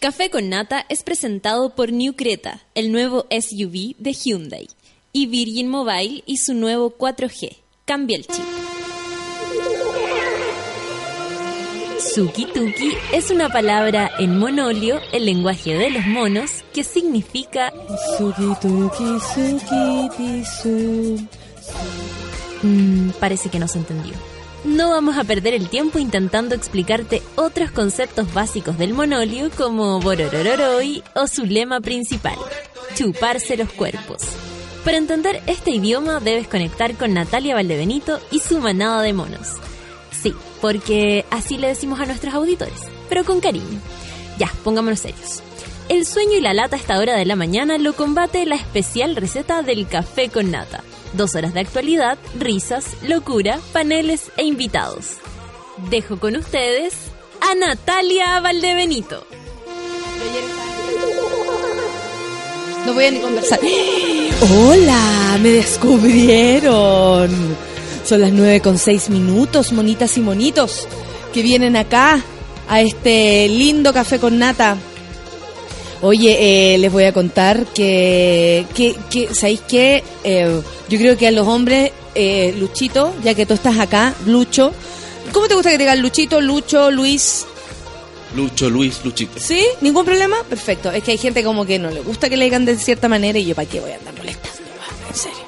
Café con Nata es presentado por New Creta, el nuevo SUV de Hyundai, y Virgin Mobile y su nuevo 4G. Cambia el chip. Suki Tuki es una palabra en monolio, el lenguaje de los monos, que significa Suki tuki suki tisu. Mm, parece que no se entendió. No vamos a perder el tiempo intentando explicarte otros conceptos básicos del monolio como Bororororoi o su lema principal, chuparse los cuerpos. Para entender este idioma debes conectar con Natalia Valdebenito y su manada de monos. Sí, porque así le decimos a nuestros auditores, pero con cariño. Ya, pongámonos serios. El sueño y la lata a esta hora de la mañana lo combate la especial receta del café con nata. Dos horas de actualidad, risas, locura, paneles e invitados. Dejo con ustedes a Natalia Valdebenito. No voy a ni conversar. ¡Hola! ¡Me descubrieron! Son las nueve con seis minutos, monitas y monitos, que vienen acá a este lindo café con nata. Oye, eh, les voy a contar que, que, que ¿sabéis qué? Eh, yo creo que a los hombres, eh, Luchito, ya que tú estás acá, Lucho, ¿cómo te gusta que te digan Luchito, Lucho, Luis? Lucho, Luis, Luchito. ¿Sí? ¿Ningún problema? Perfecto. Es que hay gente como que no le gusta que le digan de cierta manera y yo, ¿para qué voy a andar molestando? En serio.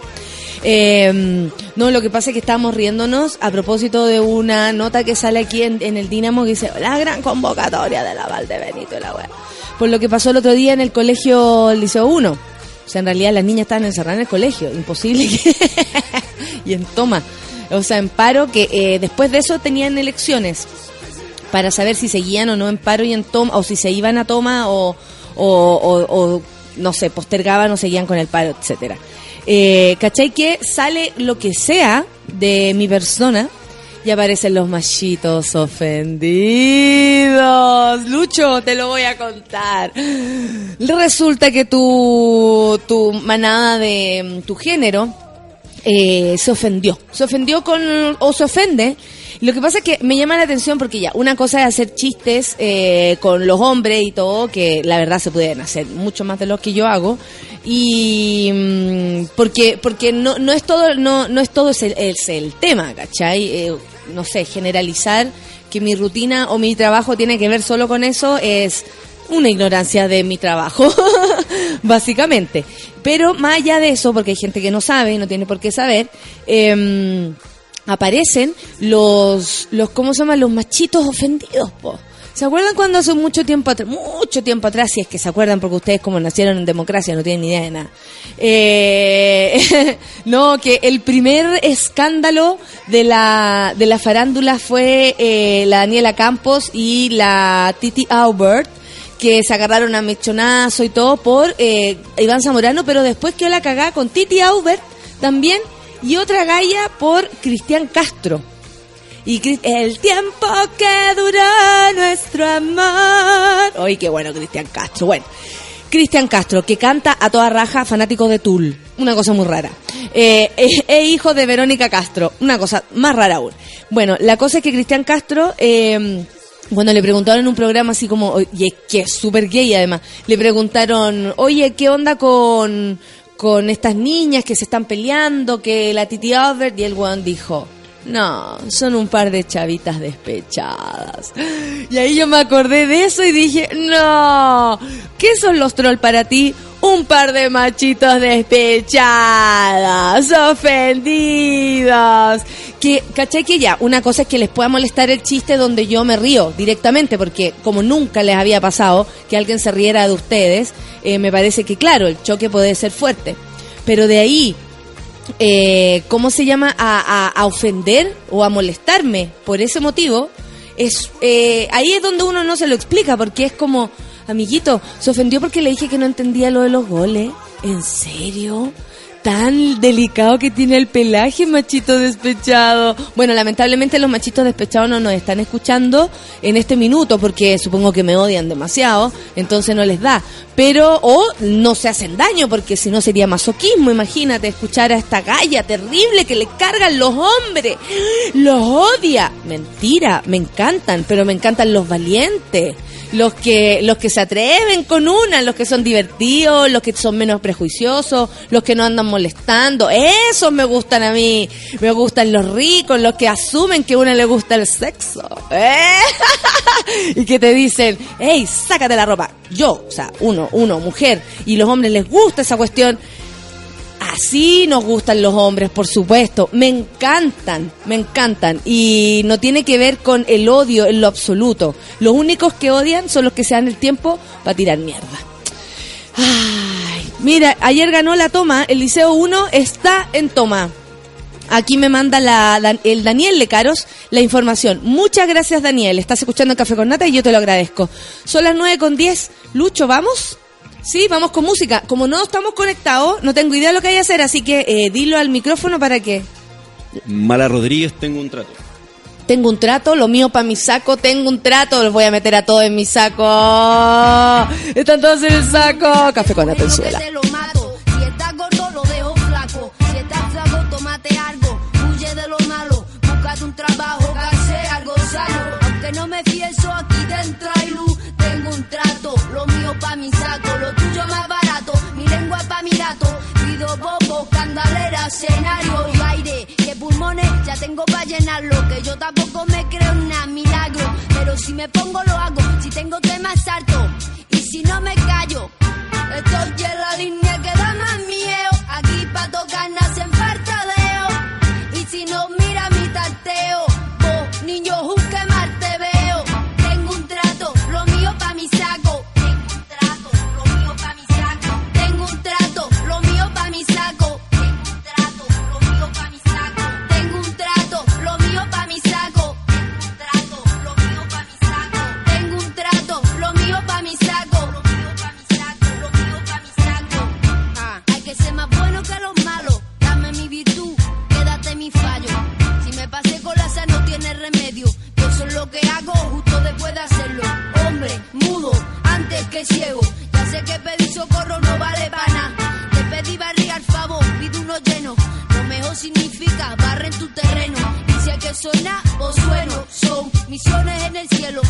Eh, no, lo que pasa es que estábamos riéndonos a propósito de una nota que sale aquí en, en el Dinamo que dice la gran convocatoria de la Valde Benito y la wea. Por lo que pasó el otro día en el colegio Liceo 1. O sea, en realidad las niñas estaban encerradas en el colegio. Imposible que... y en toma. O sea, en paro que eh, después de eso tenían elecciones para saber si seguían o no en paro y en toma, o si se iban a toma o, o, o- no sé, postergaban o seguían con el paro, etcétera. Eh, ¿Cachai que sale lo que sea de mi persona y aparecen los machitos ofendidos? Lucho, te lo voy a contar. Resulta que tu, tu manada de mm, tu género eh, se ofendió. Se ofendió con, o se ofende. Lo que pasa es que me llama la atención porque ya, una cosa es hacer chistes eh, con los hombres y todo, que la verdad se pueden hacer mucho más de lo que yo hago. Y mm, porque, porque no, no es todo, no, no es todo ese, ese el tema, ¿cachai? Eh, no sé, generalizar que mi rutina o mi trabajo tiene que ver solo con eso es una ignorancia de mi trabajo, básicamente. Pero más allá de eso, porque hay gente que no sabe y no tiene por qué saber, eh, aparecen los, los, ¿cómo se llaman? Los machitos ofendidos, po. ¿Se acuerdan cuando hace mucho tiempo atrás, mucho tiempo atrás, si es que se acuerdan porque ustedes como nacieron en democracia no tienen ni idea de nada? Eh, no, que el primer escándalo de la, de la farándula fue eh, la Daniela Campos y la Titi Aubert, que se agarraron a mechonazo y todo por eh, Iván Zamorano, pero después quedó la cagada con Titi Aubert también y otra galla por Cristian Castro. Y el tiempo que duró nuestro amor. Ay, qué bueno Cristian Castro. Bueno, Cristian Castro, que canta a toda raja fanático de Tool. Una cosa muy rara. Eh, es, es hijo de Verónica Castro. Una cosa más rara aún. Bueno, la cosa es que Cristian Castro... Eh, cuando le preguntaron en un programa así como, es que es súper gay además, le preguntaron, oye, ¿qué onda con, con estas niñas que se están peleando, que la Titi Albert? Y el weón dijo, no, son un par de chavitas despechadas. Y ahí yo me acordé de eso y dije, no, ¿qué son los trolls para ti? Un par de machitos despechadas, ofendidos. Que, ¿cachai que ya? Una cosa es que les pueda molestar el chiste donde yo me río directamente, porque como nunca les había pasado que alguien se riera de ustedes, eh, me parece que claro, el choque puede ser fuerte. Pero de ahí eh, ¿cómo se llama? A, ofender o a molestarme por ese motivo, es eh, ahí es donde uno no se lo explica, porque es como, amiguito, se ofendió porque le dije que no entendía lo de los goles. ¿En serio? Tan delicado que tiene el pelaje, machito despechado. Bueno, lamentablemente los machitos despechados no nos están escuchando en este minuto porque supongo que me odian demasiado, entonces no les da. Pero, o no se hacen daño porque si no sería masoquismo, imagínate escuchar a esta galla terrible que le cargan los hombres. Los odia. Mentira, me encantan, pero me encantan los valientes. Los que los que se atreven con una, los que son divertidos, los que son menos prejuiciosos, los que no andan molestando. Esos me gustan a mí. Me gustan los ricos, los que asumen que a una le gusta el sexo. ¿Eh? y que te dicen, hey, sácate la ropa. Yo, o sea, uno, uno, mujer, y los hombres les gusta esa cuestión. Así nos gustan los hombres, por supuesto. Me encantan, me encantan. Y no tiene que ver con el odio en lo absoluto. Los únicos que odian son los que se dan el tiempo para tirar mierda. Ay, mira, ayer ganó la toma. El Liceo 1 está en toma. Aquí me manda la, el Daniel Lecaros la información. Muchas gracias, Daniel. Estás escuchando Café con Nata y yo te lo agradezco. Son las 9 con 10. Lucho, ¿vamos? Sí, vamos con música. Como no estamos conectados, no tengo idea de lo que hay que hacer, así que eh, dilo al micrófono para que... Mala Rodríguez, tengo un trato. Tengo un trato, lo mío para mi saco, tengo un trato, los voy a meter a todos en mi saco. Están todos en el saco. Café con la pensuela. Si estás gordo, lo dejo flaco. Si estás flaco, tómate algo. Huye de lo malo. Búscate un trabajo, que algo sano. Aunque no me fieso, aquí dentro hay luz. Tengo un trato, lo mío pa' mi saco. Lo tuyo más barato, mi lengua pa' mi gato. Pido bobo, candalera, escenario y aire. Que pulmones ya tengo pa' llenarlo. Que yo tampoco me creo una milagro. Pero si me pongo, lo hago. Si tengo temas, salto. Y si no me callo. Estoy en la línea que da más miedo. Aquí pa' tocar nacen fartadeo. Y si no mira mi tarteo, justo después de hacerlo. Hombre, mudo, antes que ciego. Ya sé que pedir socorro no vale pana. Te pedí barriga al favor, pide uno lleno. Lo mejor significa barre en tu terreno. Y si que sonar, o sueno. Son misiones en el cielo.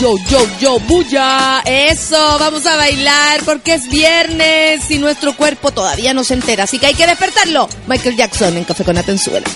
Yo, yo, yo, bulla. Eso, vamos a bailar porque es viernes y nuestro cuerpo todavía no se entera, así que hay que despertarlo. Michael Jackson en Café con Atenzuela.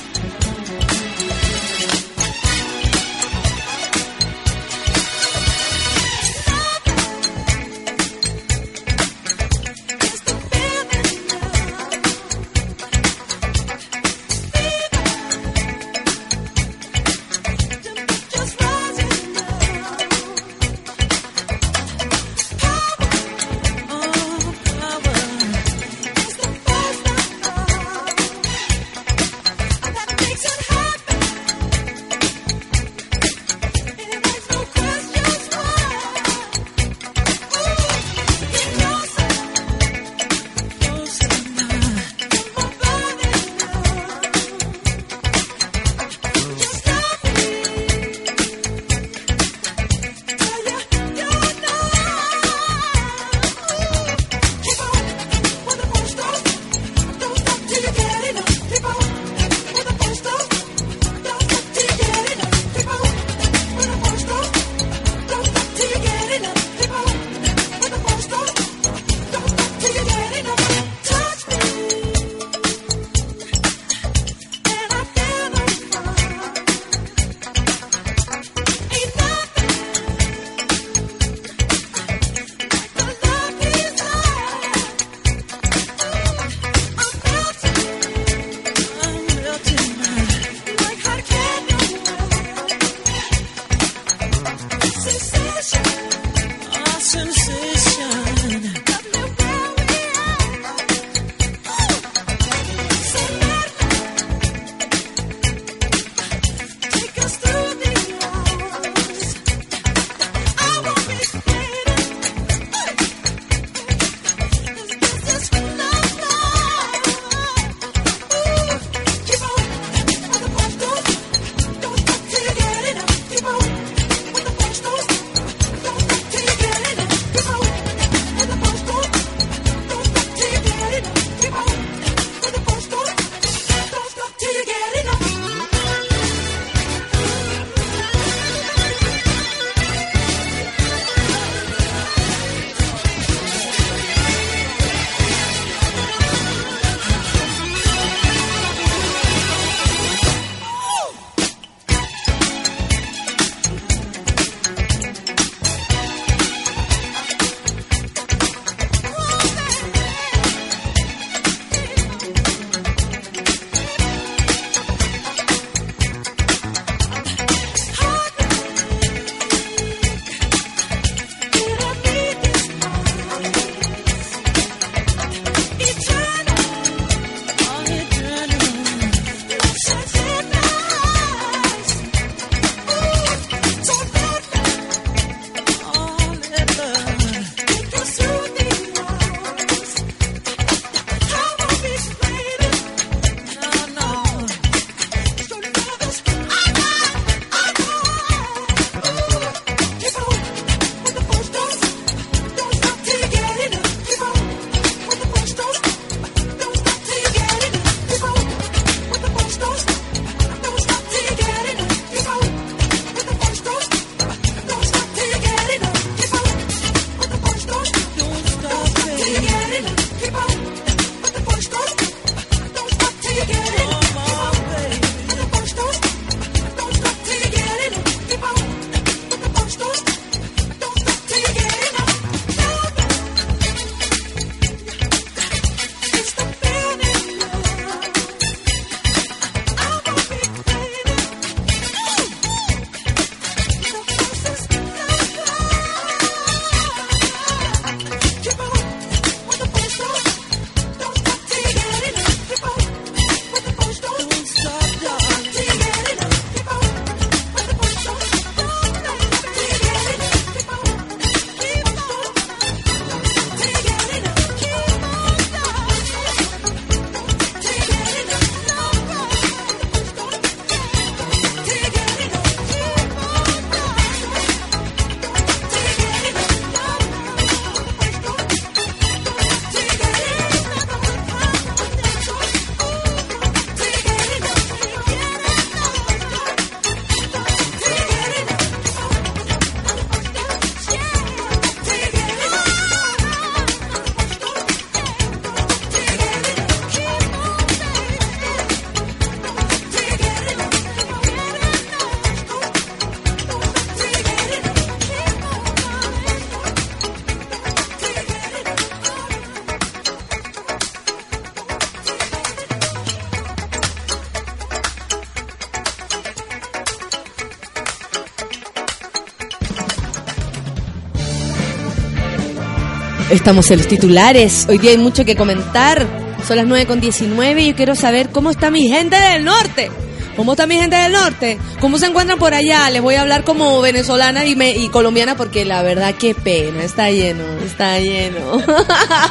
Estamos en los titulares. Hoy día hay mucho que comentar. Son las 9 con 19 y yo quiero saber cómo está mi gente del norte. ¿Cómo está mi gente del norte? ¿Cómo se encuentran por allá? Les voy a hablar como venezolana y, me- y colombiana porque la verdad qué pena. Está lleno, está lleno.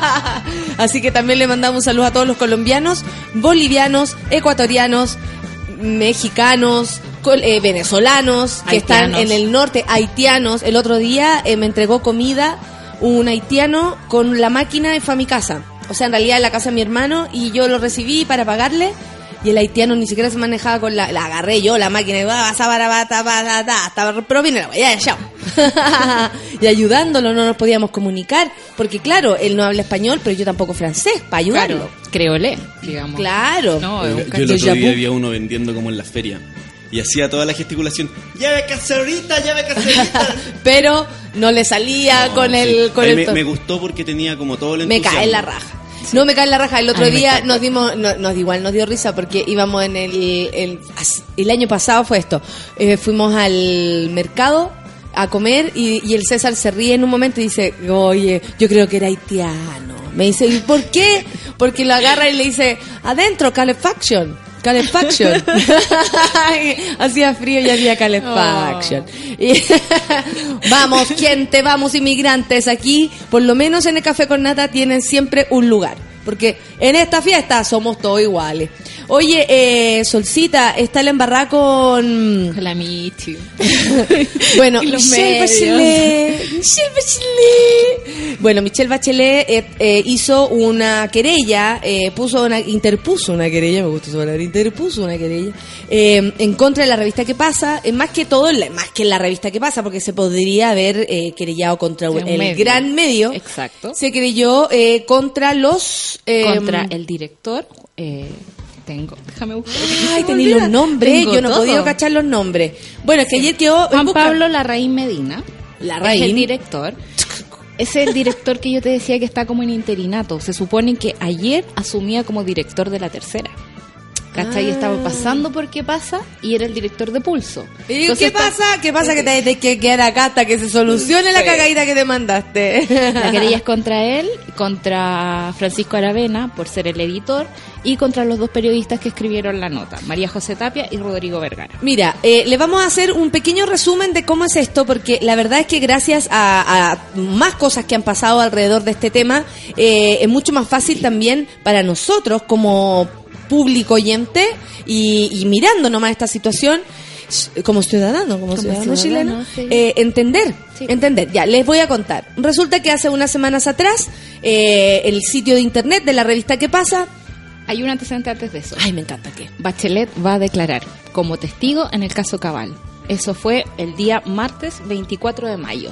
Así que también le mandamos saludos a todos los colombianos, bolivianos, ecuatorianos, mexicanos, eh, venezolanos que están en el norte, haitianos. El otro día eh, me entregó comida un haitiano con la máquina y fue a mi casa. O sea, en realidad en la casa de mi hermano y yo lo recibí para pagarle. Y el haitiano ni siquiera se manejaba con la... La agarré yo, la máquina, y va, sa, bara, ba, ta, ba, ta, ta, ta, pero viene la ya, ya, chao. y ayudándolo no nos podíamos comunicar, porque claro, él no habla español, pero yo tampoco francés, para ayudarlo. Claro, creolé, digamos. Claro. No, es un Yo el otro día había uno vendiendo como en la feria. Y hacía toda la gesticulación. ¡Llave caserita, llave caserita! Pero no le salía No, con sí. el... Con el me, me gustó porque tenía como todo el Me entusiasmo. cae en la raja. No me cae en la raja. El otro Ay, me día nos dimos, no- nos igual nos dio risa porque íbamos en el, el, el año pasado fue esto. Eh, fuimos al mercado a comer y, y el César se ríe en un momento y dice, oye, yo creo que era haitiano. Me dice, ¿y por qué? Porque lo agarra y le dice, adentro, calefacción. Calefacción. hacía frío y había calefacción. Y- vamos, gente, vamos, inmigrantes. Aquí, por lo menos en el Café con Nata, tienen siempre un lugar. Porque en esta fiesta somos todos iguales. Oye, eh, Solcita, está la embarrada con... La Michi. Bueno, Michelle. Bachelet. Michelle Bachelet. Bueno, Michelle Bachelet eh, eh, hizo una querella, eh, puso una, interpuso una querella, me gusta palabra, interpuso una querella, eh, en contra de la revista que pasa, más que todo, más que la revista que pasa, porque se podría haber eh, querellado contra el medio. gran medio. Exacto. Se querelló eh, contra los... Contra el director, eh, tengo, déjame buscar. Ay, tenía los nombres, Tengo yo no he podido cachar los nombres. Bueno, es que ayer quedó... Juan busca- Pablo Larraín Medina. Es Larraín. el director. Es el director que yo te decía que está como en interinato. Se supone que ayer asumía como director de la tercera. ¿Cachai? Ah. Estaba pasando por qué pasa y era el director de Pulso. Y digo, Entonces ¿qué pasa? ¿Qué pasa que te tienes que quedar acá hasta que se solucione la cagadita que te mandaste? La querella es contra él, contra Francisco Aravena por ser el editor y contra los dos periodistas que escribieron la nota, María José Tapia y Rodrigo Vergara. Mira, eh, le vamos a hacer un pequeño resumen de cómo es esto, porque la verdad es que gracias a, a más cosas que han pasado alrededor de este tema, eh, es mucho más fácil también para nosotros como público oyente y, y mirando nomás esta situación como ciudadano, como, Como ciudadano, ciudadano, chileno, sí. eh, entender, Sí. entender. Ya, les voy a contar. Resulta que hace unas semanas atrás, eh, el sitio de internet de la revista ¿Qué pasa? Hay un antecedente antes de eso. Ay, me encanta que. Bachelet va a declarar como testigo en el caso Cabal. Eso fue el día martes 24 de mayo.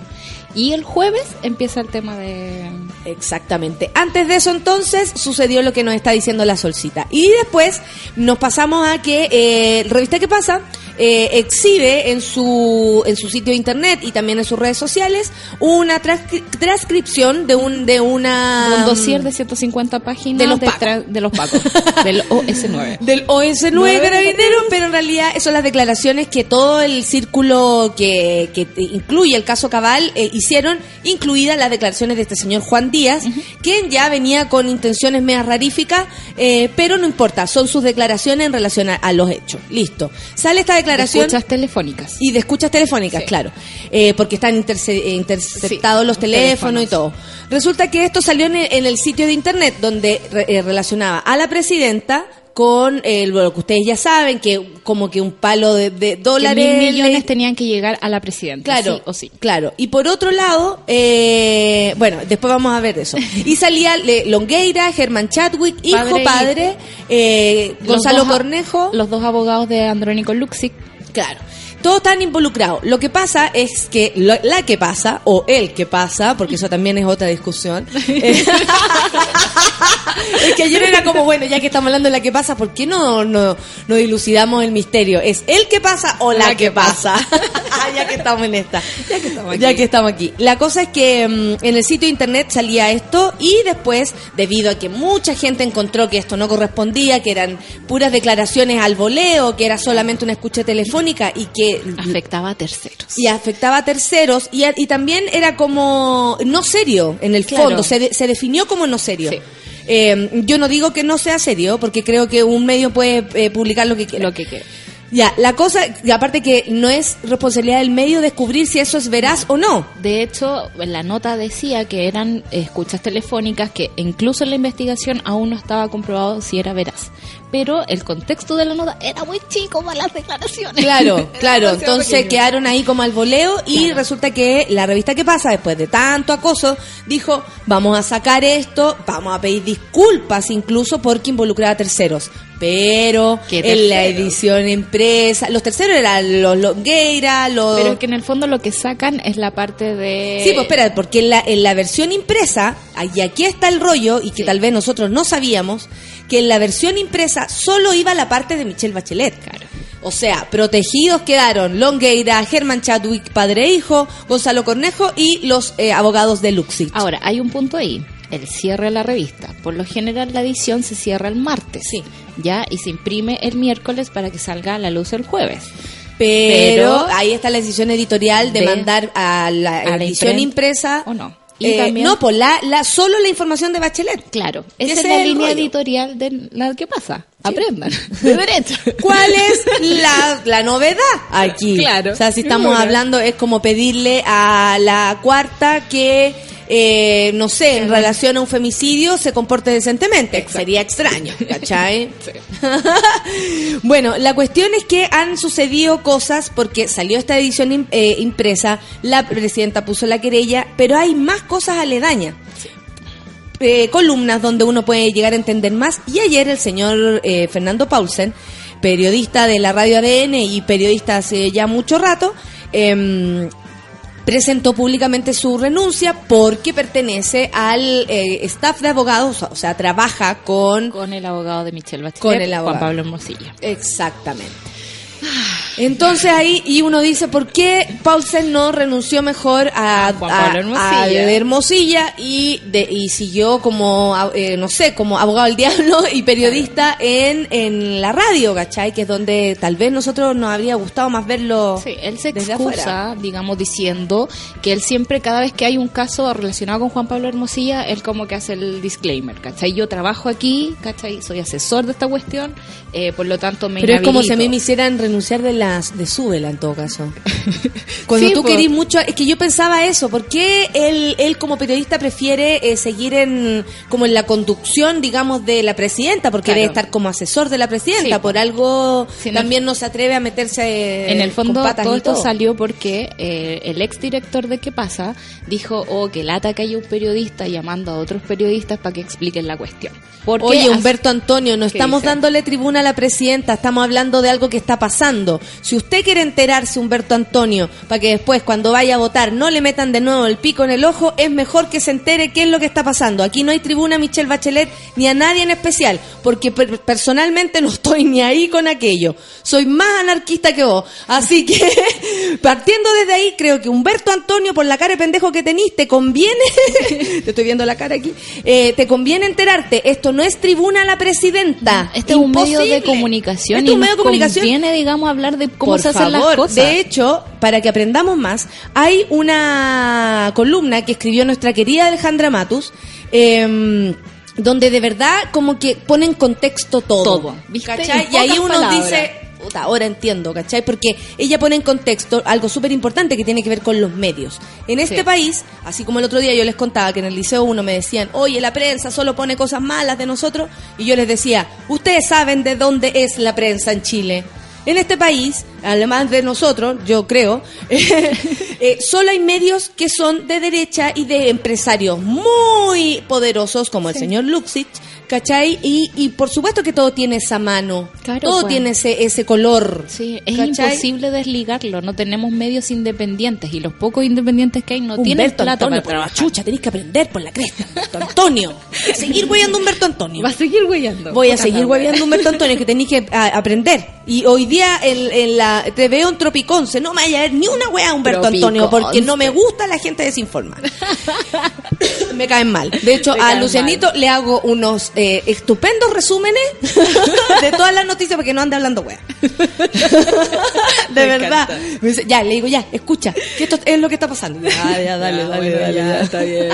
Y el jueves empieza el tema de... Exactamente. Antes de eso entonces sucedió lo que nos está diciendo la solcita. Y después nos pasamos a que eh, Revista ¿Qué pasa? eh, exhibe en su, en su sitio de internet y también en sus redes sociales una transcri- transcripción de un de una un dossier de 150 páginas de los de, pacos. de los pacos, del OS9. del OS9 Nueve Carabineros, pero en realidad son las declaraciones que todo el círculo que, que incluye el caso Cabal eh, hicieron, incluidas las declaraciones de este señor Juan Díaz, quien ya venía con intenciones medio raríficas, eh, pero no importa, son sus declaraciones en relación a, a los hechos. Listo. Sale esta declaración. Escuchas telefónicas. Y de escuchas telefónicas, Sí. claro. Eh, porque están interce- eh, interceptados Sí, los teléfonos y teléfonos. todo. Resulta que esto salió en el, en el sitio de internet donde re- eh, relacionaba a la presidenta con eh, lo que ustedes ya saben, que como que un palo de, de Que dólares. mil millones le- tenían que llegar a la presidenta. Claro, sí o sí. claro. Y por otro lado, eh, bueno, después vamos a ver eso. Y salía Longueira, Germán Chadwick, hijo, Padre, padre, eh, Los Gonzalo dos a- Cornejo. Los dos abogados de Andrónico Luxic. Claro. Todos están involucrados. Lo que pasa es que lo- la que pasa, o el que pasa, porque eso también es otra discusión. eh, es que ayer era como, bueno, ya que estamos hablando de la que pasa, ¿por qué no, no, no dilucidamos el misterio? ¿Es el que pasa o la, que, pasa? Ah, ya que estamos en esta. Ya que estamos Ya aquí. que estamos aquí. La cosa es que mm, en el sitio de internet salía esto y después, debido a que mucha gente encontró que esto no correspondía, que eran puras declaraciones al voleo, que era solamente una escucha telefónica y que que Afectaba a terceros. y afectaba a terceros y, a- y también era como no serio en el Claro. fondo, se, de- se definió como no serio. Sí. Eh, yo no digo que no sea serio, porque creo que un medio puede eh, publicar lo que quiera. Lo que quiera. Ya, la cosa, y aparte que no es responsabilidad del medio descubrir si eso es veraz o no. De hecho, la nota decía que eran escuchas telefónicas que incluso en la investigación aún no estaba comprobado si era veraz. Pero el contexto de la nota era muy chico para las declaraciones. Claro, claro. Entonces pequeño. quedaron ahí como al voleo y Claro. resulta que la revista que pasa, después de tanto acoso, dijo, vamos a sacar esto, vamos a pedir disculpas incluso porque involucraba a terceros. Pero ¿Qué en la edición impresa, los terceros eran los Longueira, los... Pero es que en el fondo lo que sacan es la parte de... Sí, pues espera, porque en la, en la versión impresa, y aquí está el rollo, y que Sí. tal vez nosotros no sabíamos, que en la versión impresa solo iba la parte de Michelle Bachelet. Claro. O sea, protegidos quedaron Longueira, Germán Chadwick, padre e hijo, Gonzalo Cornejo y los eh, abogados de Luxich. Ahora, hay un punto ahí. El cierre de la revista. Por lo general la edición se cierra el martes. Sí. Ya, y se imprime el miércoles para que salga a la luz el jueves. pero, pero- ahí está la decisión editorial de, De- mandar a la a la edición impresa. ¿O no? Y Eh, también- no, pues la, la, solo la información de Bachelet. Claro, esa es la línea rollo. editorial de la que pasa. Aprendan. De derecho. ¿Cuál es la, la novedad aquí? Claro. O sea, si estamos hablando, es como pedirle a la cuarta que, eh, no sé, en relación a un femicidio se comporte decentemente. Sería extraño, ¿cachai? bueno, la cuestión es que han sucedido cosas porque salió esta edición eh, impresa, la presidenta puso la querella, pero hay más cosas aledañas eh, columnas donde uno puede llegar a entender más. Y ayer el señor eh, Fernando Paulsen, periodista de la radio ADN y periodista hace ya mucho rato, em, presentó públicamente su renuncia porque pertenece al eh, staff de abogados, o sea, trabaja con... Con el abogado de Michelle Bachelet, Con el abogado. Juan Pablo Hermosilla. Exactamente. Entonces ahí, y uno dice, ¿por qué Paulsen no renunció mejor a, Juan Pablo Hermosilla. a de Hermosilla y, de, y siguió como, eh, no sé, como abogado del diablo y periodista en, en la radio, ¿cachai? Que es donde tal vez nosotros nos habría gustado más verlo Sí, él se desde excusa, afuera. digamos, diciendo que él siempre, cada vez que hay un caso relacionado con Juan Pablo Hermosilla, él como que hace el disclaimer, ¿cachai? Yo trabajo aquí, ¿cachai? Soy asesor de esta cuestión, eh, por lo tanto me Pero es como si a mí me hicieran renunciar de las de Súbela en todo caso. Cuando Sí, tú po. querís mucho, es que yo pensaba eso, ¿por qué él, él como periodista prefiere eh, seguir en como en la conducción, digamos, de la presidenta? Porque Claro. debe estar como asesor de la presidenta, Sí, por algo también no se atreve a meterse eh, En el con fondo, patas todo esto todo. salió porque eh, el exdirector de ¿Qué pasa? dijo, oh, que lata que haya un periodista llamando a otros periodistas para que expliquen la cuestión. Porque Oye, Humberto Antonio, no ¿Qué estamos dice? dándole tribuna a la presidenta, estamos hablando de algo que está pasando. Si usted quiere enterarse, Humberto Antonio, para que después cuando vaya a votar no le metan de nuevo el pico en el ojo, es mejor que se entere qué es lo que está pasando. Aquí no hay tribuna a Michelle Bachelet ni a nadie en especial, porque per- personalmente no estoy ni ahí con aquello. Soy más anarquista que vos. Así que, partiendo desde ahí, creo que Humberto Antonio, por la cara de pendejo que tenís, te conviene, te estoy viendo la cara aquí, eh, te conviene enterarte. Esto no es tribuna a la presidenta. Este es un medio de comunicación Este y un medio nos de comunicación. conviene, digamos, hablar de cómo Por se hacen favor. las cosas. De hecho, para que aprendamos más, hay una columna que escribió nuestra querida Alejandra Matus, em, donde de verdad como que pone en contexto todo. Todo, ¿viste? ¿cachai? En Y ahí uno palabras. dice, puta, ahora entiendo, ¿cachai? Porque ella pone en contexto algo súper importante que tiene que ver con los medios. En este Sí. país, así como el otro día yo les contaba que en el Liceo 1 me decían, oye, la prensa solo pone cosas malas de nosotros, y yo les decía, ustedes saben de dónde es la prensa en Chile. En este país, además de nosotros, yo creo, eh, solo hay medios que son de derecha y de empresarios muy poderosos, como el señor Luxich, ¿cachai? Y, y por supuesto que todo tiene esa mano, Claro, todo pues. tiene ese, ese color. Sí, es ¿cachai? imposible desligarlo. No tenemos medios independientes y los pocos independientes que hay no tienen plata Antonio, para trabajar. chucha, tenés que aprender por la cresta. Humberto Antonio. Seguir hueando Humberto Antonio. Va a seguir huellando. Voy a seguir hueveando Humberto Antonio, que tenéis que a- aprender. Y hoy día en, en la, te veo en Tropiconce, no me vaya a ver ni una wea Humberto Tropiconce. Antonio, porque no me gusta la gente desinformada. Me caen mal. De hecho, Me a Lucianito le hago unos eh, estupendos resúmenes de todas las noticias porque no ande hablando wea. De verdad. Me dice, ya, le digo, ya, escucha, que esto es lo que está pasando. Ya, ya, dale, Ya, dale, bueno, dale, ya, está bien.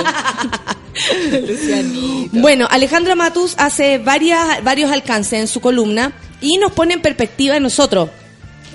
Lucianito. Bueno, Alejandra Matus hace varias, varios alcances en su columna y nos pone en perspectiva a nosotros,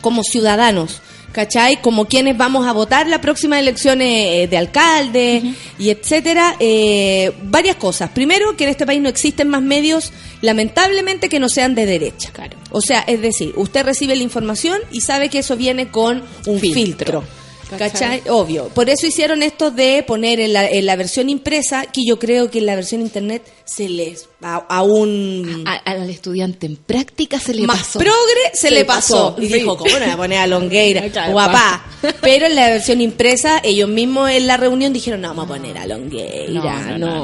como ciudadanos, ¿cachai? Como quienes vamos a votar las próximas elecciones eh, de alcalde y etcétera. Eh, varias cosas. Primero, que en este país no existen más medios, lamentablemente, que no sean de derecha. Claro. O sea, es decir, usted recibe la información y sabe que eso viene con un filtro. Filtro. ¿Cachai? Obvio. Por eso hicieron esto de poner en la, en la versión impresa, que yo creo que en la versión internet se les a, a un A- al estudiante en práctica se le más pasó. progre se, le pasó. Y Sí. dijo, ¿cómo no me voy a poner a Longueira? Claro, Guapá. Pero en la versión impresa, ellos mismos en la reunión dijeron, no, vamos a poner a Longueira. No, No,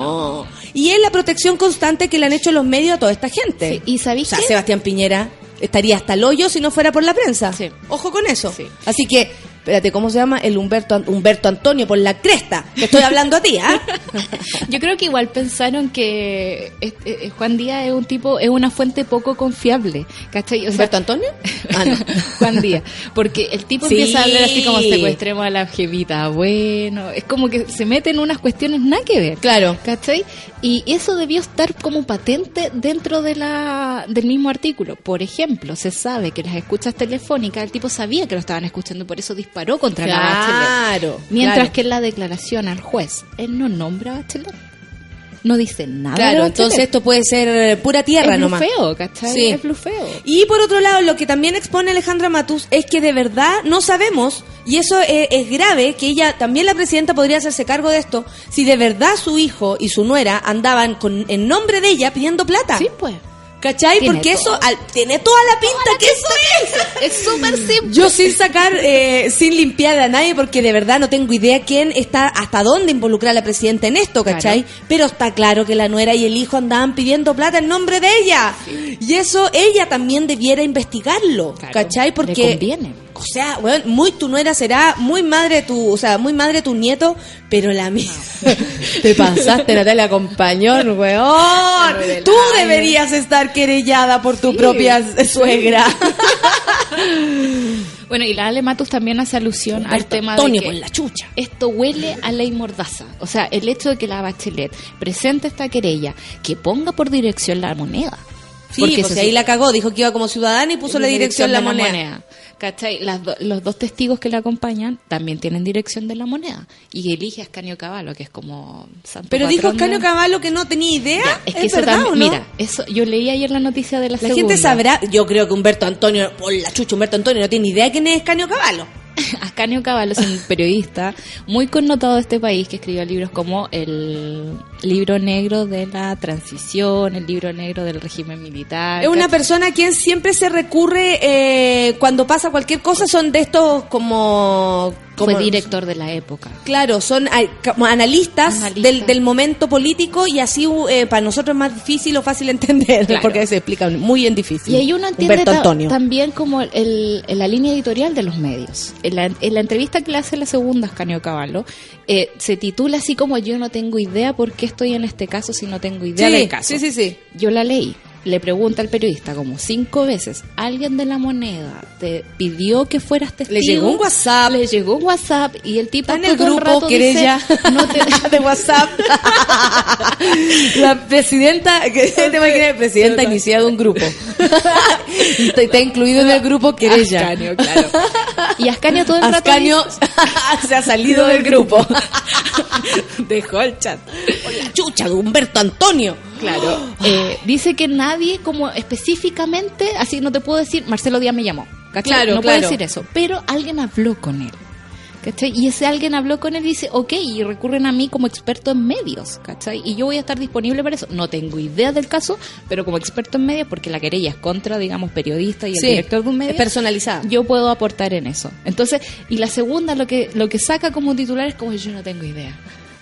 no, Y es la protección constante que le han hecho los medios a toda esta gente. Sí, ¿y sabéis O sea? Sebastián Piñera estaría hasta el hoyo si no fuera por la prensa. Sí. Ojo con eso. Sí. Así que, espérate, ¿cómo se llama? El Humberto, Humberto Antonio, por la cresta. Te estoy hablando a ti, ¿ah? Yo creo que igual pensaron que eh, Juan Díaz es un tipo, es una fuente poco confiable. ¿Cachai? O sea, ¿Humberto Antonio? Ah, no. Juan Díaz. Porque el tipo Sí. empieza a hablar así como secuestremos a la jevita. Bueno, es como que se mete en unas cuestiones nada que ver. Claro. ¿Cachai? Y eso debió estar como patente dentro de la, del mismo artículo. Por ejemplo, se sabe que las escuchas telefónicas, el tipo sabía que lo estaban escuchando, por eso disparó contra la Bachelet. Claro. Mientras claro. que en la declaración al juez, él no nombra a Bachelet. No dice nada. Claro, entonces esto puede ser eh, pura tierra es nomás. blufeo, ¿cachai? Sí. Es blufeo. Y por otro lado, lo que también expone Alejandra Matus es que de verdad no sabemos, y eso es, es grave, que ella, también la presidenta podría hacerse cargo de esto, si de verdad su hijo y su nuera andaban con, en nombre de ella pidiendo plata. Sí, pues. ¿Cachai? Tiene Porque todo. eso al- tiene toda la pinta que eso es. Es súper simple. Yo sin sacar, eh, sin limpiar a nadie, porque de verdad no tengo idea quién está, hasta dónde involucrar a la presidenta en esto, ¿cachai? Pero está claro que la nuera y el hijo andaban pidiendo plata en nombre de ella. Y eso ella también debiera investigarlo, Claro, ¿cachai? le Porque... conviene. O sea, weón, muy tu nuera será, muy madre tu, o sea, muy madre tu nieto, pero la mía. Te pasaste, Natalia Compañón, weón. Tú deberías estar querellada por tu Sí. propia suegra. Bueno, y la Ale Matus también hace alusión al tema Antonio de que con la chucha. esto huele a ley mordaza. O sea, el hecho de que la Bachelet presente esta querella, que ponga por dirección la moneda. Sí, Porque pues ahí la cagó, dijo que iba como ciudadana y puso la dirección la moneda. ¿Cachai? Las do- los dos testigos que la acompañan también tienen dirección de la moneda. Y elige a Escanio Caballo, que es como santo Pero dijo patrón de- Escanio Caballo que no tenía idea. Ya, es es, que eso verdad también- o no? Mira, eso, yo leí ayer la noticia de la, la segunda. gente sabrá, yo creo que Humberto Antonio, por la chucha, Humberto Antonio no tiene idea quién es Escanio Caballo. Ascanio Caballo es un periodista muy connotado de este país que escribió libros como el libro negro de la transición, el libro negro del régimen militar. Es una persona a quien siempre se recurre eh, cuando pasa cualquier cosa, son de estos como... como Fue director de la época. Claro, son como analistas. Del, del momento político y así eh, para nosotros es más difícil o fácil entender, Claro. porque se explica muy en difícil. Y ahí uno entiende ta- también como el, en la línea editorial de los medios. En la, en la entrevista que le hace la segunda a Ascanio Caballo, eh, se titula así como yo no tengo idea por qué estoy en este caso si no tengo idea Sí, del caso. sí, sí, sí. Yo la leí. Le pregunta al periodista como cinco veces, ¿alguien de la moneda te pidió que fueras testigo? Le llegó un WhatsApp. Le llegó un WhatsApp y el tipo en el grupo rato querella dice, no te- de WhatsApp. La presidenta, que te imaginas, presidenta iniciado un grupo. está, está incluido en el grupo querella. Ascanio, claro. Y Ascanio todo el rato Ascanio se ha salido del grupo. dejó el chat. La chucha de Humberto Antonio. Claro. Eh, dice que nadie, como específicamente, así no te puedo decir, Marcelo Díaz me llamó. ¿cachai? Claro, no claro. puedo decir eso. Pero alguien habló con él. ¿Cachai? Y ese alguien habló con él y dice, ok, y recurren a mí como experto en medios, ¿cachai? Y yo voy a estar disponible para eso. No tengo idea del caso, pero como experto en medios, porque la querella es contra, digamos, periodista y el Sí, director de un medio. personalizada. Yo puedo aportar en eso. Entonces, y la segunda, lo que, lo que saca como titular es como yo no tengo idea.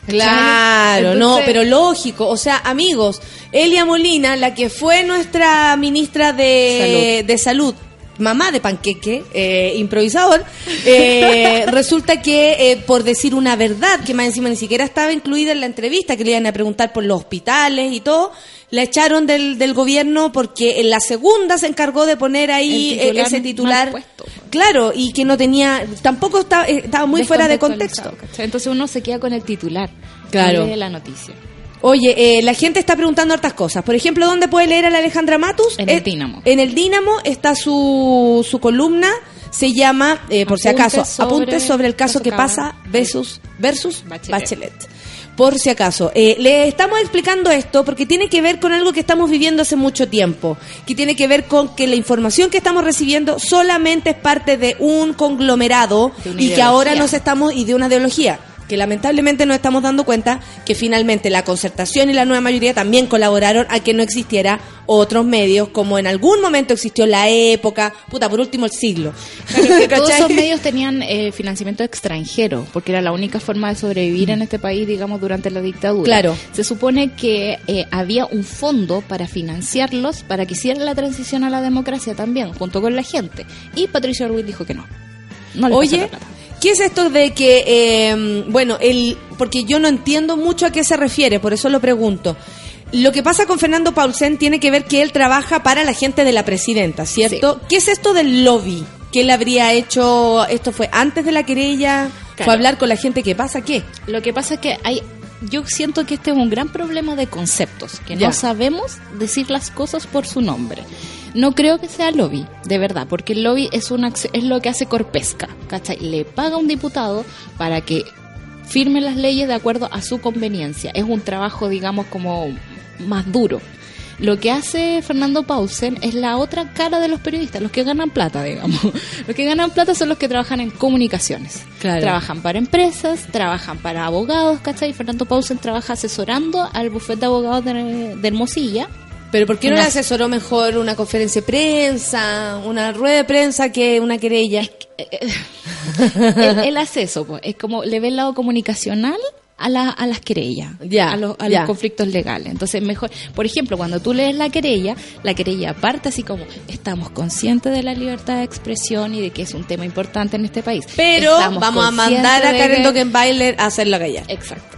Claro, no, pero lógico. O sea, amigos, Elia Molina, la que fue nuestra ministra de de salud, mamá de panqueque, eh, improvisador, eh, resulta que eh, por decir una verdad, que más encima ni siquiera estaba incluida en la entrevista, que le iban a preguntar por los hospitales y todo, la echaron del, del gobierno porque en la segunda se encargó de poner ahí eh, titular ese titular. puesto. Claro, y que no tenía, tampoco estaba, eh, estaba muy fuera de contexto. Entonces uno se queda con el titular Claro. de la noticia. Oye, eh, la gente está preguntando hartas cosas. Por ejemplo, ¿dónde puede leer a la Alejandra Matus? En el Eh, Dínamo. En el Dínamo está su, su columna. Se llama, eh, por si acaso, sobre Apuntes sobre el caso caso que Cabana. pasa versus, versus Bachelet. Bachelet. Por si acaso. Eh, le estamos explicando esto porque tiene que ver con algo que estamos viviendo hace mucho tiempo. Que tiene que ver con que la información que estamos recibiendo solamente es parte de un conglomerado De y que ahora nos estamos, y de una ideología que lamentablemente nos estamos dando cuenta que finalmente la concertación y la nueva mayoría también colaboraron a que no existiera otros medios como en algún momento existió la época, puta, por último el siglo. Todos esos medios tenían eh, financiamiento extranjero, porque era la única forma de sobrevivir en este país, digamos, durante la dictadura. Claro. Se supone que eh, había un fondo para financiarlos, para que hicieran la transición a la democracia también, junto con la gente. Y Patricio Orwell dijo que no. No Oye. ¿Qué es esto de que, eh, bueno, el, porque yo no entiendo mucho a qué se refiere, por eso lo pregunto. Lo que pasa con Fernando Paulsen tiene que ver que él trabaja para la gente de la presidenta, ¿cierto? ¿Qué es esto del lobby? ¿Qué él habría hecho? ¿Esto fue antes de la querella? ¿Fue Claro. hablar con la gente? ¿Qué pasa? ¿Qué? Lo que pasa es que hay, yo siento que este es un gran problema de conceptos, que no sabemos decir las cosas por su nombre. No creo que sea lobby, de verdad, porque el lobby es una es lo que hace Corpesca, ¿cachai? Le paga a un diputado para que firme las leyes de acuerdo a su conveniencia. Es un trabajo, digamos, como más duro. Lo que hace Fernando Pausen es la otra cara de los periodistas, los que ganan plata, digamos. Los que ganan plata son los que trabajan en comunicaciones. Claro. Trabajan para empresas, trabajan para abogados, ¿cachai? Fernando Pausen trabaja asesorando al bufete de abogados de, de Hermosilla. ¿Pero por qué no le asesoró mejor una conferencia de prensa, una rueda de prensa que una querella? él, él hace eso, pues. es como le ve el lado comunicacional a, la- a las querellas, Ya, a, los, a los conflictos legales. Entonces, mejor, por ejemplo, cuando tú lees la querella, la querella parte así como, estamos conscientes de la libertad de expresión y de que es un tema importante en este país. Pero Estamos vamos a mandar a Karen que- a hacerla callar. Exacto.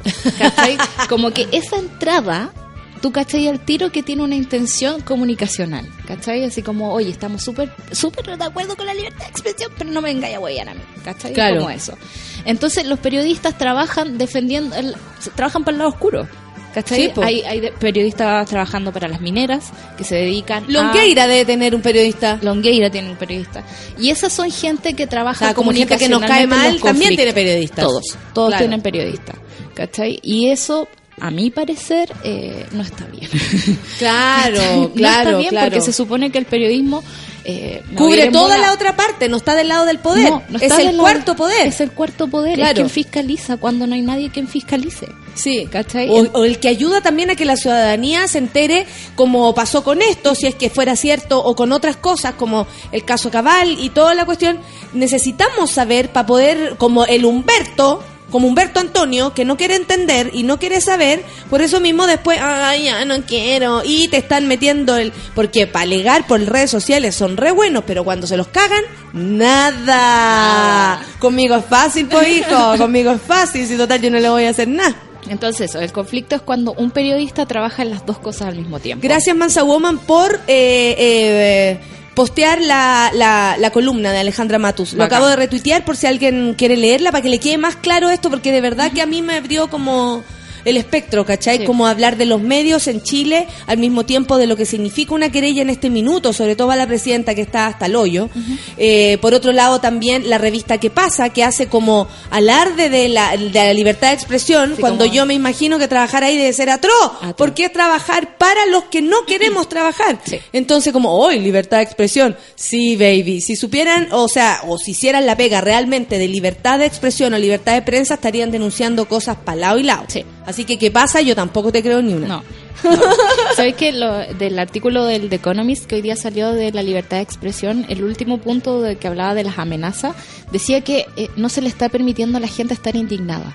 Como que esa entrada, tú cachai al tiro que tiene una intención comunicacional. ¿Cachai? Así como, oye, estamos súper súper de acuerdo con la libertad de expresión, pero no me vengáis a huellar a mí. ¿Cachai? Claro. Como eso. Entonces, los periodistas trabajan defendiendo, el- trabajan para el lado oscuro. ¿Cachai? Sí, hay, periodistas trabajando para las mineras que se dedican a... Longueira debe tener un periodista. Longueira tiene un periodista. Y esas son gente que trabaja como gente que nos cae mal, también tiene periodistas. Todos, todos Claro. tienen periodistas. ¿Cachai? Y eso, a mi parecer, eh, no está bien. Claro, no claro, está bien claro. porque se supone que el periodismo... eh, Cubre toda la otra parte, no está del lado del poder. No, no es el lado- cuarto poder. Es el cuarto poder. Claro. Es quien fiscaliza cuando no hay nadie quien fiscalice. Sí, ¿Cachai? O, o el que ayuda también a que la ciudadanía se entere como pasó con esto, si es que fuera cierto, o con otras cosas como el caso Cabal y toda la cuestión. Necesitamos saber para poder, como el Humberto, como Humberto Antonio, que no quiere entender y no quiere saber, por eso mismo después, ay, ya no quiero, y te están metiendo el... Porque para alegar por redes sociales son re buenos, pero cuando se los cagan, nada. Conmigo es fácil, pues hijo, conmigo es fácil, si total yo no le voy a hacer nada. Entonces, el conflicto es cuando un periodista trabaja en las dos cosas al mismo tiempo. Gracias Mansa Woman por eh, eh, postear la, la, la columna de Alejandra Matus. Lo acabo de retuitear por si alguien quiere leerla para que le quede más claro esto, porque de verdad que a mí me abrió como el espectro, ¿cachai? Sí. Como hablar de los medios en Chile al mismo tiempo de lo que significa una querella en este minuto, sobre todo a la presidenta que está hasta el hoyo. Eh, por otro lado, también la revista que pasa, que hace como alarde de la, de la libertad de expresión, Sí, cuando como- yo me imagino que trabajar ahí debe ser atroz, Atroz. porque es trabajar para los que no queremos trabajar. Sí. Entonces, como, hoy libertad de expresión. Sí, baby. Si supieran, o sea, o si hicieran la pega realmente de libertad de expresión o libertad de prensa, estarían denunciando cosas para lado y lado. Sí. Así que, ¿qué pasa? Yo tampoco te creo ni una. No. no. ¿Sabes que lo, del artículo del The Economist que hoy día salió de la libertad de expresión, el último punto de que hablaba de las amenazas, decía que eh, no se le está permitiendo a la gente estar indignada.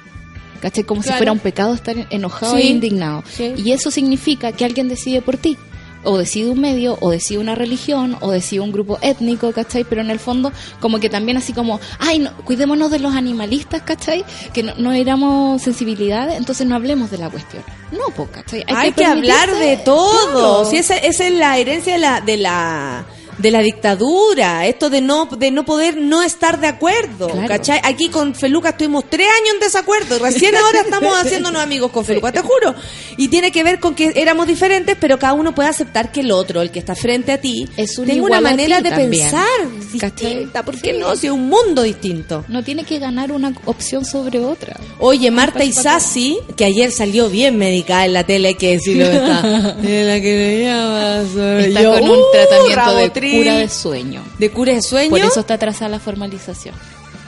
¿Cachai? Como Claro. si fuera un pecado estar enojado Sí. e indignado. Sí. Y eso significa que alguien decide por ti. O decide un medio, o decide una religión, o decide un grupo étnico, ¿cachai? Pero en el fondo, como que también así como, ay, no, cuidémonos de los animalistas, ¿cachai? Que no, no éramos sensibilidades, entonces no hablemos de la cuestión. No, pues, ¿cachai? Hay, que, hablar de todo. Claro. Si esa, esa es la herencia de la, de la de la dictadura, esto de no de no poder no estar de acuerdo, Claro. ¿cachai? Aquí con Feluca estuvimos tres años en desacuerdo, y recién ahora estamos haciéndonos amigos con Feluca, te juro. Y tiene que ver con que éramos diferentes, pero cada uno puede aceptar que el otro, el que está frente a ti, Es un tenga una manera de también. pensar distinta, ¿por qué Sí. no? Si es un mundo distinto. No tiene que ganar una opción sobre otra. Oye, Marta Isasi, que ayer salió bien medicada en la tele, hay que decirlo, está. Es la que llama, Está yo. con un Uh, tratamiento Rabotril. De cura de sueño. ¿De cura de sueño? Por eso está atrasada la formalización.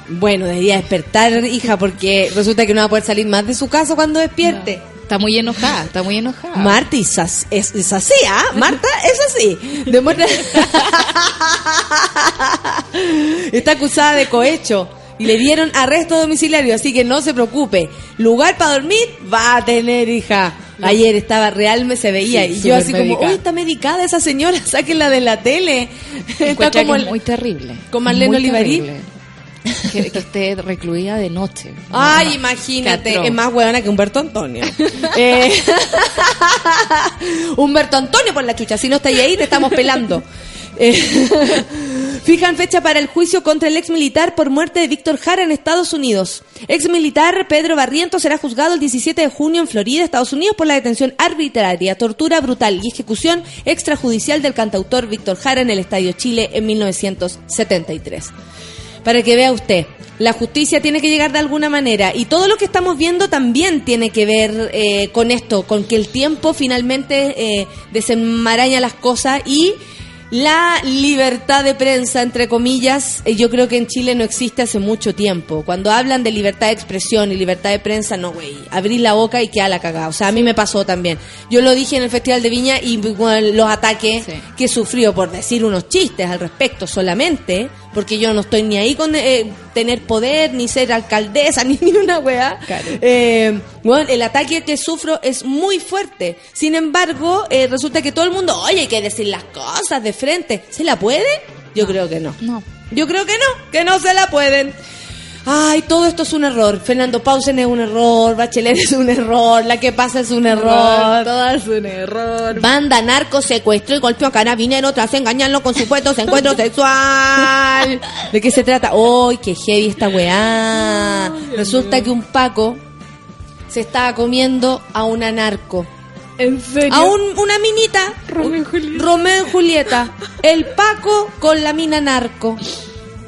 Bueno, debería despertar, hija, porque resulta que no va a poder salir más de su casa cuando despierte. Está muy enojada, está muy enojada. Marta Isas- es, es así, ¿ah? Marta es así. Demuestra- Está acusada de cohecho y le dieron arresto domiciliario, así que no se preocupe. Lugar para dormir va a tener, hija. Ayer estaba real, me se veía Sí, y yo así como, uy, está medicada esa señora, sáquenla de la tele. Está como el- muy terrible. con Marlene Olivarí. Que, que esté recluida de noche. Ay, No, imagínate, es más huevona que Humberto Antonio. Eh, Humberto Antonio por la chucha, si no estáis ahí te estamos pelando. Eh, fijan fecha para el juicio contra el ex militar por muerte de Víctor Jara en Estados Unidos. Ex militar Pedro Barrientos será juzgado el 17 de junio en Florida, Estados Unidos, por la detención arbitraria, tortura brutal y ejecución extrajudicial del cantautor Víctor Jara en el Estadio Chile en 1973 para que vea usted. La justicia tiene que llegar de alguna manera y todo lo que estamos viendo también tiene que ver eh, con esto, con que el tiempo finalmente eh, desenmaraña las cosas y la libertad de prensa, entre comillas, eh, yo creo que en Chile no existe hace mucho tiempo. Cuando hablan de libertad de expresión y libertad de prensa, no, güey, abrir la boca y queda la cagada. O sea, a mí me pasó también. Yo lo dije en el Festival de Viña y bueno, los ataques Sí. que sufrió por decir unos chistes al respecto solamente, porque yo no estoy ni ahí con eh, tener poder, ni ser alcaldesa, ni, ni una weá. Claro. Eh, bueno, el ataque que sufro es muy fuerte. Sin embargo, eh, resulta que todo el mundo, oye, hay que decir las cosas de frente. ¿Se la puede? Yo creo que no. No. Yo creo que no, que no se la pueden. Ay, todo esto es un error. Fernando Pausen es un error, Bachelet es un error, la que pasa es un error. Todo es un error. Banda, narco, secuestro y golpeó a carabinero tras engañarlo con supuestos encuentro sexual. ¿De qué se trata? ¡Ay, qué heavy esta weá! Resulta que un Paco se estaba comiendo a una narco. ¿En serio? A un- una minita. Romeo y Julieta. Romeo y Julieta. El Paco con la mina narco.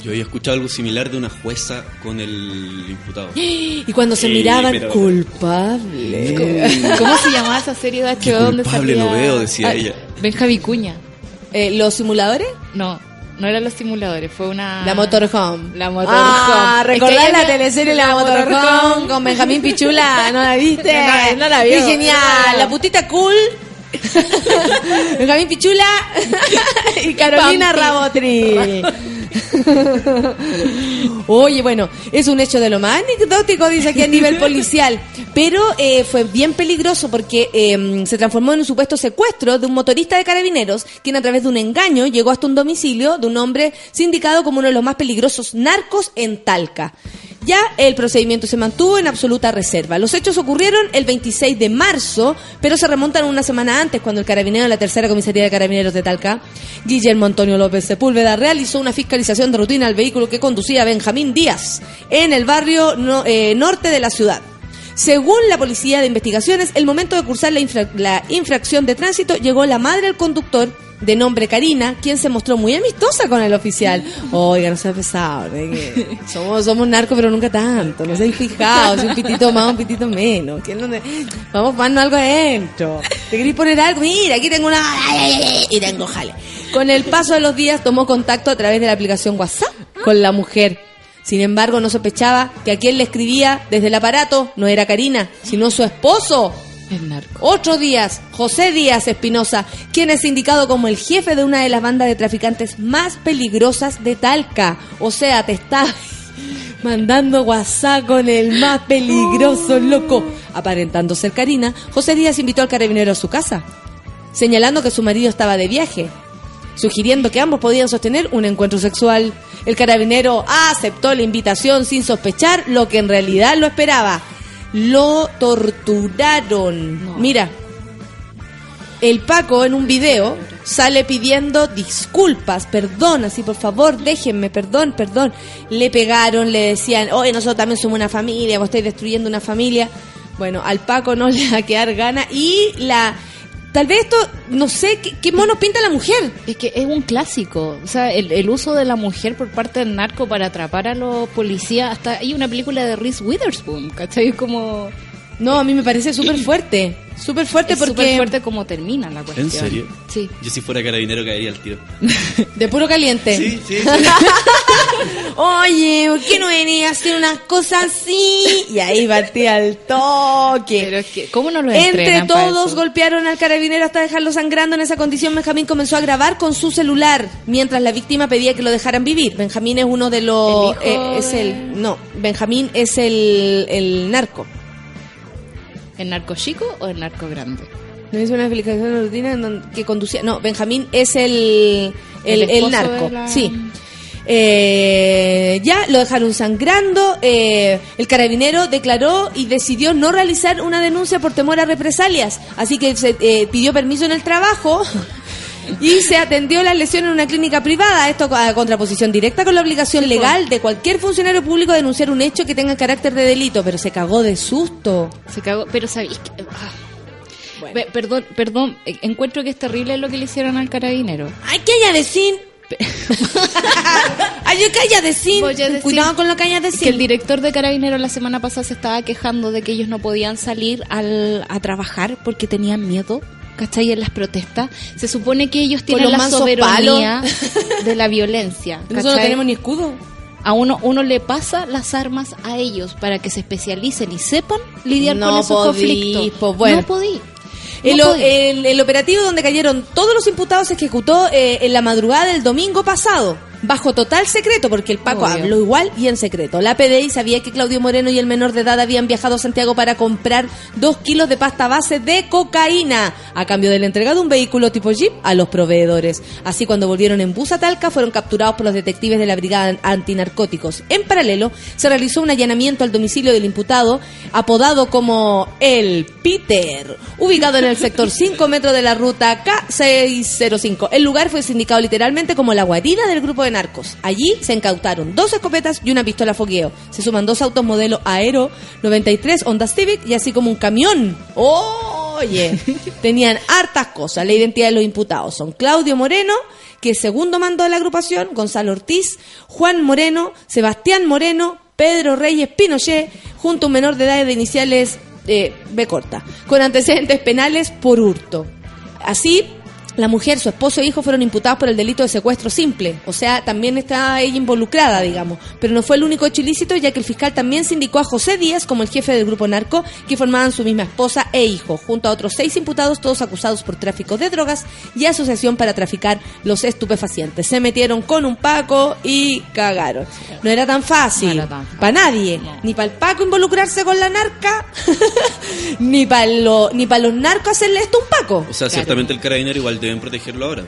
Yo había escuchado algo similar de una jueza con el imputado. Y cuando se miraban, pero- culpable. ¿Cómo se llamaba esa serie de HBO culpable salía... lo veo, decía Ah, ella. Benja Vicuña. Eh, ¿Los simuladores? No, no eran los simuladores, fue una... La Motorhome. La Motorhome. Ah, Es que ¿recordás la había- teleserie La, La Motorhome, Motorhome. con Benjamín Pichula? ¿No la viste? No, no la vi. Qué genial. No. La putita cool. Benjamín Pichula y Carolina. Rabotri. Oye, bueno, es un hecho de lo más anecdótico, dice aquí a nivel policial. Pero eh, fue bien peligroso porque eh, se transformó en un supuesto secuestro de un motorista de carabineros, quien a través de un engaño llegó hasta un domicilio de un hombre sindicado como uno de los más peligrosos narcos en Talca. Ya el procedimiento se mantuvo en absoluta reserva. Los hechos ocurrieron el 26 de marzo, pero se remontan una semana antes, cuando el carabinero de la tercera comisaría de carabineros de Talca, Guillermo Antonio López Sepúlveda, realizó una fiscalización de rutina al vehículo que conducía Benjamín Díaz en el barrio no- eh, norte de la ciudad. Según la policía de investigaciones, el momento de cursar la, infra- la infracción de tránsito llegó la madre del conductor de nombre Karina, quien se mostró muy amistosa con el oficial. Oiga, no sea pesado, ¿eh? somos, somos narcos, pero nunca tanto. No seáis fijados, un pitito más, un pitito menos. ¿Quién no te- Vamos ponernos algo adentro. ¿Te queréis poner algo? Mira, aquí tengo una... Y tengo jale. Con el paso de los días tomó contacto a través de la aplicación WhatsApp con la mujer. Sin embargo, no sospechaba que a quien le escribía desde el aparato no era Karina, sino su esposo, El narco. otro Díaz, José Díaz Espinosa, quien es indicado como el jefe de una de las bandas de traficantes más peligrosas de Talca. O sea, te está mandando WhatsApp con el más peligroso, loco. Aparentando ser Karina, José Díaz invitó al carabinero a su casa. señalando que su marido estaba de viaje, sugiriendo que ambos podían sostener un encuentro sexual. El carabinero aceptó la invitación sin sospechar lo que en realidad lo esperaba. Lo torturaron. Mira, el Paco en un video sale pidiendo disculpas, perdón, así por favor, déjenme, perdón, perdón. Le pegaron, le decían, oye, nosotros también somos una familia, vos estáis destruyendo una familia. Bueno, al Paco no le va a quedar gana y la... Tal vez esto, no sé, ¿qué, qué mono pinta la mujer? Es que es un clásico. O sea, el, el uso de la mujer por parte del narco para atrapar a los policías. Hasta hay una película de Reese Witherspoon, ¿cachai? Como. No, a mí me parece súper fuerte. Súper fuerte Es porque... súper fuerte como termina la cuestión. ¿En serio? Sí. Yo si fuera carabinero caería al tiro. De puro caliente. Sí, sí, sí. Oye, ¿por qué no venía a hacer unas cosas así? Y ahí partía al toque. Pero es que, ¿cómo no lo Entre todos eso? golpearon al carabinero hasta dejarlo sangrando. En esa condición, Benjamín comenzó a grabar con su celular mientras la víctima pedía que lo dejaran vivir. Benjamín es uno de los. ¿El hijo eh, es el. No, Benjamín es el, el narco. ¿El narco chico o el narco grande? No hizo una explicación rutina en donde- que conducía. No, Benjamín es el, el, El el esposo narco. la- Sí. Eh, ya lo dejaron sangrando. eh, el carabinero declaró y decidió no realizar una denuncia por temor a represalias. Así que se eh, pidió permiso en el trabajo. Y se atendió la lesión en una clínica privada, esto a contraposición directa con la obligación legal de cualquier funcionario público de denunciar un hecho que tenga carácter de delito, pero se cagó de susto. Se cagó. Pero sabéis que. ah. Pe- Perdón, perdón, eh, encuentro que es terrible lo que le hicieron al carabinero. ¡Ay, que haya decir! ¡Ay, que haya decir! Voy a decir Cuidado con lo que haya Que el decir. director de Carabineros la semana pasada se estaba quejando de que ellos no podían salir al, a trabajar porque tenían miedo. ¿Cachai? En las protestas. Se supone que ellos tienen la soberanía de la violencia. Nosotros no tenemos ni escudo. A uno, uno le pasa las armas a ellos para que se especialicen y sepan lidiar No con esos podí, conflictos. pues, bueno. No podí. El, No o- podí. el- el operativo donde cayeron todos los imputados se ejecutó eh, en la madrugada del domingo pasado, bajo total secreto, porque el Paco Obvio. habló igual y en secreto. La PDI sabía que Claudio Moreno y el menor de edad habían viajado a Santiago para comprar dos kilos de pasta base de cocaína, a cambio de la entrega de un vehículo tipo Jeep a los proveedores. Así, cuando volvieron en bus a Talca, fueron capturados por los detectives de la Brigada Antinarcóticos. En paralelo, se realizó un allanamiento al domicilio del imputado, apodado como el Peter, ubicado en el sector 5 metros de la ruta K605. El lugar fue sindicado literalmente como la guarida del grupo de narcos. Allí se incautaron dos escopetas y una pistola fogueo. Se suman dos autos modelo Aero 93 Honda Civic y así como un camión. Oye, tenían hartas cosas. La identidad de los imputados son Claudio Moreno, que es segundo mando de la agrupación, Gonzalo Ortiz, Juan Moreno, Sebastián Moreno, Pedro Reyes Pinochet, junto a un menor de edad de iniciales eh, B corta, con antecedentes penales por hurto. Así, la mujer, su esposo e hijo fueron imputados por el delito de secuestro simple. O sea, también está ella involucrada, digamos. Pero no fue el único hecho ilícito, ya que el fiscal también se indicó a José Díaz como el jefe del grupo narco, que formaban su misma esposa e hijo, junto a otros seis imputados, todos acusados por tráfico de drogas y asociación para traficar los estupefacientes. Se metieron con un Paco y cagaron. No era tan fácil. No. Para nadie. No. Ni para el Paco involucrarse con la narca, ni para lo, ni para los narcos hacerle esto a un Paco. O sea, ciertamente el carabinero igual deben protegerlo ahora.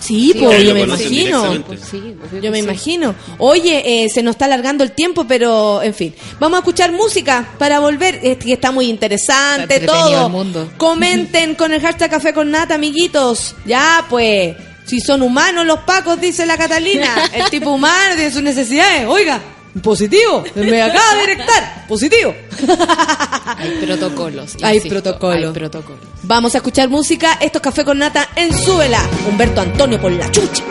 Sí, Sí, pues obvio, yo me imagino. Sí, Yo me sí. imagino. Oye, eh, se nos está alargando el tiempo, pero en fin. Vamos a escuchar música para volver, eh, que está muy interesante Está todo. el mundo. Comenten con el hashtag Café con Nata, amiguitos. Ya, pues. Si son humanos los pacos, dice la Catalina. El tipo humano tiene sus necesidades. Oiga, positivo. Me acaba de directar. Positivo. Hay protocolos. Hay insisto, protocolo. Hay protocolos. Vamos a escuchar música. Esto es Café con Nata en Súbela. Humberto Antonio por la chucha.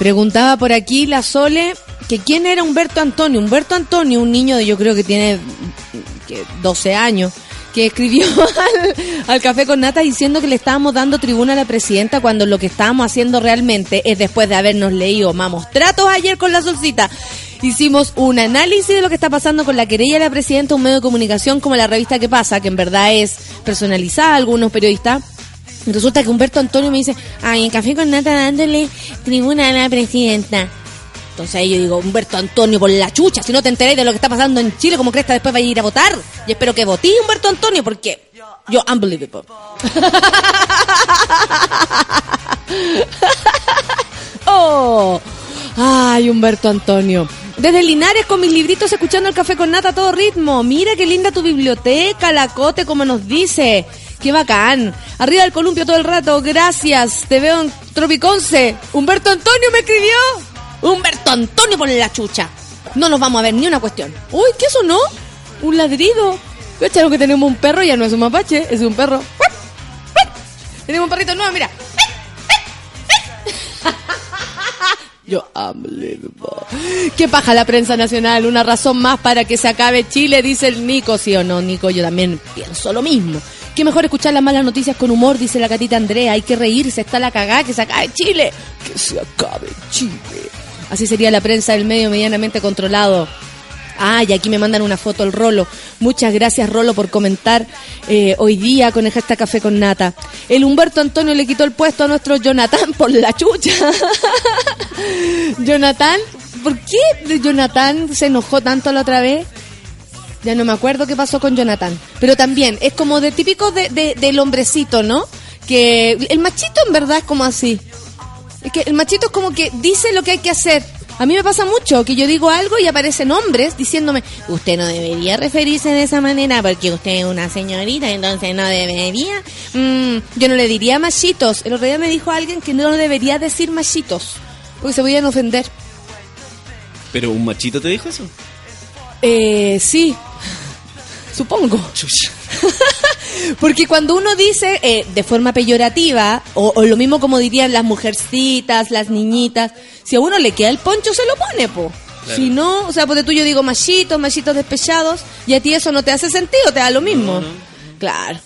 Preguntaba por aquí la Sole que quién era Humberto Antonio. Humberto Antonio, un niño de yo creo que tiene que 12 años, que escribió al, al café con nata diciendo que le estábamos dando tribuna a la presidenta cuando lo que estábamos haciendo realmente es después de habernos leído mamos tratos ayer con la solcita. Hicimos un análisis de lo que está pasando con la querella de la presidenta, un medio de comunicación como la revista que pasa, que en verdad es personalizada, algunos periodistas. Resulta que Humberto Antonio me dice, ay, en café con nata dándole tribuna a la presidenta. Entonces ahí yo digo, Humberto Antonio, por la chucha, si no te enteráis de lo que está pasando en Chile, ¿cómo crees que después vais a ir a votar? Y espero que votí Humberto Antonio, porque yo, unbelievable. oh, ay, Humberto Antonio. Desde Linares con mis libritos escuchando el café con nata a todo ritmo. Mira qué linda tu biblioteca, Lacote, como nos dice. Qué bacán. Arriba del columpio todo el rato. Gracias. Te veo en Tropiconce. Humberto Antonio me escribió. Humberto Antonio por la chucha. No nos vamos a ver ni una cuestión. Uy, ¿qué sonó? Un ladrido. Cacharon que tenemos un perro, ya no es un mapache, es un perro. Tenemos un perrito nuevo, mira. Yo unbelievable. ¿Qué paja la prensa nacional? Una razón más para que se acabe Chile, dice el Nico. ¿Sí o no, Nico? Yo también pienso lo mismo. Qué mejor escuchar las malas noticias con humor, dice la catita Andrea. Hay que reírse, está la cagada, que se acabe Chile. Que se acabe Chile. Así sería la prensa del medio medianamente controlado. Ah, y aquí me mandan una foto el Rolo. Muchas gracias, Rolo, por comentar eh, hoy día con el hashtag Café con Nata. El Humberto Antonio le quitó el puesto a nuestro Jonathan por la chucha. Jonathan, ¿por qué Jonathan se enojó tanto la otra vez? Ya no me acuerdo qué pasó con Jonathan. Pero también, es como de típico de, de- del hombrecito, ¿no? Que el machito en verdad es como así. Es que el machito es como que dice lo que hay que hacer. A mí me pasa mucho que yo digo algo y aparecen hombres diciéndome, usted no debería referirse de esa manera porque usted es una señorita, entonces no debería. Mm, yo no le diría machitos. El otro día me dijo alguien que no debería decir machitos porque se podían ofender. ¿Pero un machito te dijo eso? Eh, sí, supongo. Porque cuando uno dice eh, de forma peyorativa, o, o lo mismo como dirían las mujercitas, las niñitas, si a uno le queda el poncho, se lo pone, po. Claro. Si no, o sea, porque tú yo digo machitos, machitos despechados, y a ti eso no te hace sentido, te da lo mismo. Claro.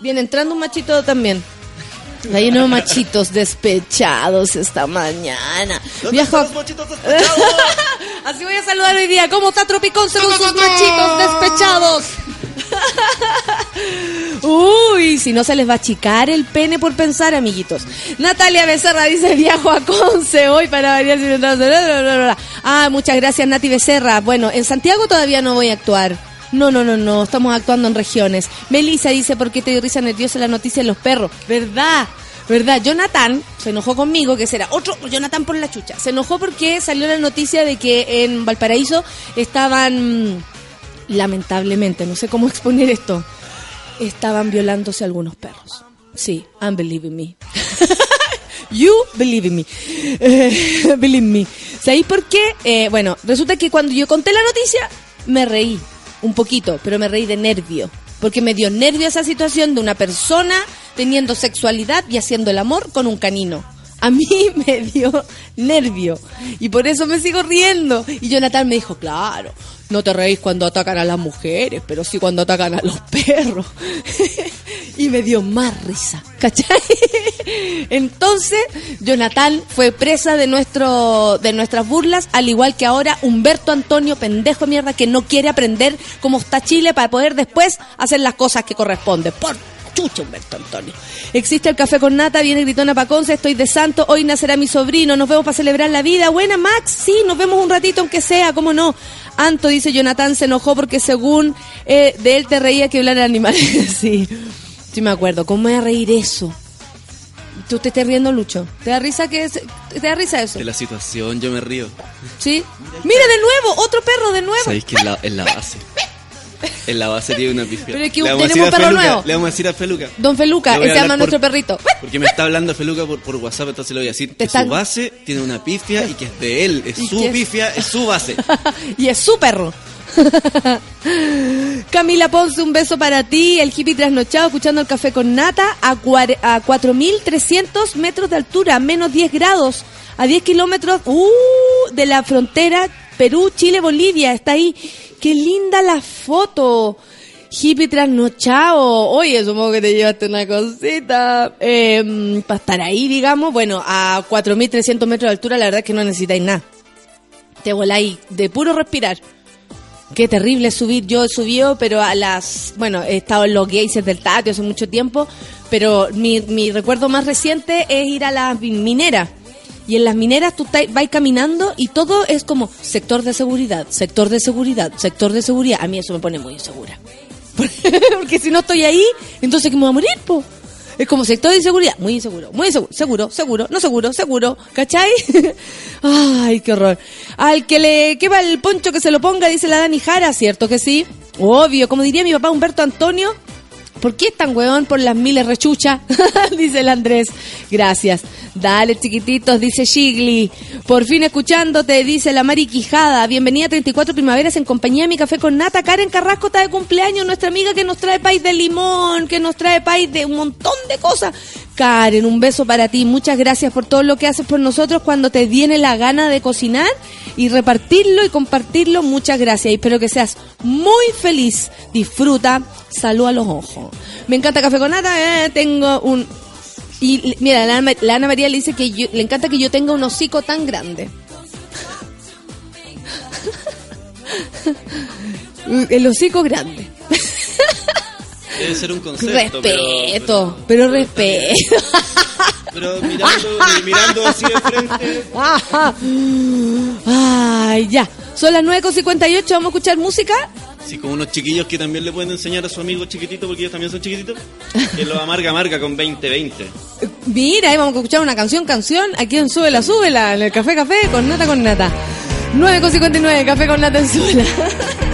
Viene entrando un machito también. Hay unos machitos despechados esta mañana. Viajo. Así voy a saludar hoy día. ¿Cómo está Tropicón según sus machitos despechados? Uy, si no se les va a achicar el pene por pensar, amiguitos. Natalia Becerra dice, viajo a Conce hoy para variar. si me traes- bla, bla, bla, bla". Ah, muchas gracias, Nati Becerra. Bueno, en Santiago todavía no voy a actuar. No, no, no, no, estamos actuando en regiones. Melissa dice, ¿por qué te dio risa nerviosa la noticia de los perros? ¿Verdad? ¿Verdad? Jonathan se enojó conmigo, que será otro Jonathan por la chucha. Se enojó porque salió la noticia de que en Valparaíso estaban, mm, lamentablemente, no sé cómo exponer esto, estaban violándose algunos perros. Sí, I'm believing me. You believe in me. Believe me. ¿Sabéis por qué? Eh, bueno, resulta que cuando yo conté la noticia, me reí un poquito, pero me reí de nervio. Porque me dio nervio esa situación de una persona teniendo sexualidad y haciendo el amor con un canino. A mí me dio nervio y por eso me sigo riendo. Y Jonathan me dijo, claro, no te reís cuando atacan a las mujeres, pero sí cuando atacan a los perros. y me dio más risa, ¿cachai? Entonces, Jonathan fue presa de nuestro de nuestras burlas, al igual que ahora Humberto Antonio, pendejo de mierda, que no quiere aprender cómo está Chile para poder después hacer las cosas que corresponden. Por chucha, Humberto Antonio. Existe el café con nata, viene Gritona Paconce, estoy de santo, hoy nacerá mi sobrino, nos vemos para celebrar la vida. Buena, Max, sí, nos vemos un ratito, aunque sea, cómo no. Anto dice, Jonathan se enojó porque según eh, de él te reía que hablar animales. sí, sí me acuerdo. ¿Cómo voy a reír eso? ¿Tú te estás riendo, Lucho? ¿Te da risa que es- te da risa eso? De la situación yo me río. ¿Sí? Mira de nuevo, otro perro de nuevo. ¿Sabéis que en la, en la base? En la base tiene una pifia. Pero es que Le vamos tenemos a perro Feluca, nuevo. Le vamos a decir a Feluca. Don Feluca, ese se llama por- nuestro perrito. Porque me está hablando Feluca por, por WhatsApp, entonces le voy a decir que están- su base tiene una pifia y que es de él. Es ¿Y su es? pifia, es su base. y es su perro. Camila Ponce, un beso para ti. El hippie trasnochado escuchando el café con nata a, a 4.300 metros de altura, menos 10 grados, a 10 kilómetros uh, de la frontera Perú, Chile, Bolivia. Está ahí. Qué linda la foto. Hippie trasnochado. Oye, supongo que te llevaste una cosita. Eh, para estar ahí, digamos. Bueno, a 4.300 metros de altura, la verdad es que no necesitáis nada. Te voláis de puro respirar. Qué terrible subir. Yo he subido, pero a las. Bueno, he estado en los geysers del Tatio hace mucho tiempo, pero mi, recuerdo más reciente es ir a las mineras. Y en las mineras tú vas caminando y todo es como sector de seguridad, sector de seguridad, sector de seguridad. A mí eso me pone muy insegura. Porque si no estoy ahí, entonces que me voy a morir, po. Es como sector de inseguridad, muy inseguro, muy inseguro, seguro, seguro, no seguro, seguro, ¿cachai? Ay, qué horror. Al que le quema el poncho que se lo ponga, dice la Dani Jara, ¿cierto que sí? Obvio, como diría mi papá Humberto Antonio, ¿por qué es tan weón por las miles rechucha? dice el Andrés. Gracias. Dale, chiquititos, dice Shigli. Por fin escuchándote, dice la Mari Quijada. Bienvenida a 34 Primaveras en compañía de mi café con nata. Karen Carrasco está de cumpleaños, nuestra amiga que nos trae país de limón, que nos trae país de un montón de cosas. Karen, un beso para ti. Muchas gracias por todo lo que haces por nosotros cuando te viene la gana de cocinar y repartirlo y compartirlo. Muchas gracias y espero que seas muy feliz. Disfruta. Salud a los ojos. Me encanta café con nata, eh, tengo un... Y mira, la, Ana María le dice que yo, le encanta que yo tenga un hocico tan grande. El hocico grande. Debe ser un concepto. Respeto, pero, respeto. Pero mirando, mirando así de. Ay, ya. Son las 9.58, vamos a escuchar música. Sí, como unos chiquillos que también le pueden enseñar a su amigo chiquitito, porque ellos también son chiquititos, que lo amarga amarga con 2020. Mira, ahí vamos a escuchar una canción, canción, aquí en Súbela, Súbela, en el Café Café, con nata con nata. 9.59, Café con nata en Súbela.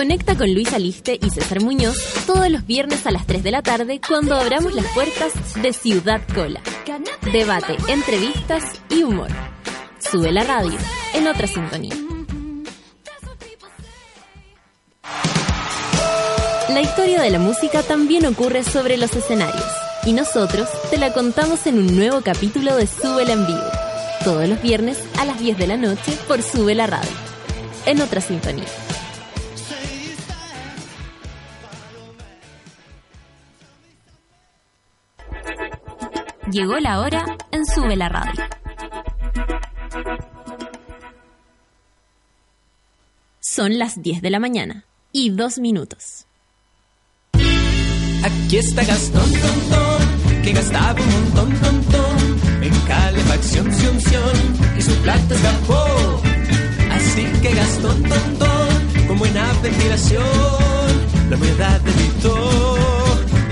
Conecta con Luis Aliste y César Muñoz todos los viernes a las 3 de la tarde cuando abramos las puertas de Ciudad Cola. Debate, entrevistas y humor. Sube la radio en otra sintonía. La historia de la música también ocurre sobre los escenarios y nosotros te la contamos en un nuevo capítulo de Súbela en vivo, todos los viernes a las 10 de la noche por Sube la Radio, en otra sintonía. Llegó la hora en Sube la Radio. Son las 10 de la mañana y dos minutos. Aquí está Gastón, ton, ton, que gastaba un montón, montón en calefacción, ción, ción, y su plata escapó. Así que gastó un tontón con buena ventilación. La humedad evitó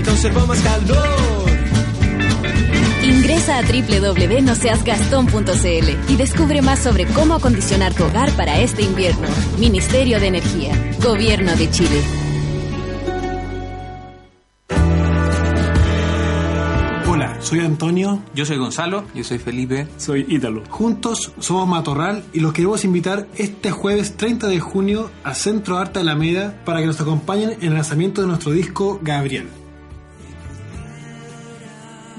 y conservó más calor. Ingresa a www.noseasgastón.cl y descubre más sobre cómo acondicionar tu hogar para este invierno. Ministerio de Energía, Gobierno de Chile. Hola, soy Antonio. Yo soy Gonzalo. Yo soy Felipe. Soy Ítalo. Juntos somos Matorral y los queremos invitar este jueves 30 de junio a Centro Arte Alameda para que nos acompañen en el lanzamiento de nuestro disco Gabriel.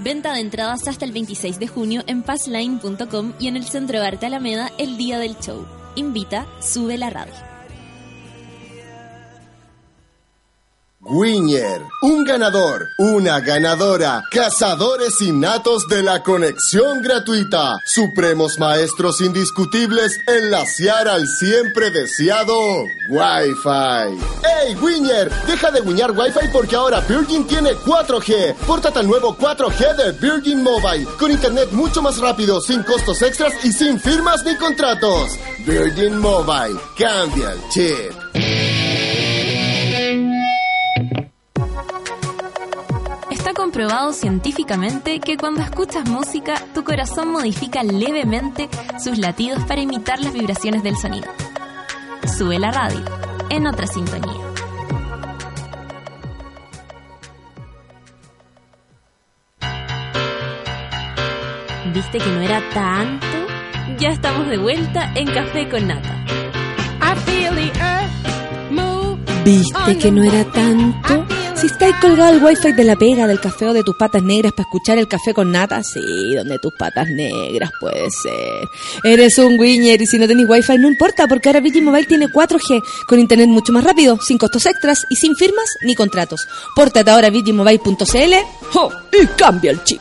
Venta de entradas hasta el 26 de junio en passline.com y en el Centro Arte Alameda el día del show. Invita, sube la radio. Winner, un ganador, una ganadora, cazadores innatos de la conexión gratuita, supremos maestros indiscutibles en laciar al siempre deseado Wi-Fi. ¡Hey, Winner! Deja de guiñar Wi-Fi porque ahora Virgin tiene 4G. Pórtate al nuevo 4G de Virgin Mobile, con internet mucho más rápido, sin costos extras y sin firmas ni contratos. Virgin Mobile, cambia el chip. Está comprobado científicamente que cuando escuchas música, tu corazón modifica levemente sus latidos para imitar las vibraciones del sonido. Sube la radio, en otra sintonía. ¿Viste que no era tanto? Ya estamos de vuelta en Café con Nata. ¿Viste que no era tanto? Si estáis colgado el wifi de la pega, del café o de tus patas negras para escuchar el café con nata, sí, donde tus patas negras puede ser. Eres un winner y si no tenéis wifi no importa porque ahora Virgin Mobile tiene 4G con internet mucho más rápido, sin costos extras y sin firmas ni contratos. Pórtate ahora a virginmobile.cl ¡jo! y cambia el chip.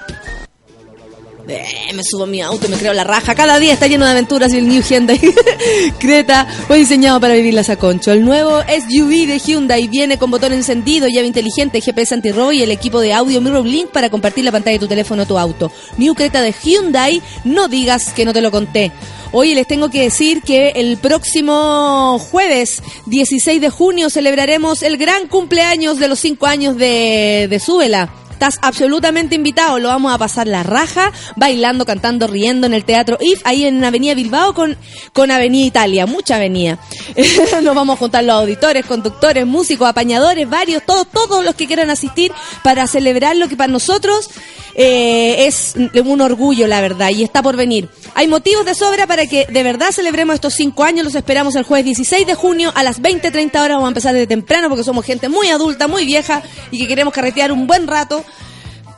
Eh, me subo mi auto, me creo la raja. Cada día está lleno de aventuras y el New Hyundai Creta fue diseñado para vivirlas a concho. El nuevo SUV de Hyundai viene con botón encendido, llave inteligente, GPS antirrobo y el equipo de audio Mirror Link para compartir la pantalla de tu teléfono o tu auto. New Creta de Hyundai, no digas que no te lo conté. Oye, les tengo que decir que el próximo jueves 16 de junio celebraremos el gran cumpleaños de los 5 años de, de Súbela. Estás absolutamente invitado, lo vamos a pasar la raja, bailando, cantando, riendo en el Teatro IF, ahí en Avenida Bilbao con, con Avenida Italia, mucha avenida. Nos vamos a juntar los auditores, conductores, músicos, apañadores, varios, todos, todos los que quieran asistir para celebrar lo que para nosotros eh, es un orgullo, la verdad, y está por venir. Hay motivos de sobra para que de verdad celebremos estos cinco años, los esperamos el jueves 16 de junio a las 20.30 horas, vamos a empezar desde temprano porque somos gente muy adulta, muy vieja y que queremos carretear un buen rato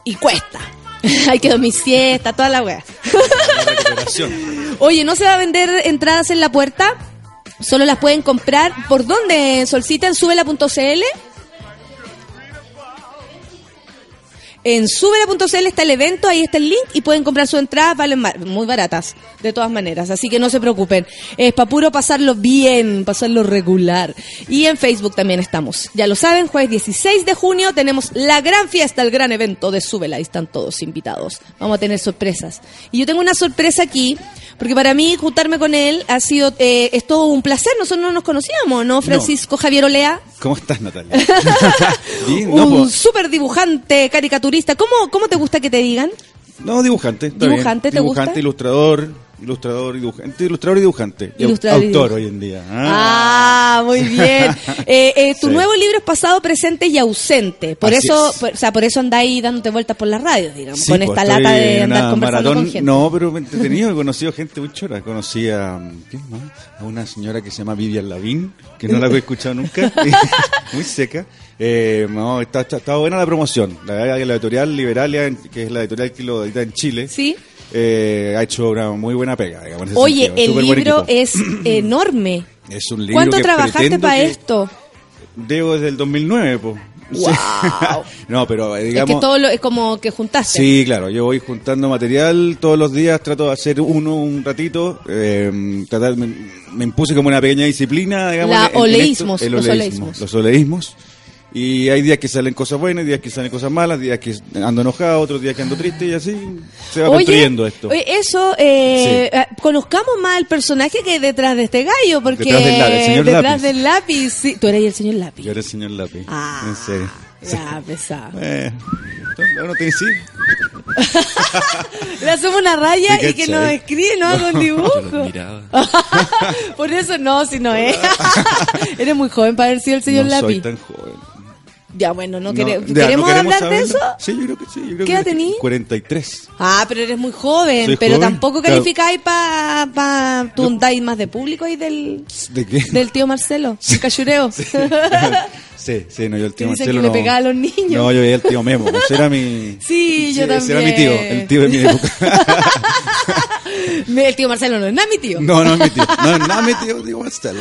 y cuesta. Hay que dormir siesta, toda la wea. Oye, ¿no se va a vender entradas en la puerta? Solo las pueden comprar. ¿Por dónde? Solcitan subela.cl. En subela.cl está el evento, ahí está el link y pueden comprar su entrada, valen muy baratas, de todas maneras, así que no se preocupen. Es para puro pasarlo bien, pasarlo regular. Y en Facebook también estamos. Ya lo saben, jueves 16 de junio tenemos la gran fiesta, el gran evento de Súbela, ahí están todos invitados. Vamos a tener sorpresas. Y yo tengo una sorpresa aquí, porque para mí juntarme con él ha sido, eh, es todo un placer, nosotros no nos conocíamos, ¿no, Francisco Javier Olea? ¿Cómo estás, Natalia? No, un pues, súper dibujante, caricaturista. ¿Cómo, ¿Cómo te gusta que te digan? no, dibujante. está ¿Dibujante bien. te dibujante, gusta? ilustrador, ilustrador, dibujante, ilustrador y dibujante. Y Ilustrador y autor hoy en día. Ah. Ah, muy bien. Eh, eh, tu Sí. nuevo libro es pasado, presente y ausente. Por Así eso, es. por, o sea, por eso andáis dándote vueltas por las radios, digamos, Sí, con pues, esta lata de andar conversando maratón. con gente. No, pero entretenido, he conocido gente muy chora. Conocí a, ¿quién más? a una señora que se llama Vivian Lavín, que no la había escuchado nunca, muy seca. Eh, no, está, está, está buena la promoción. La la editorial Liberalia, que es la editorial que lo edita en Chile, Sí. Eh, ha hecho una muy buena pega. digamos, en ese Oye, sentido. el Súper libro es enorme. Es un libro ¿Cuánto que trabajaste para que- esto? Debo desde el 2009, po. Sí. Wow. no, pero eh, es digamos... que todo lo, es como que juntaste. Sí, claro, yo voy juntando material todos los días, trato de hacer uno un ratito, eh, tratar, me, me impuse como una pequeña disciplina, digamos. La en- en oleísmos, esto, el los oleísmo, oleísmos. Los oleísmos. Y hay días que salen cosas buenas, días que salen cosas malas, días que ando enojado, otros días que ando triste y así se va construyendo esto. oye, eso, eh, eh, conozcamos más el personaje que hay detrás de este gallo, porque Detrás del lápiz, el señor detrás lápiz. del lápiz, sí, tú eres el señor lápiz. Yo era el señor lápiz. Ah. En serio. Ya, pesado. Eh, bueno, te sí. Le hacemos una raya ¿Te y que nos escribe, no haga un dibujo. Por eso no, si no es. Eres muy joven para haber sido el señor no lápiz. soy tan joven. Ya, bueno, no, quere- ya, ¿queremos ¿no hablar de saberlo? eso? Sí, yo creo que sí. Yo creo ¿Qué edad tení? 43. Ah, pero eres muy joven, Soy pero joven, tampoco claro. calificáis para pa, tú dais más de público ahí del, ¿De qué? del tío Marcelo, el cachureo. Sí, sí, no, yo el tío dicen Marcelo que le no. pegaba a los niños. No, yo veía el tío Memo. Ese era mi. Sí, yo ese era mi también. tío, el tío de mi época. El tío Marcelo no es nada mi tío. No, no es mi tío. No, no, mi tío, digo Marcelo.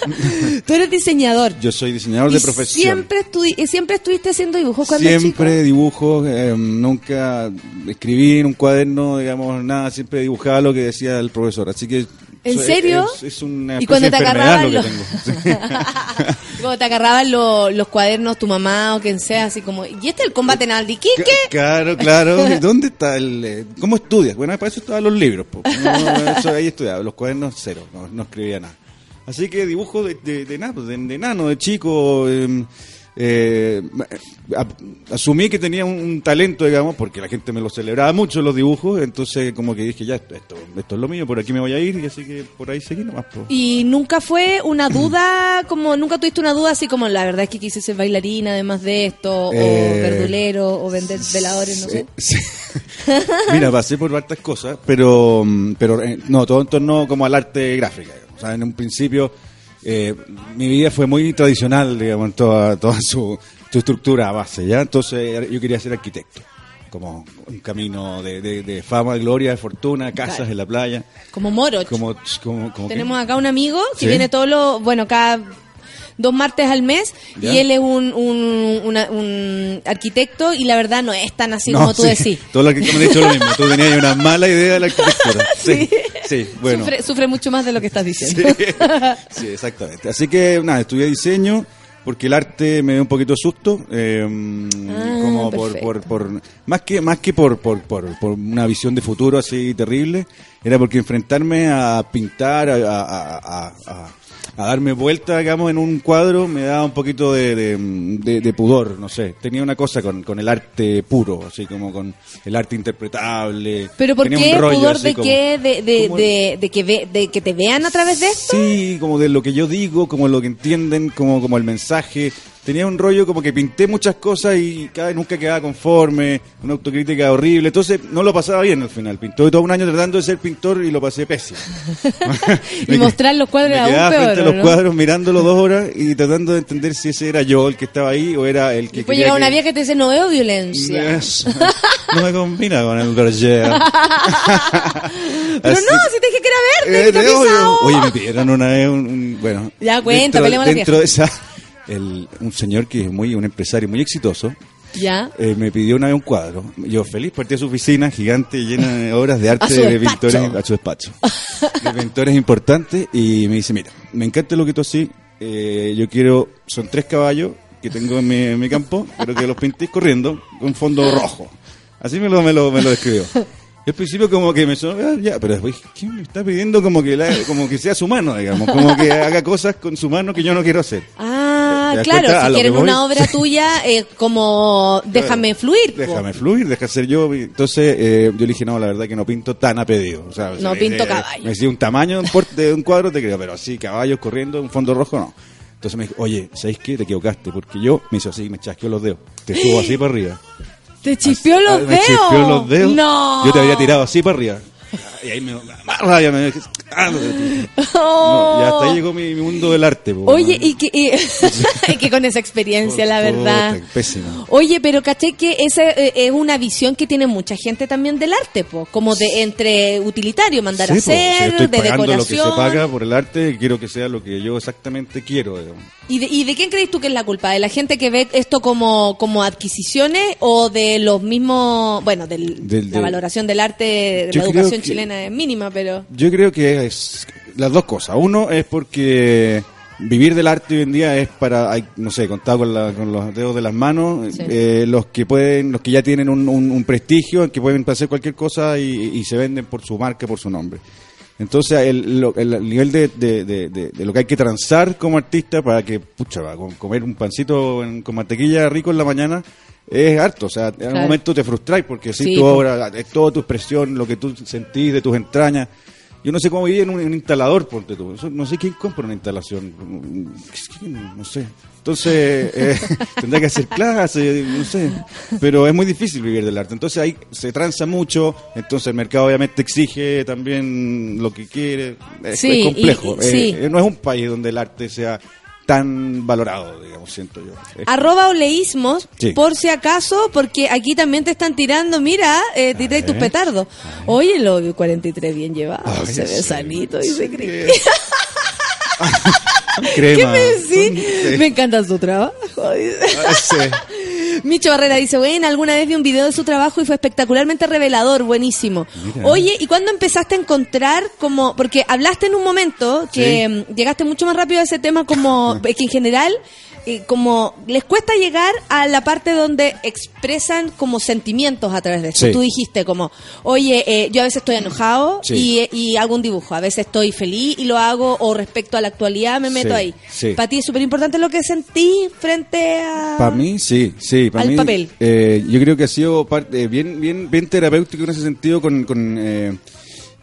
Tú eres diseñador. Yo soy diseñador Y de profesión. Siempre, estu- y siempre estuviste haciendo dibujos cuando Siempre dibujo, eh, nunca escribí en un cuaderno, digamos, nada, siempre dibujaba lo que decía el profesor. Así que. ¿En serio? Es, es una Y cuando te agarraban lo los- que tengo. Cuando te agarraban lo- los cuadernos tu mamá o quien sea, así como, ¿y este es el combate en Aldiquique? Claro, claro. ¿Y ¿Dónde está el.? eh, ¿Cómo estudias? Bueno, para eso estaban los libros. No, eso ahí estudiaba. Los cuadernos, cero. No, no escribía nada. Así que dibujo de, de, de nada, pues, de, de nano, de chico. eh, eh, asumí que tenía un, un talento, digamos, porque la gente me lo celebraba mucho los dibujos. Entonces, como que dije, ya, esto, esto, esto es lo mío, por aquí me voy a ir. Y así que por ahí seguí nomás. po. Y nunca fue una duda, como nunca tuviste una duda así como la verdad es que quise ser bailarina además de esto, o Eh, verdulero, o vender veladores, no sé. Sí. Mira, pasé por hartas cosas, pero, mm, pero eh, no, todo en torno como al arte gráfica. digamos. O sea, en un principio eh, mi vida fue muy tradicional, digamos, en toda, toda su, su estructura base, ¿ya? Entonces yo quería ser arquitecto, como un camino de, de- de fama, de gloria, de fortuna, casas Claro. en la playa. Como Moro. Como, como, como que- Tenemos acá un amigo que Sí. viene todos los, bueno, cada dos martes al mes Ya. y él es un, un, una- un arquitecto y la verdad no es tan así No, como tú sí, decís. Todos los que me han dicho lo mismo. Tú tenías una mala idea de la arquitectura. Sí, sí, bueno. Sufre, sufre mucho más de lo que estás diciendo. Sí, exactamente. Así que nada, estudié diseño porque el arte me dio un poquito de susto, eh, como por, por, por- más que más que por, por, por, por una visión de futuro así terrible, era porque enfrentarme a pintar, a, a, a- a- a darme vuelta, digamos, en un cuadro me daba un poquito de, de, de- de pudor, no sé. Tenía una cosa con, con el arte puro, así como con el arte interpretable. Pero ¿por Tenía qué? rollo ¿Pudor de como- qué? De que ve, ¿De que te vean a través de esto? Sí, como de lo que yo digo, como lo que entienden, como, como el mensaje. Tenía un rollo como que pinté muchas cosas y cada vez nunca quedaba conforme, una autocrítica horrible. Entonces no lo pasaba bien al final. Pintó todo un año tratando de ser pintor y lo pasé pésimo. Y mostrar los cuadros Me aún quedaba peor. frente a ¿o los no? cuadros mirándolo dos horas y tratando de entender si ese era yo el que estaba ahí o era el que quería llega una vieja que te dice, no veo violencia. No me combina con el Berger. Pero Así- no, si te dije que era verde, Eh, pisado. oye, me pidieron una vez un, un- bueno. Ya, cuenta, dentro, peleemos la dentro de esa el, un señor que es muy un empresario muy exitoso Ya. eh, me pidió una vez un cuadro. Yo feliz partí a su oficina gigante llena de obras de arte de pintores a su despacho. de pintores importantes y me dice, "Mira, me encanta lo que tú así, eh, yo quiero son tres caballos que tengo en mi, en mi campo, quiero que los pintéis corriendo con fondo rojo." Así me lo me lo, me lo describió. Y al principio como que me sonó, "Ah, ya, pero después, ¿quién me está pidiendo como que, la- como que sea su mano, digamos? Como que haga cosas con su mano que yo no quiero hacer. Ah, ¿Te das claro, cuenta si quieren una obra tuya, eh, como déjame fluir. po. Déjame fluir, deja ser yo. Entonces eh, yo le dije, no, la verdad que no pinto tan a pedido. O sea, No pinto me- caballo. Me decía un tamaño de un cuadro, te creo, pero así, caballos corriendo, un fondo rojo, no. Entonces me dijo, oye, ¿sabes qué? Te equivocaste, porque yo me hizo así, me chasqueó los dedos. Te subo así para arriba. ¿Te chispeó los Ah, dedos? Me chispeó los dedos. No. Yo te había tirado así para arriba. Y ahí me... Más rabia, me... Ah, no, Oh. y hasta ahí llegó mi, mi mundo del arte. po, Oye, y que, y- que con esa experiencia, la verdad. Puta, Pésimo. Oye, pero caché que esa eh, es una visión que tiene mucha gente también del arte, po, como de entre utilitario, mandar Sí, a po, si hacer, estoy de pagando lo que se decoración. paga por el arte, quiero que sea lo que yo exactamente quiero. digamos. ¿Y de, ¿Y de quién crees tú que es la culpa? ¿De la gente que ve esto como, como adquisiciones o de los mismos, bueno, del- Del- la del- valoración del arte, Yo la educación que- chilena es mínima, pero... Yo creo que es las dos cosas. Uno es porque vivir del arte hoy en día es para, hay, no sé, contado con, la- con los dedos de las manos, Sí. eh, los que pueden, los que ya tienen un, un- un prestigio, que pueden hacer cualquier cosa y, y se venden por su marca, por su nombre. Entonces, el, lo- el nivel de, de- de- lo que hay que transar como artista para que, pucha, va, com- comer un pancito en- con mantequilla rico en la mañana es harto. O sea, en Claro. un momento te frustráis porque si Sí, tu obra es toda tu expresión, lo que tú sentís de tus entrañas. Yo no sé cómo vivir en un, instalador, ponte tú. No sé quién compra una instalación. No sé. Entonces, eh, tendrá que hacer clases, no sé. Pero es muy difícil vivir del arte. Entonces ahí se transa mucho. Entonces el mercado obviamente exige también lo que quiere. Es, Sí, es complejo. y- y- sí. Eh, no es un país donde el arte sea tan valorado, digamos, siento yo. Arroba oleísmos, Sí. por si acaso, porque aquí también te están tirando, mira, eh, tiré tus petardos. Oye, el obvio 43 bien llevado, Ay, se ve sí. sanito y se cree. crema. ¿Qué me decís? Me encanta su trabajo. dice. Micho Barrera dice, bueno, alguna vez vi un video de su trabajo y fue espectacularmente revelador, buenísimo. Mira. Oye, ¿y cuándo empezaste a encontrar como, porque hablaste en un momento que mm, llegaste mucho más rápido a ese tema como, que en general, eh, como les cuesta llegar a la parte donde expresan como sentimientos a través de esto. Sí. Tú dijiste como, oye, eh, yo a veces estoy enojado Sí. y, y hago un dibujo, a veces estoy feliz y lo hago, o respecto a la actualidad me meto Sí, ahí. Para ti es súper importante lo que sentí frente a... Para mí, sí, sí. Para Al mí, papel. eh, yo creo que ha sido parte, eh, bien, bien, bien terapéutico en ese sentido con, con, eh,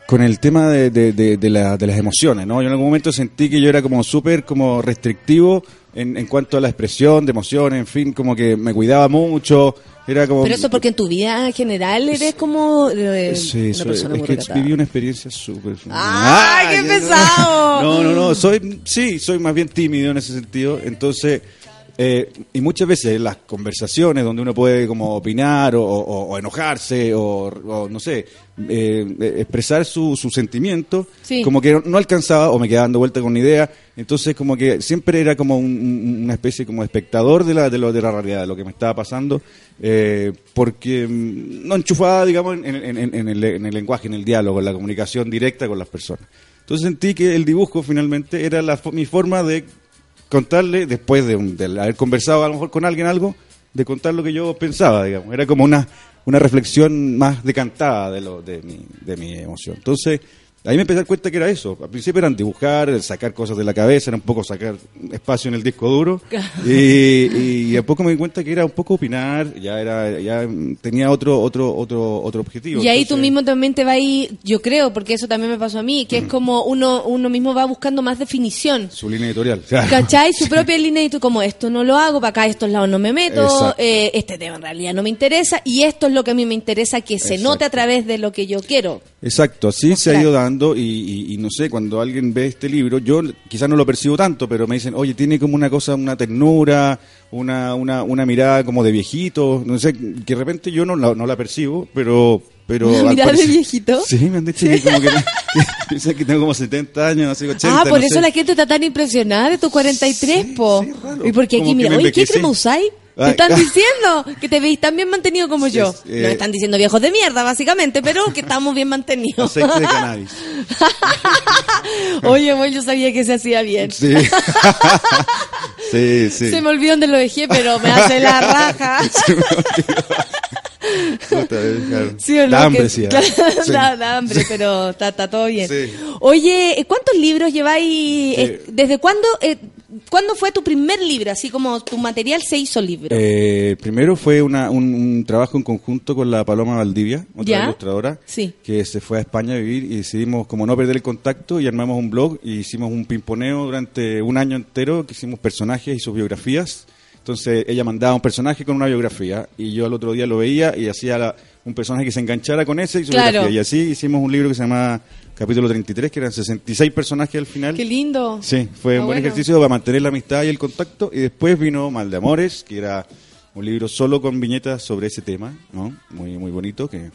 con el tema de, de, de, de la- de las emociones, ¿no? Yo en algún momento sentí que yo era como súper como restrictivo en, en cuanto a la expresión de emociones, en fin, como que me cuidaba mucho, era como... Pero eso porque en tu vida en general eres como eh, Sí, una soy- persona es muy que recatada. viví una experiencia súper... ¡Ay, qué pesado! No, no, no, soy, sí, soy más bien tímido en ese sentido, entonces, eh, y muchas veces en las conversaciones donde uno puede como opinar o, o- o enojarse o, o, no sé, eh, eh, expresar su, su sentimiento, Sí. como que no, alcanzaba o me quedaba dando vuelta con una idea, entonces como que siempre era como un- un- una especie como espectador de la, de, lo, de la realidad, de lo que me estaba pasando, eh, porque mm, no enchufaba, digamos, en, en- en- el, en el lenguaje, en el diálogo, en la comunicación directa con las personas. Entonces sentí que el dibujo finalmente era la, mi forma de contarle, después de, un- haber conversado a lo mejor con alguien algo, de contar lo que yo pensaba, digamos. Era como una, una reflexión más decantada de, lo, de, mi, de mi emoción. Entonces, ahí me empecé a dar cuenta que era eso. Al principio eran dibujar, sacar cosas de la cabeza, era un poco sacar espacio en el disco duro. y, y a poco me di cuenta que era un poco opinar, ya era ya mm, tenía otro otro otro otro objetivo. Y ahí tú Entonces- mismo también te vas ahí, yo creo, porque eso también me pasó a mí, que es como uno uno mismo va buscando más definición. su línea editorial. claro. ¿Cachai? Su propia línea tú como esto no lo hago, para acá a estos lados no me meto, Exacto. eh, este tema en realidad no me interesa y esto es lo que a mí me interesa que se Exacto. note a través de lo que yo quiero. Exacto, así se Mostrar. ha ido dando y, y- y no sé, cuando alguien ve este libro, yo quizás no lo percibo tanto, pero me dicen, oye, tiene como una cosa, una ternura, una, una, una mirada como de viejito, no sé, que de repente yo no la, no la percibo, pero... pero ¿Una mirada de viejito? Sí, me han dicho que como que, piensan que tengo como 70 años, así 80, ah, por no eso sé. la gente está tan impresionada de tus 43, po. raro. Y porque aquí, mira, oye, ¿qué crema usáis? Te están diciendo que te veis tan bien mantenido como yo. Eh, No están diciendo viejos de mierda, básicamente, pero que estamos bien mantenidos. Aceite de cannabis. Oye, bueno, yo sabía que se hacía bien. Sí. sí, sí. Se me olvidó donde lo dejé, pero me hace la raja. Se me eh. ¿Sí no? Da hambre, Que- sí. claro, Sí. da, da hambre, pero está, todo bien. Oye, ¿cuántos libros lleváis? Eh, eh, ¿Desde cuándo, eh, cuándo fue tu primer libro? Así como tu material se hizo libro. Eh, primero fue una- un, un trabajo en conjunto con la Paloma Valdivia, otra ilustradora, Sí. que se fue a España a vivir y decidimos como no perder el contacto y armamos un blog y hicimos un pimponeo durante un año entero que hicimos personajes y sus biografías. Entonces ella mandaba un personaje con una biografía y yo al otro día lo veía y hacía la- un personaje que se enganchara con ese y su Claro. biografía. Y así hicimos un libro que se llama Capítulo 33, que eran 66 personajes al final. Qué lindo. Sí, fue Ah, un buen bueno. ejercicio para mantener la amistad y el contacto. Y después vino Mal de Amores, que era un libro solo con viñetas sobre ese tema, ¿no? Muy, muy bonito. que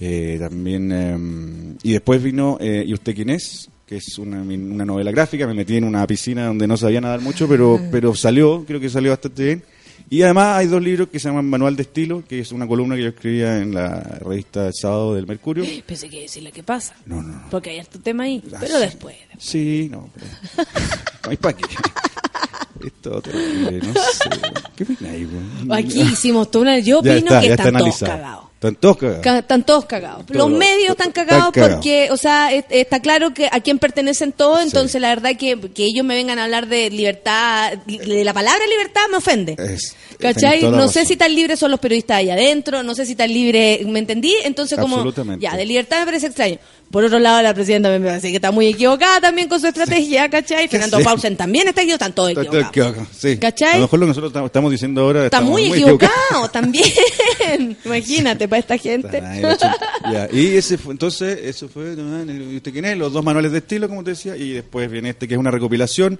eh, también eh, Y después vino eh, ¿Y usted quién es? que es una, una novela gráfica. Me metí en una piscina donde no sabía nadar mucho, pero, pero salió, creo que salió bastante bien. Y además hay dos libros que se llaman Manual de Estilo, que es una columna que yo escribía en la revista El Sábado del Mercurio. Pensé que decirle qué pasa. No, no, no. Porque hay tu tema ahí. Ah, Pero sí. después. Sí, no. Pero... no hay para qué. Esto terrible, no sé. ¿Qué weón? Aquí hicimos toda una. Yo Ya opino está, que ya está están todos cagados. Están todos cagados. Ca- Están todos cagados. Los medios están cagados cagados. porque, o sea, es- está claro que a quién pertenecen todos, entonces la verdad que, que ellos me vengan a hablar de libertad, de la palabra libertad me ofende. Es- ¿Cachai? No sé si tan libres son los periodistas ahí adentro, no sé si tan libre, ¿me entendí? Entonces como, ya, de libertad me parece extraño. Por otro lado, la presidenta me parece que está muy equivocada también con su estrategia, ¿cachai? Fernando Sí. Paulsen también está equivocado, están todos equivocados. sí. ¿Cachai? A lo mejor lo que nosotros tam- estamos diciendo ahora Está muy equivocado también. Imagínate, para esta gente. Ya, Y ese fue, entonces, eso fue, ¿no? ¿y usted quién es? Los dos manuales de estilo, como te decía, y después viene este que es una recopilación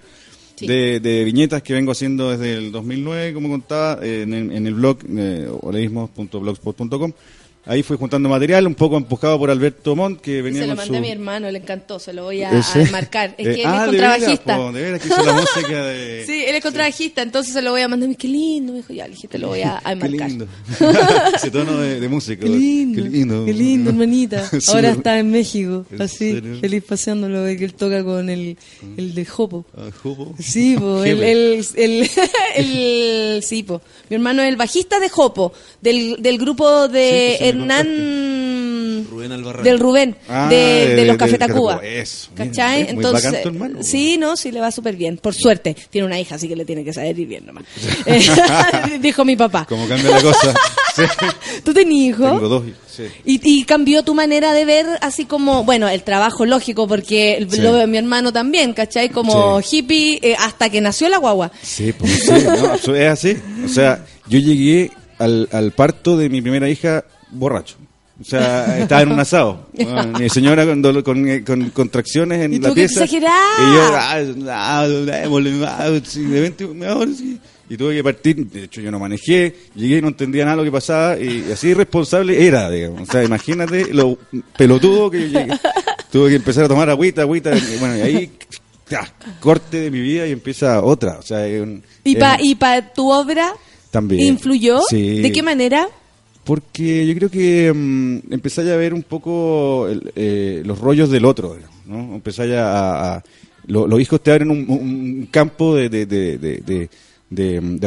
Sí. de, de viñetas que vengo haciendo desde el 2009, como contaba, en, el- en el blog eh, oleísmos.blogspot.com. Ahí fui juntando material, un poco empujado por Alberto Montt, que venía Se lo mandé su... a mi hermano, le encantó, se lo voy a, a marcar. Es Eh, que él ah, es contrabajista. de veras que hizo la música de... Sí, él es contrabajista, entonces se lo voy a mandar. Qué lindo, me dijo, ya, le dije, te lo voy a, a Qué marcar. lindo. Ese tono de, de música. Qué lindo, Qué lindo. qué lindo, hermanita. Sí, Ahora está en México, ¿En así, feliz paseándolo, que él toca con el, el de Jopo. Ah, Jopo. Sí, po, el, el, el, el- sí, po. Mi hermano es el bajista de Jopo, del, del grupo de Sí, pues, sí, Hernán... Rubén Albarrán. Del Rubén, Ah, de, de de- los Café Tacuba. eso, ¿Cachai? bien, Entonces, bacán tu hermano. sí, no, sí le va súper bien. Por suerte, tiene una hija, así que le tiene que saber ir bien nomás. Eh, Dijo mi papá. Como cambia la cosa. Sí. ¿Tú tenías hijo? Tengo dos. Sí. Y, y cambió tu manera de ver, así como, bueno, el trabajo lógico, porque el- Sí. lo veo mi hermano también, ¿cachai? Como hippie eh, hasta que nació la guagua. Sí, pues, sí, no, es así. O sea, yo llegué al, al parto de mi primera hija borracho. O sea, estaba en un asado. Bueno, mi señora con, dolo- con, eh, con contracciones en Y la tú que pieza. Y yo, ah, ah, ah, sí. Y tuve que partir. De hecho, yo no manejé. Llegué y no entendía nada de lo que pasaba. Y así irresponsable era, digamos. O sea, imagínate lo pelotudo que yo llegué. Tuve que empezar a tomar agüita, agüita. y bueno, y ahí, corte de mi vida y empieza otra. O sea, un- ¿Y para pa tu obra también. influyó? Sí. ¿De qué manera? Porque yo creo que mm, ya a ver un poco el- eh, los rollos del otro, ¿no? Empecé ya a... a- lo- los hijos te abren un, un campo de, de, de, de,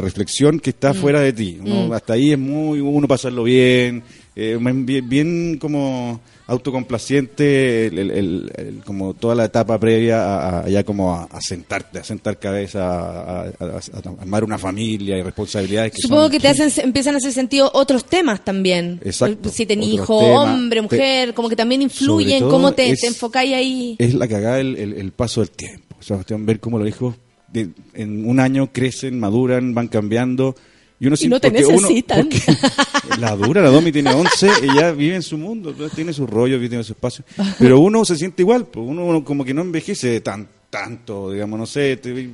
reflexión que está fuera de ti. ¿no? Mm. Hasta ahí es muy uno pasarlo bien, eh, bien, bien como autocomplaciente, el, el- el- el- como toda la etapa previa a, a- ya como a, a sentarte, a sentar cabeza, a, a- armar una familia y responsabilidades. Que Supongo son- que te hacen, empiezan a hacer sentido otros temas también. Exacto, Si tenés hijo, temas. hombre, mujer, como que también influye Sobre en todo cómo te, es- te enfocáis ahí. es la cagada el, paso del tiempo. O sea, ver cómo los hijos de- en un año crecen, maduran, van cambiando. Y uno Y no te uno- necesitan. porque la dura, la Domi tiene 11, ella vive en su mundo, tiene su rollo, tiene su espacio. Pero uno se siente igual, pues uno, como que no envejece tan tanto, digamos, no sé. te-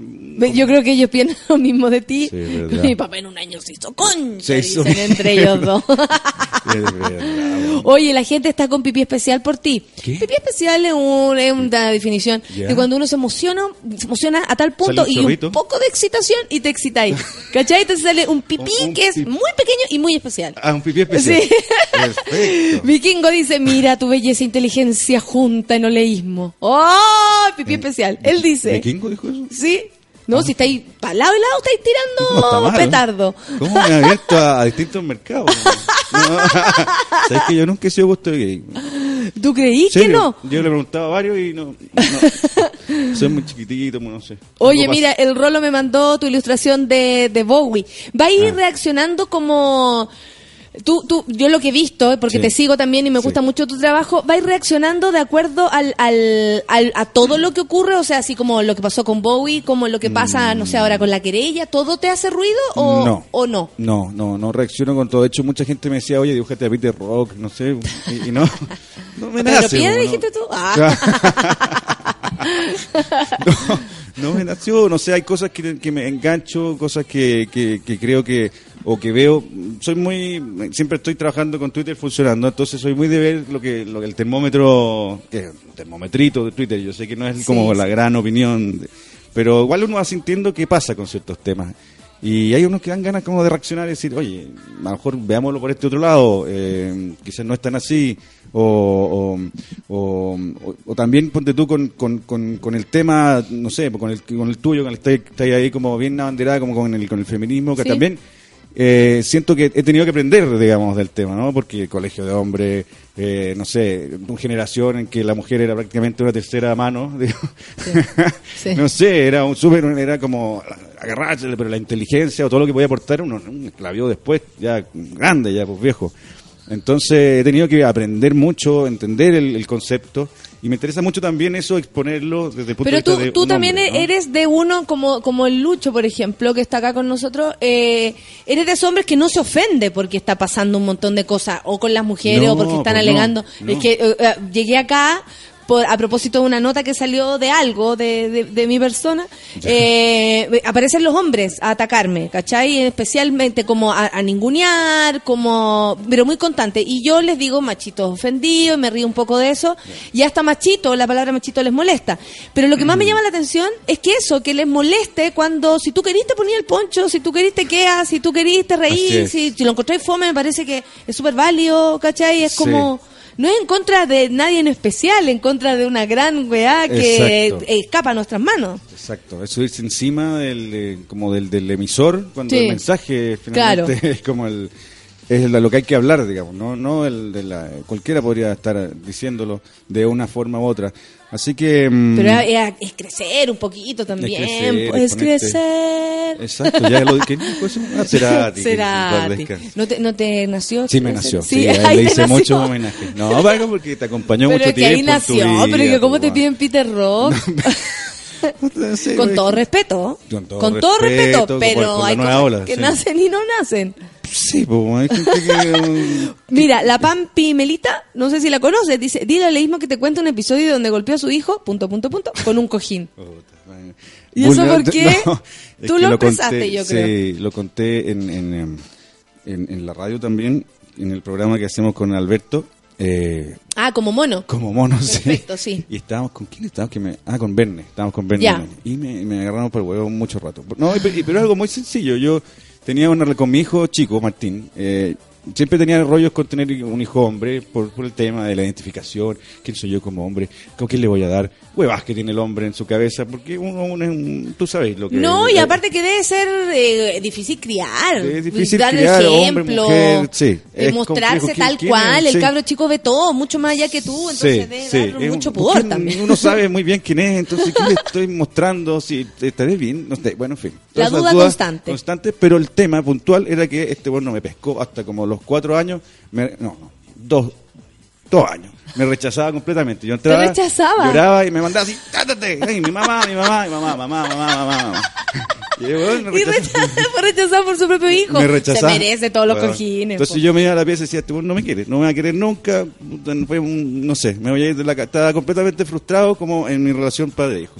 Yo creo que ellos piensan lo mismo de ti. Sí. Mi papá en un año se hizo concha, Se hizo dicen entre ellos dos. Oye, la gente está con pipí especial por ti. ¿Qué? Pipí especial es, un- es una definición Ya. de cuando uno se emociona, se emociona a tal punto y un poco de excitación y te excitáis. ¿Cachai? Entonces sale un pipí Un- un que es muy pequeño y muy especial. Ah, un pipí especial. Sí. Perfecto. Vikingo dice, mira tu belleza e inteligencia junta en oleísmo. ¡Oh! Pipí especial. Él dice. ¿Vikingo dijo eso? Sí. No, si estáis para lado y lado, estáis tirando mal, ¿eh? petardo. ¿Cómo me ha abierto a, a distintos mercados? No. ¿Sabes que yo nunca he sido gusto gay? ¿Tú creí que no? Yo le preguntaba a varios y no. no. Soy muy chiquitito, no sé. Oye, mira, el Rolo me mandó tu ilustración de, de Bowie. Va a ir Ah. reaccionando como... Tú, tú, yo lo que he visto, eh, porque Sí. te sigo también y me Sí. gusta mucho tu trabajo, va a ir reaccionando de acuerdo al, al, al- a todo lo que ocurre, o sea, así como lo que pasó con Bowie, como lo que pasa, no sé, ahora con la querella, ¿todo te hace ruido o Mm. no. o no? No, no, no reacciono con todo. De hecho, mucha gente me decía, oye, dibújate a Peter Rock, no sé. Y, y no, no me Pero nace. piedra ¿no? dijiste tú. Ah. no, no me nació, no sé, hay cosas que, que me engancho, cosas que, que, que creo que, o que veo, soy muy, siempre estoy trabajando con Twitter funcionando, entonces soy muy de ver lo que, lo que el termómetro, que termometrito de Twitter, yo sé que no es Sí, como sí. la gran opinión, de- pero igual uno va sintiendo qué pasa con ciertos temas. Y hay unos que dan ganas como de reaccionar y decir, oye, a lo mejor veámoslo por este otro lado, eh, quizás no es tan así, o, o, o- o- o también ponte tú con, con, con, con el tema, no sé, con el, con el tuyo, con el que está ahí como bien abanderada, como con el, con el feminismo, que Sí. también eh, siento que he tenido que aprender, digamos, del tema, ¿no? Porque colegio de hombres, eh, no sé, una generación en que la mujer era prácticamente una tercera mano, digo. Sí. no sé, era un súper, era como agarrarse, pero la inteligencia o todo lo que podía aportar uno, uno la vio después, ya grande, ya pues viejo. Entonces he tenido que aprender mucho, entender el, el concepto y me interesa mucho también eso, exponerlo desde el punto Pero de tú, vista de tú un también hombre, ¿no? eres de uno como, como el Lucho, por ejemplo, que está acá con nosotros. eh, eres de esos hombres que no se ofende porque está pasando un montón de cosas, o con las mujeres, No, o porque están pues alegando. no. Es que eh, eh, llegué acá por, a propósito de una nota que salió de algo de, de- de mi persona. eh, aparecen los hombres a atacarme, ¿cachai? Especialmente como a, a ningunear, como. Pero muy constante. Y yo les digo machitos ofendidos, me río un poco de eso. Y hasta machito, la palabra machito les molesta. Pero lo que más me llama la atención es que eso, que les moleste cuando si tú querís te ponía el poncho, si tú querís te quedas, si tú querís te Así reís, es. si, si lo encontráis fome me parece que es súper válido, ¿cachai? Es Sí. No es en contra de nadie en especial, en contra de una gran weá que Exacto. eh, escapa a nuestras manos. Exacto, es subirse encima del, eh, como del, del emisor cuando Sí. el mensaje finalmente Claro. es como el es lo que hay que hablar, digamos, no no el de la cualquiera podría estar diciéndolo de una forma u otra. Así que mm, Pero es, es crecer un poquito también. crecer, pues, es crecer. exacto, ya lo que eso, ah, Cerati, Cerati. ¿No te, ¿No te nació? Sí, me nació. Sí, él ahí le hice nació. muchos homenajes. No, Paco, porque te acompañó Pero mucho es que ahí tiempo. nació, vida, pero que cómo te pues, piden Peter Rock. no sé, Con todo respeto. Con todo Con todo respeto, respeto, pero hay cosas ola, que sí. nacen y no nacen. Sí, pues hay gente que... Mira, la Pampi Melita, no sé si la conoces, dice, dile a Leísmo que te cuenta un episodio donde golpeó a su hijo, punto, punto, punto, con un cojín. ¿Y eso por qué? No, es Tú que lo conté- expresaste, yo creo. Sí, lo conté en, en, em, en- en la radio también, en el programa que hacemos con Alberto, eh, Ah, como mono. como monos. sí. Perfecto, sí. Y estábamos con quién estábamos que me ah con Verne, estábamos con Verne Ya. y me, me agarramos por el huevo mucho rato. No, y- pero, es algo muy sencillo. Yo tenía una con mi hijo chico Martín. eh, siempre tenía rollos con tener un hijo hombre por, por el tema de la identificación. ¿Quién soy yo como hombre? ¿Con quién le voy a dar? Huevas que tiene el hombre en su cabeza, porque uno, uno es un, tú sabes lo que No, y eh, aparte que debe ser eh, difícil criar. Es difícil dar criar, hombre, ejemplo. mujer, sí. eh, mostrarse tal ¿Quién- cual. El Sí. cabro chico ve todo, mucho más allá que tú. Entonces debe sí. mucho un- pudor también. Uno sabe muy bien quién es, entonces ¿qué le estoy mostrando? Si estaré bien, no sé, bueno, en fin. La Todas duda dudas constante. Constante, pero el tema puntual era que este bueno me pescó hasta como los cuatro años, me- no, no, dos, dos años. Me rechazaba completamente. Yo entraba, rechazaba? lloraba y me mandaba así, cátate, ay, mi mamá, mi mamá, mi mamá, mamá, mamá, mamá, mamá. Y, bueno, me Y rechazaba. rechaza- fue rechazado por su propio hijo. Me rechazaba. Se merece todos los Bueno, cojines. Entonces po. yo me iba a la pieza y decía, este no me quiere, no me va a querer nunca. Fue un- no sé, me voy a ir de la casa. Estaba completamente frustrado como en mi relación padre-hijo.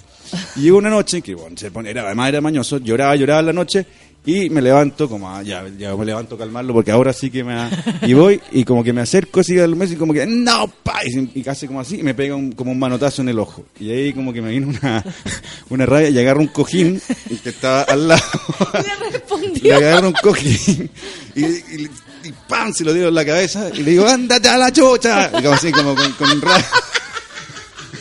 Y llegó una noche en que, bueno, se pone, era, además era mañoso, lloraba, lloraba en la noche y me levanto como, ah, ya, ya me levanto a calmarlo porque ahora sí que me... ha- Y voy y como que me acerco así al mes y como que, no, pa, y, se- y casi como así y me pega un- como un manotazo en el ojo. Y ahí como que me vino una, una rabia y agarro un cojín que estaba al lado. Le Le respondió. agarro un cojín y, y, y ¡pam! se lo dio en la cabeza y le digo, ándate a la chucha. Y como así, como con, con rabia.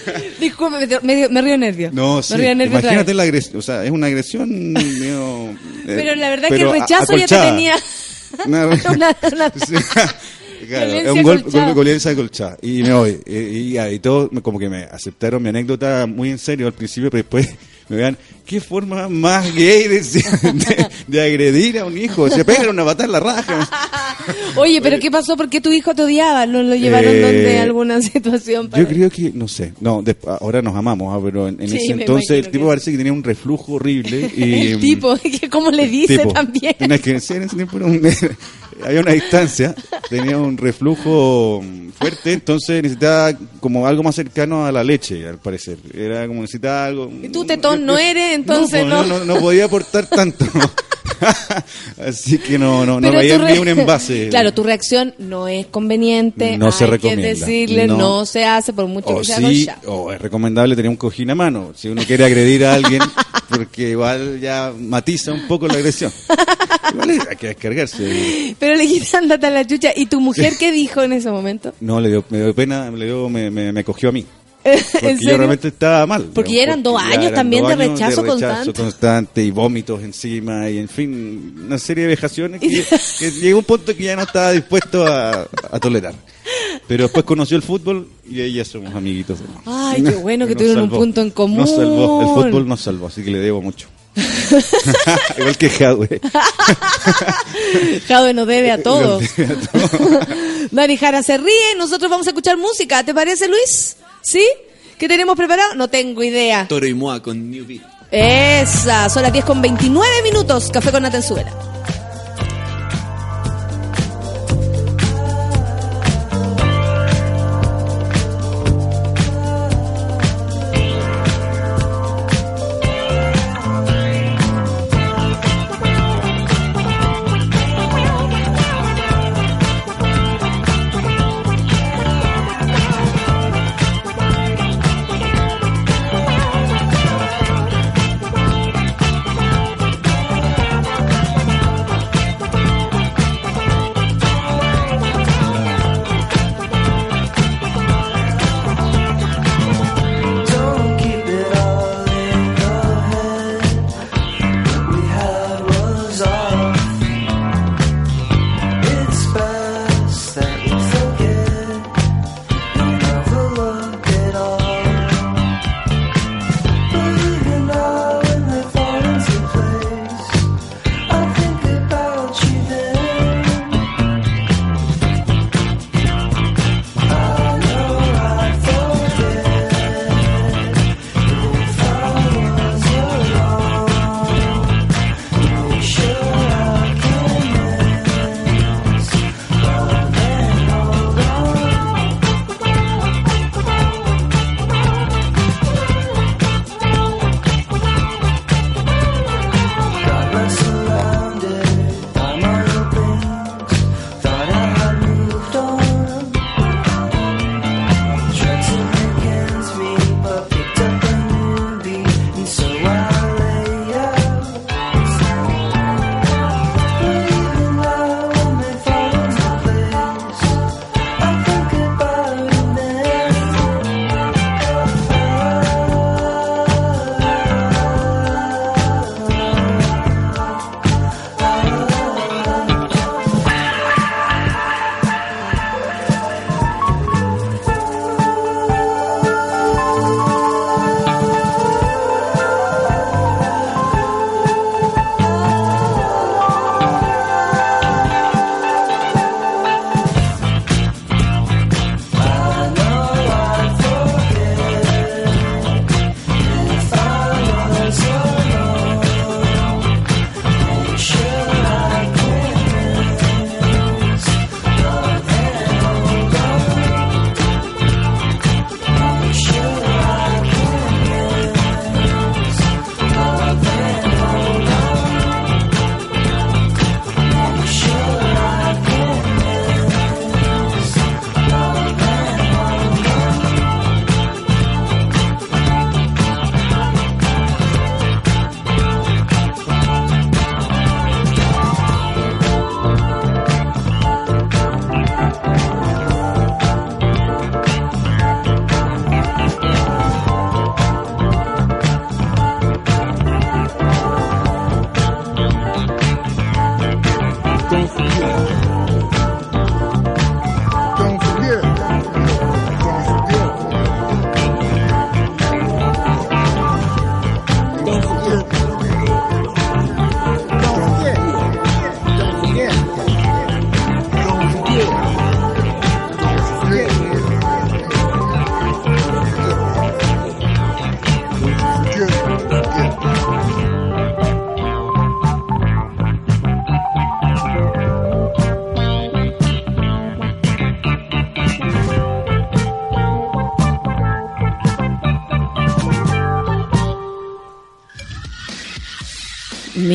Disculpe, me, me, río nervio. No, sí. Me río nervio Imagínate la agresión. O sea, es una agresión medio, eh, Pero la verdad pero que el rechazo ya te tenía. Una- una- una-. Claro, es un golpe, golpe acolchada. Y me voy. Y, y, y todo, me- como que me aceptaron mi anécdota muy en serio al principio, pero después me vean, qué forma más gay de, de, de agredir a un hijo. Se pegan una en la raja. Oye, pero ¿qué pasó? ¿Por qué tu hijo te odiaba? ¿No lo llevaron Eh, donde alguna situación? Para... Yo creo que, no sé, no, ahora nos amamos, ah, pero en, en Sí, ese entonces el tipo que- parece que tenía un reflujo horrible. Y, El tipo, que como le dice tipo, también. No, es que sí, en ese tiempo era un- había una distancia, tenía un reflujo fuerte, entonces necesitaba como algo más cercano a la leche, al parecer. Era como necesitaba algo... Y tú tetón no eres, entonces no. no, no podía aportar tanto. Así que no, no, no veía re- un envase. Claro, tu reacción no es conveniente. No se hay recomienda. que decirle, no. No. se hace por mucho O que sea sí, o es recomendable tener un cojín a mano, si uno quiere agredir a alguien, porque igual ya matiza un poco la agresión. Hay que descargarse. Pero le dijiste andate a la chucha. ¿Y tu mujer qué dijo en ese momento? No, le dio, me dio pena, le dio, me, me, me cogió a mí. ¿En Porque yo realmente estaba mal. Porque digamos, ya eran dos años eran también dos de años rechazo constante. constante y vómitos encima y en fin, una serie de vejaciones que, que llegó un punto que ya no estaba dispuesto a, a tolerar. Pero después conoció el fútbol y ahí ya somos amiguitos. de. Ay, qué bueno que tuvieron un salvó. punto en común. Nos salvó, el fútbol nos salvó, así que le debo mucho. Igual que Jadwe. Jadwe nos debe a todos. Nos debe a todos. Dani Jara se ríe, nosotros vamos a escuchar música. ¿Te parece, Luis? ¿Sí? ¿Qué tenemos preparado? No tengo idea. Toro y Moa con New Beat. Esa, son las 10 con 29 minutos. Café con Natenzuela.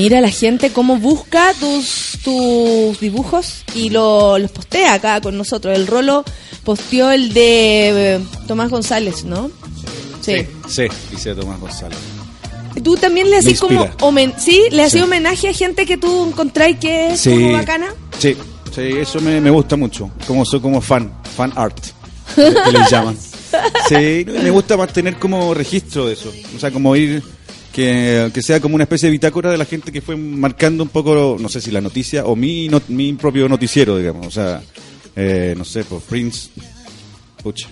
Mira la gente cómo busca tus, tus dibujos y lo- los postea acá con nosotros. El Rolo posteó el de eh, Tomás González, ¿no? Sí. Sí, dice Tomás González. ¿Tú también le haces como homen- sí, le Sí. homenaje a gente que tú encontráis que es Sí. como bacana? Sí, sí, eso me, me gusta mucho. Como soy como fan, fan art, que les llaman. Sí, me gusta mantener como registro de eso. O sea, como ir, que, que sea como una especie de bitácora de la gente que fue marcando un poco, no sé si la noticia o mi, not- mi propio noticiero, digamos. O sea, eh, no sé, pues Prince, pucha.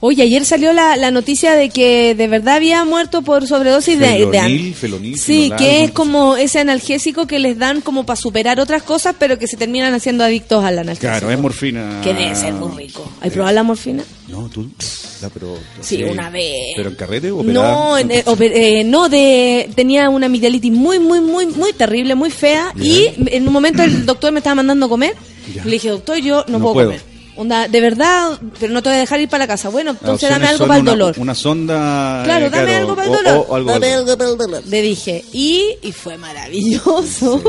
Oye, ayer salió la, la noticia de que de verdad había muerto por sobredosis de, de Felonil, felonil, Sí, que es no- como ese analgésico que les dan como para superar otras cosas, pero que se terminan haciendo adictos al analgésico. Claro, es morfina. Que debe ser muy rico. ¿Hay probado la morfina? No, tú, pero... Sí, una vez. ¿Pero en carrete o No, en- eh, oper- eh, no de tenía una amigdalitis muy muy muy muy terrible, muy fea y en un momento el doctor me estaba mandando a comer. Ya. Le dije, "Doctor, yo no, No puedo, puedo. comer." Onda, de verdad, pero no te voy a dejar ir para la casa. Bueno, Las entonces dame algo para el dolor. Una sonda. Claro, eh, dame algo para el dolor. o algo Dame algo. algo para el dolor. Le dije, y, y fue maravilloso.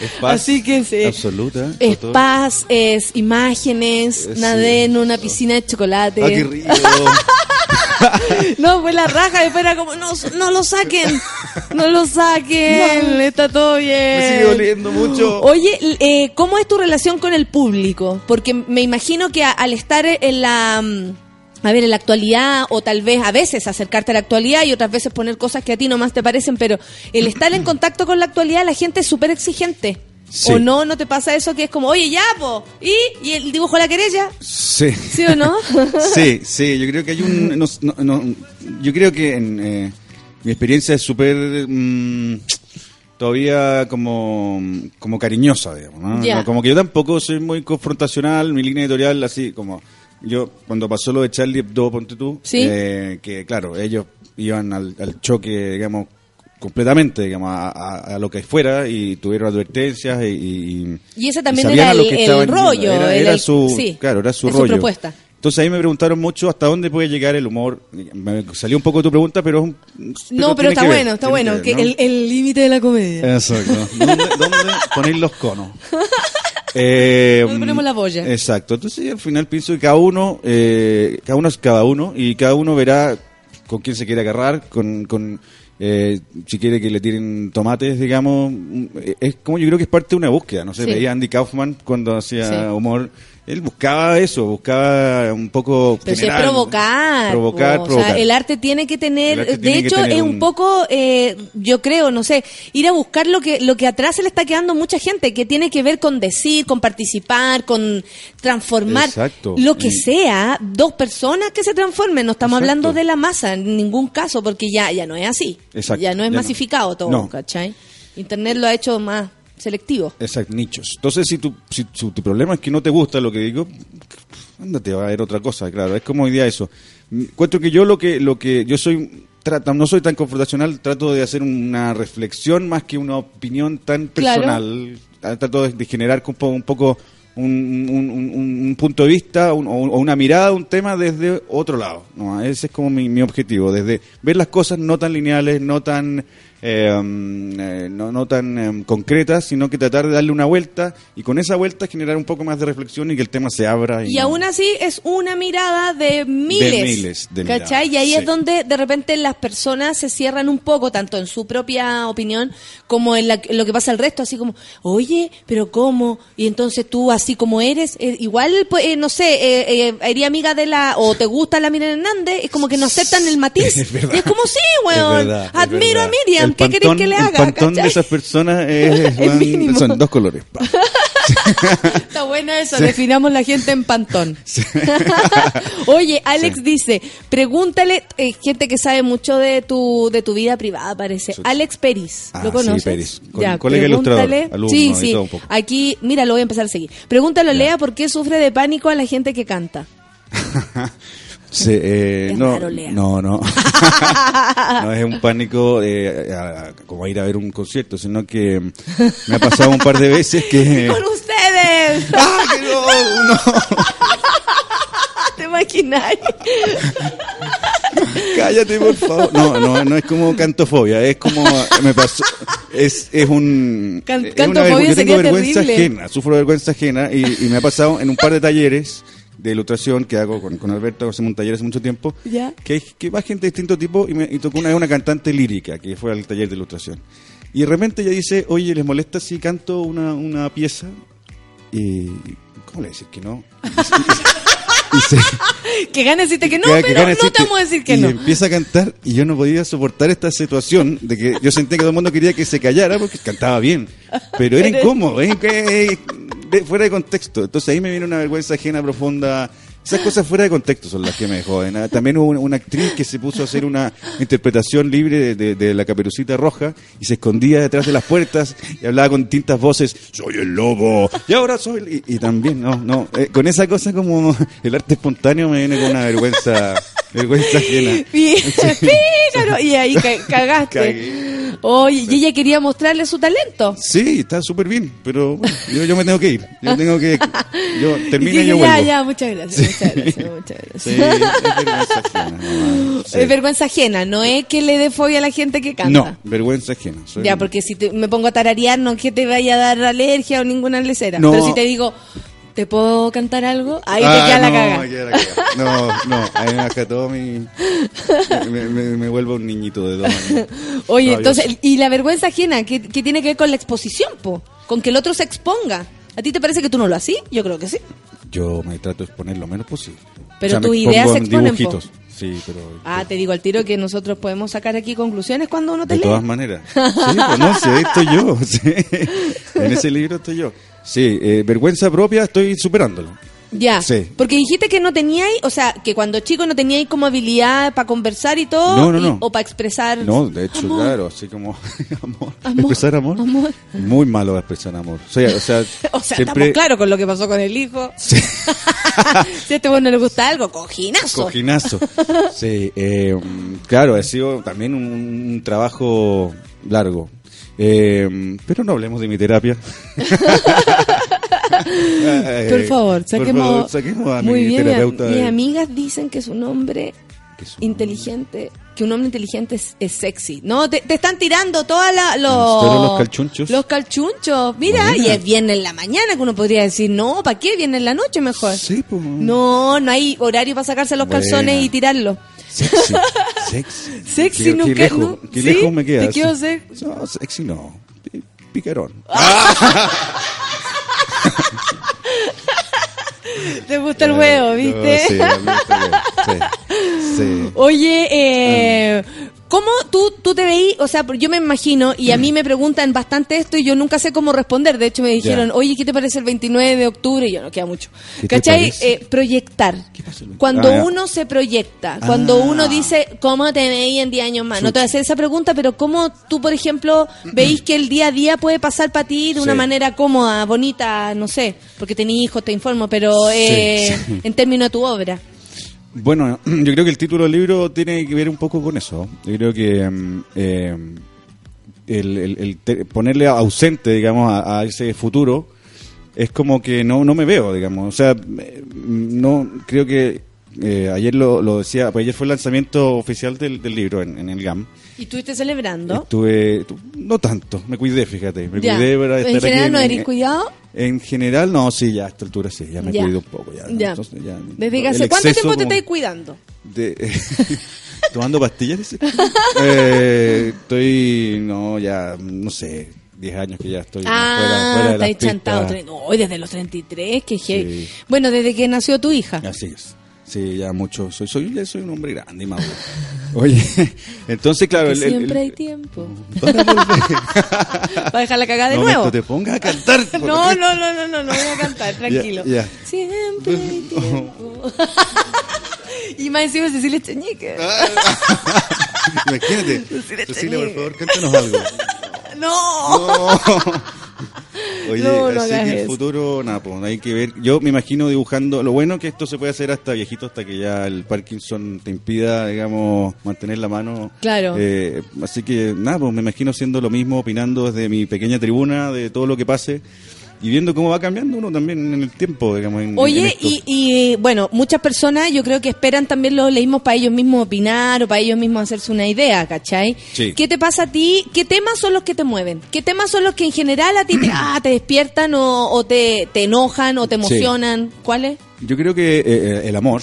Es paz Así que sí. Absoluta. Es doctor. paz, es imágenes, Eh, nadé en una piscina de chocolate. Ah, qué rico. No, fue la raja, después era como, no, no lo saquen, no lo saquen, está todo bien. Me sigue doliendo mucho. Oye, eh, ¿cómo es tu relación con el público? Porque me imagino que a- al estar en la... mm, A ver, en la actualidad, o tal vez a veces acercarte a la actualidad y otras veces poner cosas que a ti nomás te parecen, pero el estar en contacto con la actualidad, la gente es súper exigente. Sí. ¿O no? ¿No te pasa eso que es como, oye, ya, po, ¿y? ¿Y el dibujo de la querella? Sí. ¿Sí o no? Sí, sí, yo creo que hay un... no- no- no, yo creo que en, eh, mi experiencia es súper... mm, todavía como, como cariñosa, digamos. No, Como que yo tampoco soy muy confrontacional, mi línea editorial así como... Yo, cuando pasó lo de Charlie Hebdo, ponte tú, Sí. eh, que claro, ellos iban al, al choque, digamos, completamente, digamos, a, a- a lo que fuera y tuvieron advertencias y... y- Y ese también sabían era el, rollo. Era, el- era el- su, sí, claro, era su rollo. propuesta. Entonces ahí me preguntaron mucho hasta dónde puede llegar el humor. Me salió un poco tu pregunta, pero... es un- No, pero está ver, bueno, está bueno. ver, que ¿no? el límite de la comedia. Exacto. ¿Dónde, dónde ponéis los conos? Eh, ¿Dónde ponemos la boya? Exacto. Entonces al final pienso que cada uno, eh, cada uno es cada uno y cada uno verá con quién se quiere agarrar, con, con eh, si quiere que le tiren tomates, digamos. Mm, Es como yo creo que es parte de una búsqueda. No sé, Sí. veía Andy Kaufman cuando hacía Sí. humor. Él buscaba eso, buscaba un poco Pero es provocar. provocar, po. O provocar. sea, el arte tiene que tener, de hecho, tener es un, un- poco, eh, yo creo, no sé, ir a buscar lo que, lo que atrás se le está quedando mucha gente, que tiene que ver con decir, con participar, con transformar. Exacto. Lo que Y- sea, dos personas que se transformen. No estamos Exacto. hablando de la masa en ningún caso, porque ya, ya no es así. Exacto, Ya no es ya no. masificado todo, No. ¿cachai? Internet lo ha hecho más selectivo. Exacto, nichos. Entonces, si tu, si, tu problema es que no te gusta lo que digo, ándate a ver otra cosa, claro. Es como hoy día eso. Encuentro que yo lo que, lo que yo soy, trata, no soy tan confrontacional, trato de hacer una reflexión más que una opinión tan personal. Ah, Trato de, de generar un poco, un, poco un, un- un- un punto de vista un- o, o una mirada a un tema desde otro lado. ¿no? Ese es como mi, mi objetivo, desde ver las cosas no tan lineales, no tan eh, um, eh, no, no tan em, concretas, sino que tratar de darle una vuelta y con esa vuelta generar un poco más de reflexión y que el tema se abra. Y, Y aún así es una mirada de miles. miles de ¿Cachai? miradas, Y ahí sí. es donde de repente las personas se cierran un poco, tanto en su propia opinión como en, la- en lo que pasa al resto, así como, oye, pero ¿cómo? Y entonces tú, así como eres, eh, igual, pues, eh, no sé, eres amiga de la, o te gusta la Miriam Hernández, es como que no aceptan el matiz. Es como, sí, weón, admiro a. Miriam, El ¿qué pantón- que le El haga? pantón de esas personas es, El son- dos colores. Está bueno eso, Sí. definamos la gente en pantón. Oye, Alex dice, pregúntale, eh, gente que sabe mucho de tu de tu vida privada, parece. Alex Peris, Ah, ¿lo sí, conoces? Peris. Con- colega pregúntale- ilustrador, alumno sí, sí. todo un poco. Aquí, mira, lo voy a empezar a seguir. Pregúntalo, Lea, ¿por qué sufre de pánico a la gente que canta? Eh, no, no, no. no es un pánico eh, a- a- como ir a ver un concierto, sino que me ha pasado un par de veces que... ¡Con ustedes! ¡Ah, que no! no! ¿Te imaginas? Cállate, por favor. No, no, no es como cantofobia, es como me pasó es, es un. Can- es cantofobia una, yo tengo vergüenza terrible. ajena, sufro vergüenza ajena y, y me ha pasado en un par de talleres de ilustración que hago con, con Alberto, hacemos un taller hace mucho tiempo, Ya. que, que va gente de distinto tipo y, me, y tocó una vez una cantante lírica que fue al taller de ilustración. Y de repente ella dice, oye, ¿les molesta si canto una, una pieza? Y, ¿cómo le decir que no? Y se- Que gane decirte que no, que- que pero gana no te vamos a decir que y no. empieza a cantar y yo no podía soportar esta situación de que yo sentía que todo el mundo quería que se callara porque cantaba bien, pero era incómodo, ¿eh? Fuera de contexto. Entonces ahí me viene una vergüenza ajena profunda. Esas cosas fuera de contexto son las que me joden. ¿ah? También hubo una, actriz que se puso a hacer una interpretación libre de, de- de la caperucita roja y se escondía detrás de las puertas y hablaba con distintas voces, soy el lobo, y ahora soy... el-". Y, y también, no, no, eh, con esa cosa como el arte espontáneo me viene con una vergüenza, vergüenza ajena. Bien, pícaro. Y ahí ca- cagaste. Cagué. Oye, y ella quería mostrarle su talento. Sí, está súper bien, pero bueno, yo, yo me tengo que ir. Yo tengo que. Yo termino y, yo ya, vuelvo. ya, muchas gracias, muchas gracias, muchas gracias. Sí, es vergüenza ajena. Sí. Es vergüenza ajena, no es que le dé fobia a la gente que canta. No, vergüenza ajena. Soy- Ya, porque si te- me pongo a tararear, no es que te vaya a dar alergia o ninguna lecera. No. Pero si te digo, ¿te puedo cantar algo? Ahí Ah, te queda la no, caga. me queda la caga. No, no, ahí me baja todo mi. Me, me- me vuelvo un niñito de dos años. Oye, entonces, y la vergüenza ajena, ¿qué, qué tiene que ver con la exposición, po? Con que el otro se exponga. ¿A ti te parece que tú no lo haces? Yo creo que sí. Yo me trato de exponer lo menos posible. Pero me tus ideas se en exponen, po. Sí, pero. Ah, te digo al tiro que nosotros podemos sacar aquí conclusiones cuando uno te De lee. todas maneras. Sí, pues no, sí, ahí estoy yo. sí. En ese libro estoy yo. Sí, eh, vergüenza propia estoy superándolo. Ya, Sí. porque dijiste que no teníais, o sea, que cuando chico no teníais como habilidad para conversar y todo, No, no, y- no. o para expresar. No, de hecho, Amor. claro, así como amor. Amor, expresar amor. amor. Muy malo expresar amor. O sea, o sea, O sea, siempre estamos claros con lo que pasó con el hijo. si a este bueno le gusta algo, cojinazo. cojinazo. Sí, eh, claro, ha sido también un, un trabajo largo. Eh, pero no hablemos de mi terapia. Por favor, saquemos. favor, saquemos a Muy mi bien, terapeuta. mis de- amigas dicen que es un hombre que es un- inteligente, que un hombre inteligente es, es sexy. No, te, te están tirando todas la- los... ¿Todos los calchunchos? Los calchunchos. Mira, y es viernes en la mañana que uno podría decir, no, ¿para qué? Viernes en la noche mejor. Sí, pues. No, no hay horario para sacarse los Buena. calzones y tirarlos. Sexy. Sexy. Sexy Qué- nunca- qué lejos, no- qué me queda. Te quiero hacer- No, sexy no. Pi- Picarón. Te gusta el huevo, ¿viste? No, sí, a mí me gusta el huevo. Sí, sí. Oye, eh, ¿cómo tú, tú te veís? O sea, yo me imagino, y a mí me preguntan bastante esto y yo nunca sé cómo responder. De hecho, me dijeron, Ya. oye, ¿qué te parece el 29 de octubre? Y yo, no queda mucho. ¿Qué te ¿Cachai? Eh, proyectar. pasa? Cuando Ah, uno se proyecta, cuando Ah. uno dice, ¿cómo te veis en 10 años más? No te voy a hacer esa pregunta, pero ¿cómo tú, por ejemplo, veis que el día a día puede pasar para ti de una Sí. manera cómoda, bonita, no sé, porque tenés hijos, te informo, pero eh, sí. en términos de tu obra? Bueno, yo creo que el título del libro tiene que ver un poco con eso. Yo creo que mm, eh, el, el- el te- ponerle ausente, digamos, a, a ese futuro es como que no, no me veo, digamos. O sea, eh, no creo que eh, ayer lo, lo decía, pues ayer fue el lanzamiento oficial del, del libro en, en el GAM. ¿Y estuviste celebrando? Estuve, tu- no tanto, me cuidé, fíjate, me Ya. cuidé para estar ¿En aquí general no en- eres cuidado? En general, no, sí, ya a esta altura sí, ya me Ya. cuido un poco. Ya, Ya. Entonces, ya, Desde que hace, ¿Cuánto tiempo te estáis cuidando? de- tomando pastillas? Eh, estoy no ya no sé 10 años que ya estoy fuera, Ah, fuera de las estáis chantado. Hoy desde los 33, que. Sí. Bueno, desde que nació tu hija. así es sí ya mucho soy soy soy un hombre grande y maduro oye entonces claro el, el- siempre hay tiempo. para dejar la cagada de no nuevo. Beto, te pongas a cantar No, no, no, no, no, no voy a cantar, tranquilo. ya. Siempre hay tiempo. y más encima Cecilia Cheñique. imagínate Cecilia Cecilia por favor cántanos algo No. Oye, No, no así que el eso. futuro, nada, pues hay que ver. Yo me imagino dibujando. Lo bueno que esto se puede hacer hasta viejito, hasta que ya el Parkinson te impida, digamos, mantener la mano. Claro. Eh, así que, nada, pues me imagino siendo lo mismo, opinando desde mi pequeña tribuna de todo lo que pase. Y viendo cómo va cambiando uno también en el tiempo, digamos. en- Oye, y, y, bueno, muchas personas yo creo que esperan también los leímos para ellos mismos opinar o para ellos mismos hacerse una idea, ¿cachai? Sí. ¿Qué te pasa a ti? ¿Qué temas son los que te mueven? ¿Qué temas son los que en general a ti te, ah, te despiertan o, o te, te enojan o te Sí. emocionan? ¿Cuáles? Yo creo que eh, el amor,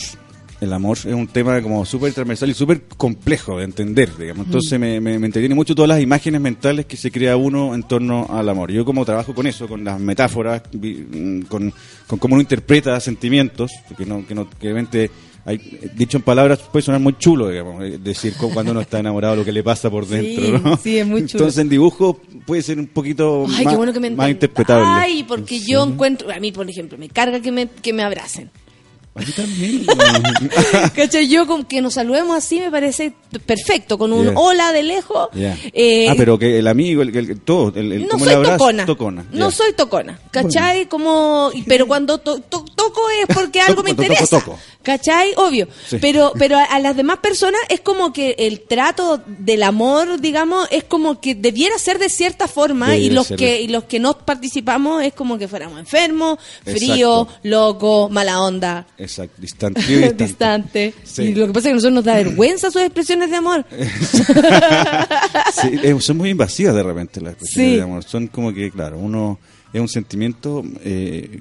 el amor es un tema como súper transversal y súper complejo de entender, digamos. Entonces me, me, me entretiene mucho todas las imágenes mentales que se crea uno en torno al amor. Yo como trabajo con eso, con las metáforas, mm, con, con cómo uno interpreta sentimientos, que no, que no, que obviamente hay, dicho en palabras puede sonar muy chulo, digamos, eh, decir cu- cuando uno está enamorado lo que le pasa por dentro, Sí, ¿no? sí, es muy chulo. Entonces en dibujo puede ser un poquito Ay, más, qué bueno que me más interpretable. Ay, porque yo encuentro, a mí por ejemplo, me carga que me, que me abracen. A mí también. ¿Cachai? Yo con que nos saludemos así me parece perfecto, con un hola de lejos. Eh, ah, pero que el amigo, el, el- todo, el, el, no soy abrazo, tocona. tocona, No soy tocona. ¿Cachai? Como, pero cuando to- to- toco es porque algo me Toco, toco, interesa. toco. ¿Cachai? Obvio. Sí. Pero, pero a, a las demás personas es como que el trato del amor, digamos, es como que debiera ser de cierta forma y los ser que, y los que no participamos es como que fuéramos enfermos, frío, Exacto. loco, mala onda. Exacto, distante. distante. distante. Sí. Y lo que pasa es que a nosotros nos da vergüenza sus expresiones de amor. Sí, eh, son muy invasivas de repente las expresiones Sí. de amor. Son como que, claro, uno es un sentimiento eh,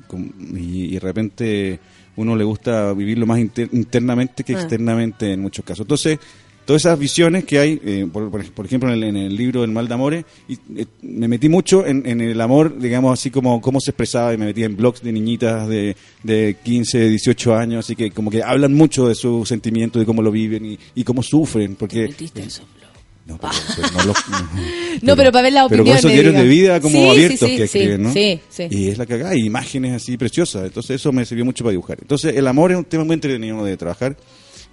y, y de repente uno le gusta vivirlo más inter- internamente que Ah. externamente en muchos casos. Entonces, todas esas visiones que hay, eh, por, por- ejemplo, en el, en el libro El mal de amores, y, eh, me metí mucho en, en el amor, digamos, así como cómo se expresaba, y me metí en blogs de niñitas de, de 15, 18 años, así que como que hablan mucho de sus sentimientos, de cómo lo viven y, y cómo sufren, porque... No, pero, pero no pero para ver las pero con esos diarios de vida como Sí, abiertos sí, que escriben, ¿no? sí, sí. Y es la cagada, imágenes así preciosas. Entonces eso me sirvió mucho para dibujar. Entonces el amor es un tema muy entretenido de trabajar.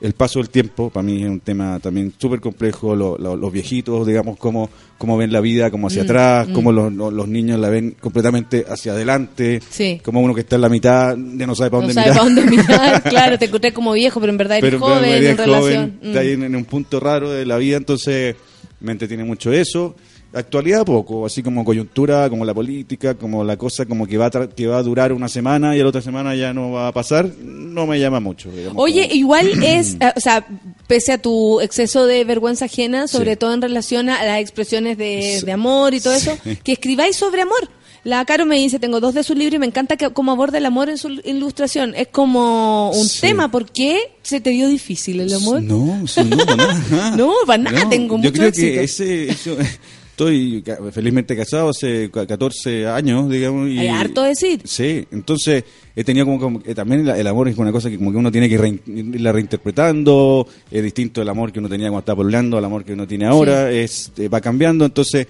El paso del tiempo, para mí es un tema también súper complejo. Lo- lo- los viejitos, digamos, cómo, cómo ven la vida, cómo hacia Mm, atrás, mm. cómo los, los- los niños la ven completamente hacia adelante. Sí. Como uno que está en la mitad ya no sabe para No dónde sabes mirar. para dónde mirar. Claro, te encontré como viejo, pero en verdad eres Pero joven en en es relación. joven, está ahí en, en un punto raro de la vida, entonces me entretiene mucho eso. Actualidad poco, así como coyuntura, como la política, como la cosa como que va a, tra- que va a durar una semana y la otra semana ya no va a pasar, no me llama mucho. digamos, Oye, como- igual es, eh, o sea, pese a tu exceso de vergüenza ajena, sobre Sí. todo en relación a las expresiones de, de amor y todo eso, que escribáis sobre amor. La Caro me dice, tengo dos de sus libros y me encanta que, cómo aborda el amor en su ilustración. Es como un Sí. tema. ¿Por qué se te dio difícil el amor? No, sí, no, para nada. No, para nada, No, tengo Yo mucho creo éxito. que ese, eso- estoy felizmente casado hace ca- 14 años, digamos. Y, Hay harto decir. Sí, entonces he tenido como, como que también la- el amor es una cosa que como que uno tiene que rein- irla reinterpretando, es distinto el amor que uno tenía cuando estaba pololeando al amor que uno tiene ahora, es eh, va cambiando, entonces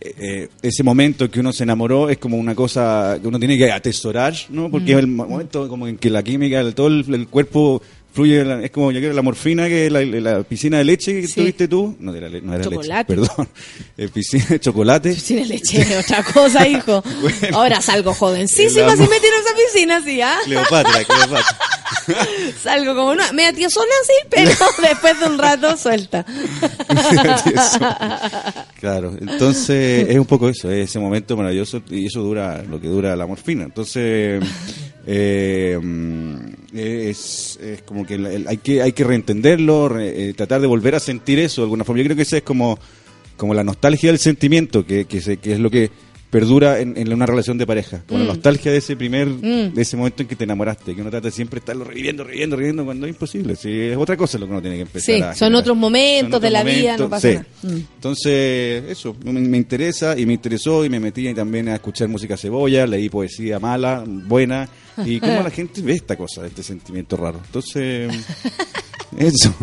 eh, eh, ese momento que uno se enamoró es como una cosa que uno tiene que atesorar, ¿no? Porque Mm. es el mo- momento como en que la química, el- todo el, el cuerpo fluye, la- es como yo creo la morfina que la, la piscina de leche que Sí. tuviste tú, no era, no era leche, Chocolate. perdón, Eh, piscina de chocolate. Tiene leche, otra cosa, hijo. Ahora salgo jovencísima si me tiro a esa piscina, sí, ¿ah? Cleopatra, Cleopatra. Salgo como una media tiozona así, pero después de un rato suelta. Claro, entonces es un poco eso, es ese momento maravilloso y eso dura lo que dura la morfina. Entonces eh, es, es como que hay que hay que reentenderlo, re- eh, tratar de volver a sentir eso de alguna forma. Yo creo que esa es como como la nostalgia del sentimiento, que, que, se- que es lo que perdura en, en una relación de pareja, como Mm. la nostalgia de ese primer, Mm. de ese momento en que te enamoraste, que uno trata de siempre estarlo reviviendo, reviviendo, reviviendo cuando es imposible. Si es otra cosa lo que uno tiene que empezar Sí, a son otros momentos Son de la vida, no pasa sí. nada. Mm. Entonces, eso, me, me interesa y me interesó y me metí también a escuchar música cebolla, leí poesía mala, buena, y cómo la gente ve esta cosa, este sentimiento raro. Entonces, eso.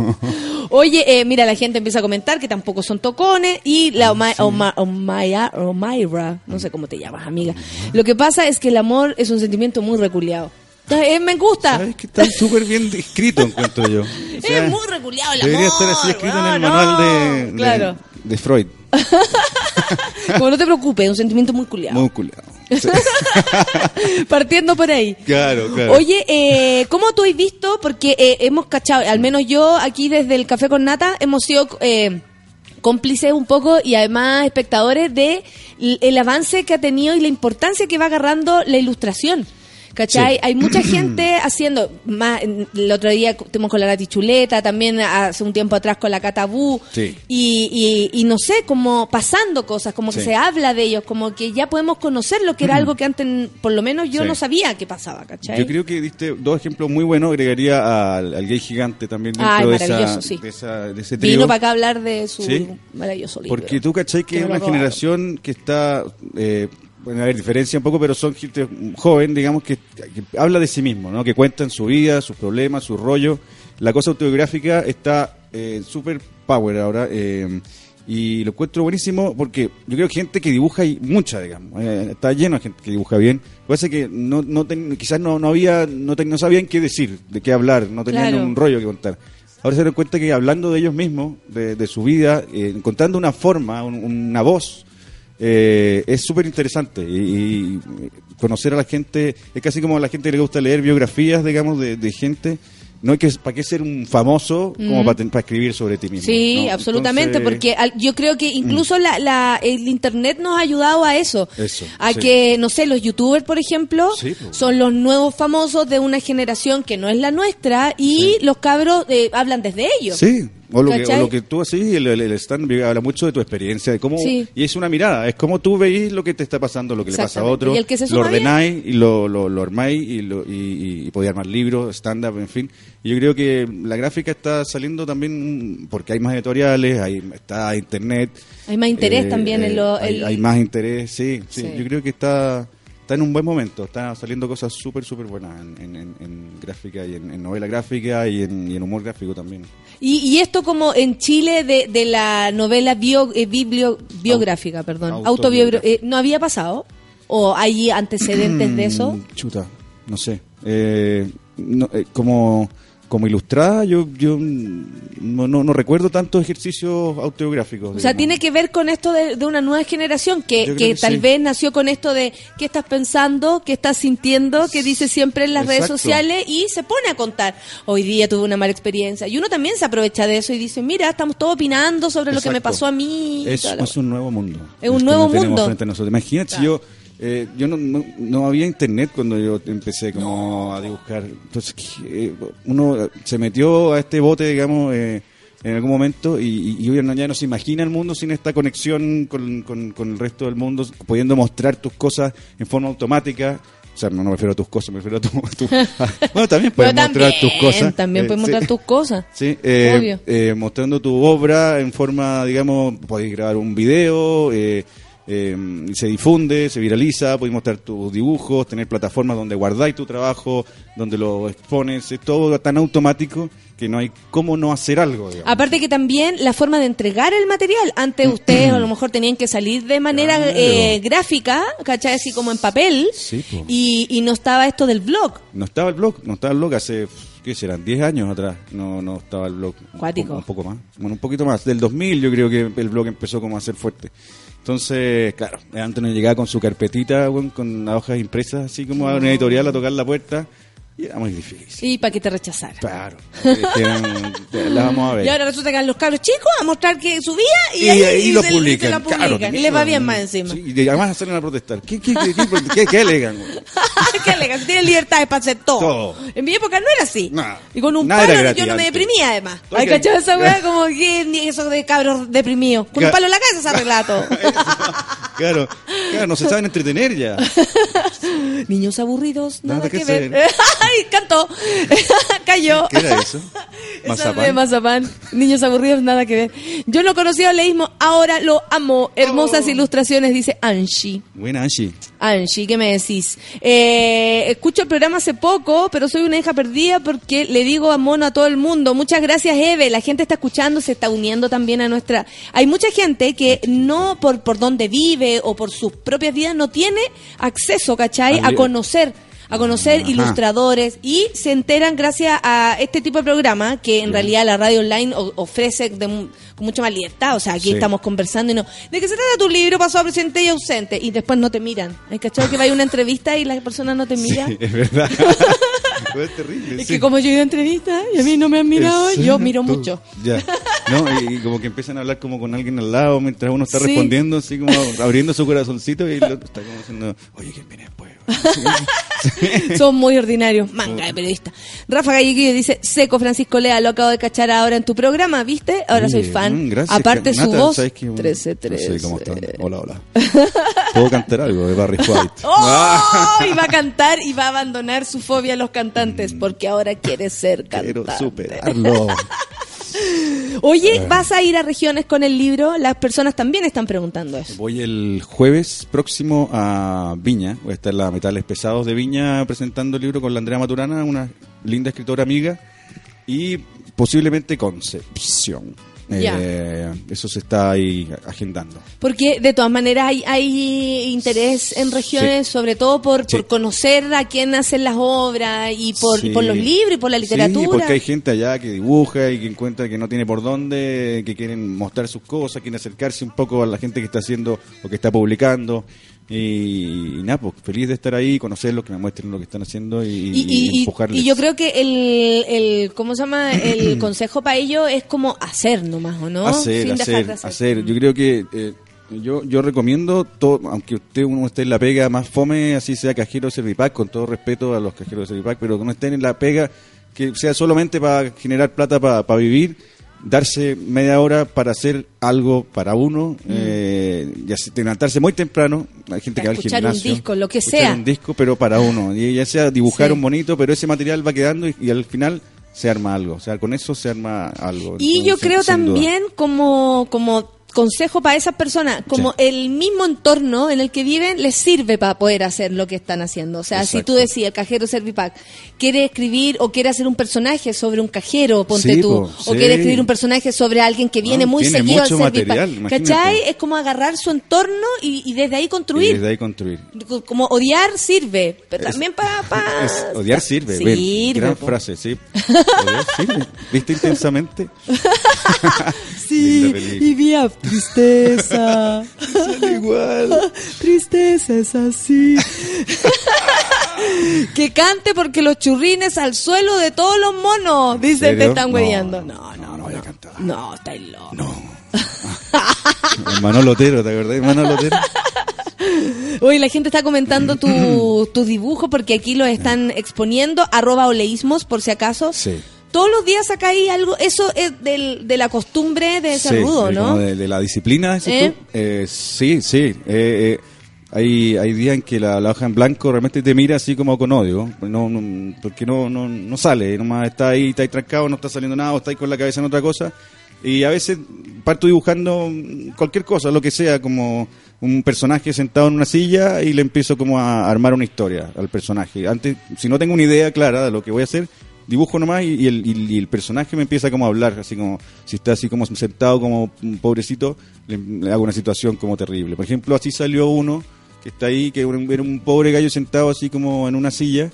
Oye, eh, mira, la gente empieza a comentar que tampoco son tocones y la Oma- Oma- Omaya- Omaira, no sé cómo te llamas, amiga. Lo que pasa es que el amor es un sentimiento muy reculeado. Eh, me gusta. ¿Sabes que está súper bien escrito, encuentro yo? O sea, es muy reculeado el amor. Debería estar así escrito en el manual no, de, de- Claro. de Freud. Como no te preocupes, es un sentimiento muy culiado. Muy culiado. Sí. Partiendo por ahí. Claro, claro. Oye, eh, ¿cómo tú has visto? Porque eh, hemos cachado, al menos yo aquí desde el Café con Nata, hemos sido eh, cómplices un poco y además espectadores de el avance que ha tenido y la importancia que va agarrando la ilustración. ¿Cachai? Sí. Hay mucha gente haciendo, más, el otro día estuvimos con la Gati Chuleta, también hace un tiempo atrás con la Catabú, Sí. y, y, y no sé, como pasando cosas, como que Sí. se habla de ellos, como que ya podemos conocer lo que era algo que antes, por lo menos yo no sabía que pasaba, ¿cachai? Yo creo que diste dos ejemplos muy buenos. Agregaría al, al gay gigante también dentro Ay, de, esa, maravilloso, sí. de, esa- de ese trío. Vino para acá a hablar de su maravilloso libro. Porque tú, ¿cachai? Que Que es una generación que está... Eh, pueden haber diferencia un poco, pero son gente joven, digamos, que, que habla de sí mismo, ¿no? Que cuentan su vida, sus problemas, su rollo. La cosa autobiográfica está eh, super power ahora. eh, y lo encuentro buenísimo porque yo creo que gente que dibuja hay mucha, digamos. eh, está lleno de gente que dibuja bien. Lo que pasa es que no, no ten- quizás no, no había, no, ten- no sabían qué decir, de qué hablar, no tenían Claro. un rollo que contar. Ahora se dan cuenta que hablando de ellos mismos, de, de su vida, eh, encontrando una forma, un- una voz, eh, es súper interesante. Y, y conocer a la gente, es casi como a la gente que le gusta leer biografías, digamos, de, de gente. No hay que, ¿para qué ser un famoso como Mm. para, para escribir sobre ti mismo? Sí, ¿no? absolutamente, Entonces, porque al- yo creo que incluso la, la- el internet nos ha ayudado a eso. Eso, A sí. que, no sé, los youtubers, por ejemplo, Sí, pues. son los nuevos famosos de una generación que no es la nuestra y los cabros eh, hablan desde ellos. Sí, o lo, que, o lo que tú así, el, el, stand habla mucho de tu experiencia, de cómo, Sí. y es una mirada, es como tú veis lo que te está pasando, lo que le pasa a otro, Y el que se lo ordenáis y lo, lo, lo armáis y, lo, y, y, y podéis armar libros, stand-up, en fin. Y yo creo que la gráfica está saliendo también porque hay más editoriales, hay, está internet. Hay más interés eh, también en eh, lo... hay, el- hay más interés, sí, sí, Sí. Yo creo que está, está en un buen momento, está saliendo cosas súper, súper buenas en, en, en- en gráfica y en, en novela gráfica y en, y en humor gráfico también. Y, y esto como en Chile de, de la novela bio, eh, biblio- biográfica, perdón, autobiográfica. autobiográfica, ¿no había pasado? ¿O hay antecedentes de eso? Chuta, no sé. Eh, no, eh, como, como ilustrada, yo, yo no, no, no recuerdo tantos ejercicios autobiográficos. O sea, tiene que ver con esto de, de una nueva generación que, que que tal sí. vez nació con esto de qué estás pensando, qué estás sintiendo, que dice siempre en las redes sociales y se pone a contar. Hoy día tuve una mala experiencia. Y uno también se aprovecha de eso y dice, mira, estamos todos opinando sobre lo que me pasó a mí. Es, es un nuevo mundo. Es un nuevo mundo. frente a nosotros. Imagínate si yo, eh, yo no, no, no había internet cuando yo empecé como a dibujar. Entonces eh, uno se metió a este bote, digamos, eh, en algún momento y, y uno ya no se imagina el mundo sin esta conexión con, con- con el resto del mundo, pudiendo mostrar tus cosas en forma automática. O sea, no, no me refiero a tus cosas, me refiero a tu... a bueno, también puedes mostrar también, tus cosas. También Eh, puedes sí. mostrar tus cosas. Sí, eh, Obvio. eh, mostrando tu obra en forma, digamos, podéis grabar un video, eh, eh, se difunde, se viraliza, podéis mostrar tus dibujos, tener plataformas donde guardáis tu trabajo, donde lo expones, es todo tan automático que no hay cómo no hacer algo, digamos. Aparte que también la forma de entregar el material. Antes ustedes a lo mejor tenían que salir de manera Claro. eh, gráfica, ¿cachai? Así como en papel. Sí. Y, y no estaba esto del blog. No estaba el blog, no estaba el blog hace, ¿qué serán? 10 años atrás, no, no estaba el blog. Un Cuático. poco- Un poco más, bueno, un poquito más. Del 2000 yo creo que el blog empezó como a ser fuerte. Entonces, claro, antes nos llegaba con su carpetita, con las hojas impresas, así como a una editorial a tocar la puerta, y era muy difícil. Y para que te rechazaran. Claro, dijeron, la vamos a ver. Y ahora resulta que los cabros chicos a mostrar que subía y, Y ahí ahí lo se, publican, se publican. y les va bien más encima. Sí, y además salen a protestar. ¿Qué, qué, qué, qué, qué- qué alegan? ¿Qué alega? Si tienen libertades para hacer todo. Todo. En mi época no era así. Y con un palo yo no me deprimía además. Todo ¿Hay cachado esa weá? Como que ni eso de cabros deprimidos. Con un palo en la cabeza se arregla todo. Claro, claro, no se saben entretener ya. Niños aburridos, nada, Nada que, que ver. Ay, cantó. Cayó. ¿Qué era eso? Mazapán. Niños aburridos, nada que ver. Yo no conocía el leísmo, ahora lo amo. Hermosas ilustraciones, dice Anshi. Buena, Angie. Angie, ¿qué me decís? Eh, escucho el programa hace poco, pero soy una hija perdida porque le digo a mono a todo el mundo. Muchas gracias, Eve. La gente está escuchando, se está uniendo también a nuestra. Hay mucha gente que no por, por donde vive o por sus propias vidas no tiene acceso, ¿cachai? A conocer. A conocer Ajá. ilustradores y se enteran gracias a este tipo de programa que en realidad la radio online ofrece de con mucha más libertad. O sea, aquí Sí. estamos conversando y no. ¿De qué se trata tu libro? Pasado, presente y ausente. Y después no te miran. ¿Hay cachado que va a una entrevista y la persona no te mira? Sí, es verdad. es terrible. Es que como yo he ido a entrevistas y a mí no me han mirado, ¿En yo miro mucho. Ya. No, y, y como que empiezan a hablar como con alguien al lado mientras uno está respondiendo, así como abriendo su corazoncito y el otro está como diciendo, oye, ¿quién viene después? Son muy ordinarios. Manga de periodista. Rafa Galleguillo dice, seco Francisco Lea, lo acabo de cachar ahora en tu programa, ¿viste? Ahora soy fan. mm, gracias, Aparte su voz, ¿sabes qué? 13-13. No sé cómo están. Hola, hola. ¿Puedo cantar algo de Barry White? ¡Oh! Y va a cantar y va a abandonar su fobia a los cantantes porque ahora quiere ser Quiero cantante. superarlo. Oye, Ah. ¿vas a ir a regiones con el libro? Las personas también están preguntando eso. Voy el jueves próximo a Viña. Voy a estar en la Metales Pesados de Viña presentando el libro con la Andrea Maturana, una linda escritora amiga. Y posiblemente Concepción. Eh, eso se está ahí agendando. Porque de todas maneras hay, hay interés en regiones, Sí. sobre todo por, Sí. por conocer a quién hacen las obras y por, y por los libros y por la literatura. Sí, porque hay gente allá que dibuja y que encuentra que no tiene por dónde, que quieren mostrar sus cosas, quieren acercarse un poco a la gente que está haciendo o que está publicando. Y, y nada, pues feliz de estar ahí, conocerlos, que me muestren lo que están haciendo y, Y, y empujarles. y yo creo que el, el ¿cómo se llama? El consejo para ello es como hacer nomás, ¿o no? hacer, Sin dejar hacer, de hacer. hacer. Yo creo que eh, yo, yo recomiendo, todo, aunque usted uno esté en la pega más fome, así sea cajero de Servipack, con todo respeto a los cajeros de Servipack, pero que no estén en la pega que sea solamente para generar plata para vivir, darse media hora para hacer algo para uno, eh, ya sea, levantarse muy temprano, hay gente que va al Escuchar un gimnasio. disco, lo que sea. un disco, pero para uno, y ya sea dibujar Sí. un bonito, pero ese material va quedando y, y al final se arma algo, o sea, con eso se arma algo. Y yo creo duda. también como, como consejo para esas personas, como Sí. el mismo entorno en el que viven les sirve para poder hacer lo que están haciendo. O sea, si tú decías, el cajero Servipack, quiere escribir o quiere hacer un personaje sobre un cajero, ponte Sí, tú, po, o sí. quiere escribir un personaje sobre alguien que viene Ah, muy seguido al Servipack. ¿Cachai? Es como agarrar su entorno y, y desde ahí Y construir. desde ahí construir. Como odiar sirve, pero Es- también para... Odiar sirve, gran po. frase, sí. Odiar sirve. ¿Viste intensamente? Sí, y vía tristeza. igual. Tristeza es así. que cante porque los churrines al suelo de todos los monos. Dicen, te están hueveando. No, no, No, no voy a cantar. no, estáis loco. No. Hermano Lotero, ¿te acordás? Hermano Lotero. Oye, la gente está comentando tu- tus dibujos porque aquí los están exponiendo. Arroba oleísmos, por si acaso. Sí. Todos los días acá hay algo. Eso es del- de la costumbre de ser Sí, rudo, ¿no? De, de la disciplina, ¿dices ¿Eh? Eh, sí, sí. Eh, eh, hay, hay días en que la, la hoja en blanco realmente te mira así como con odio, no, no- porque no, no, no sale, nomás está ahí, está ahí trancado, no está saliendo nada, o está ahí con la cabeza en otra cosa. Y a veces parto dibujando cualquier cosa, lo que sea, como un personaje sentado en una silla y le empiezo como a armar una historia al personaje. Antes, si no tengo una idea clara de lo que voy a hacer, dibujo nomás y, el, y- el personaje me empieza como a hablar, así como si está así como sentado como un pobrecito, le, le hago una situación como terrible. Por ejemplo, así salió uno que está ahí, que era un, era un pobre gallo sentado así como en una silla,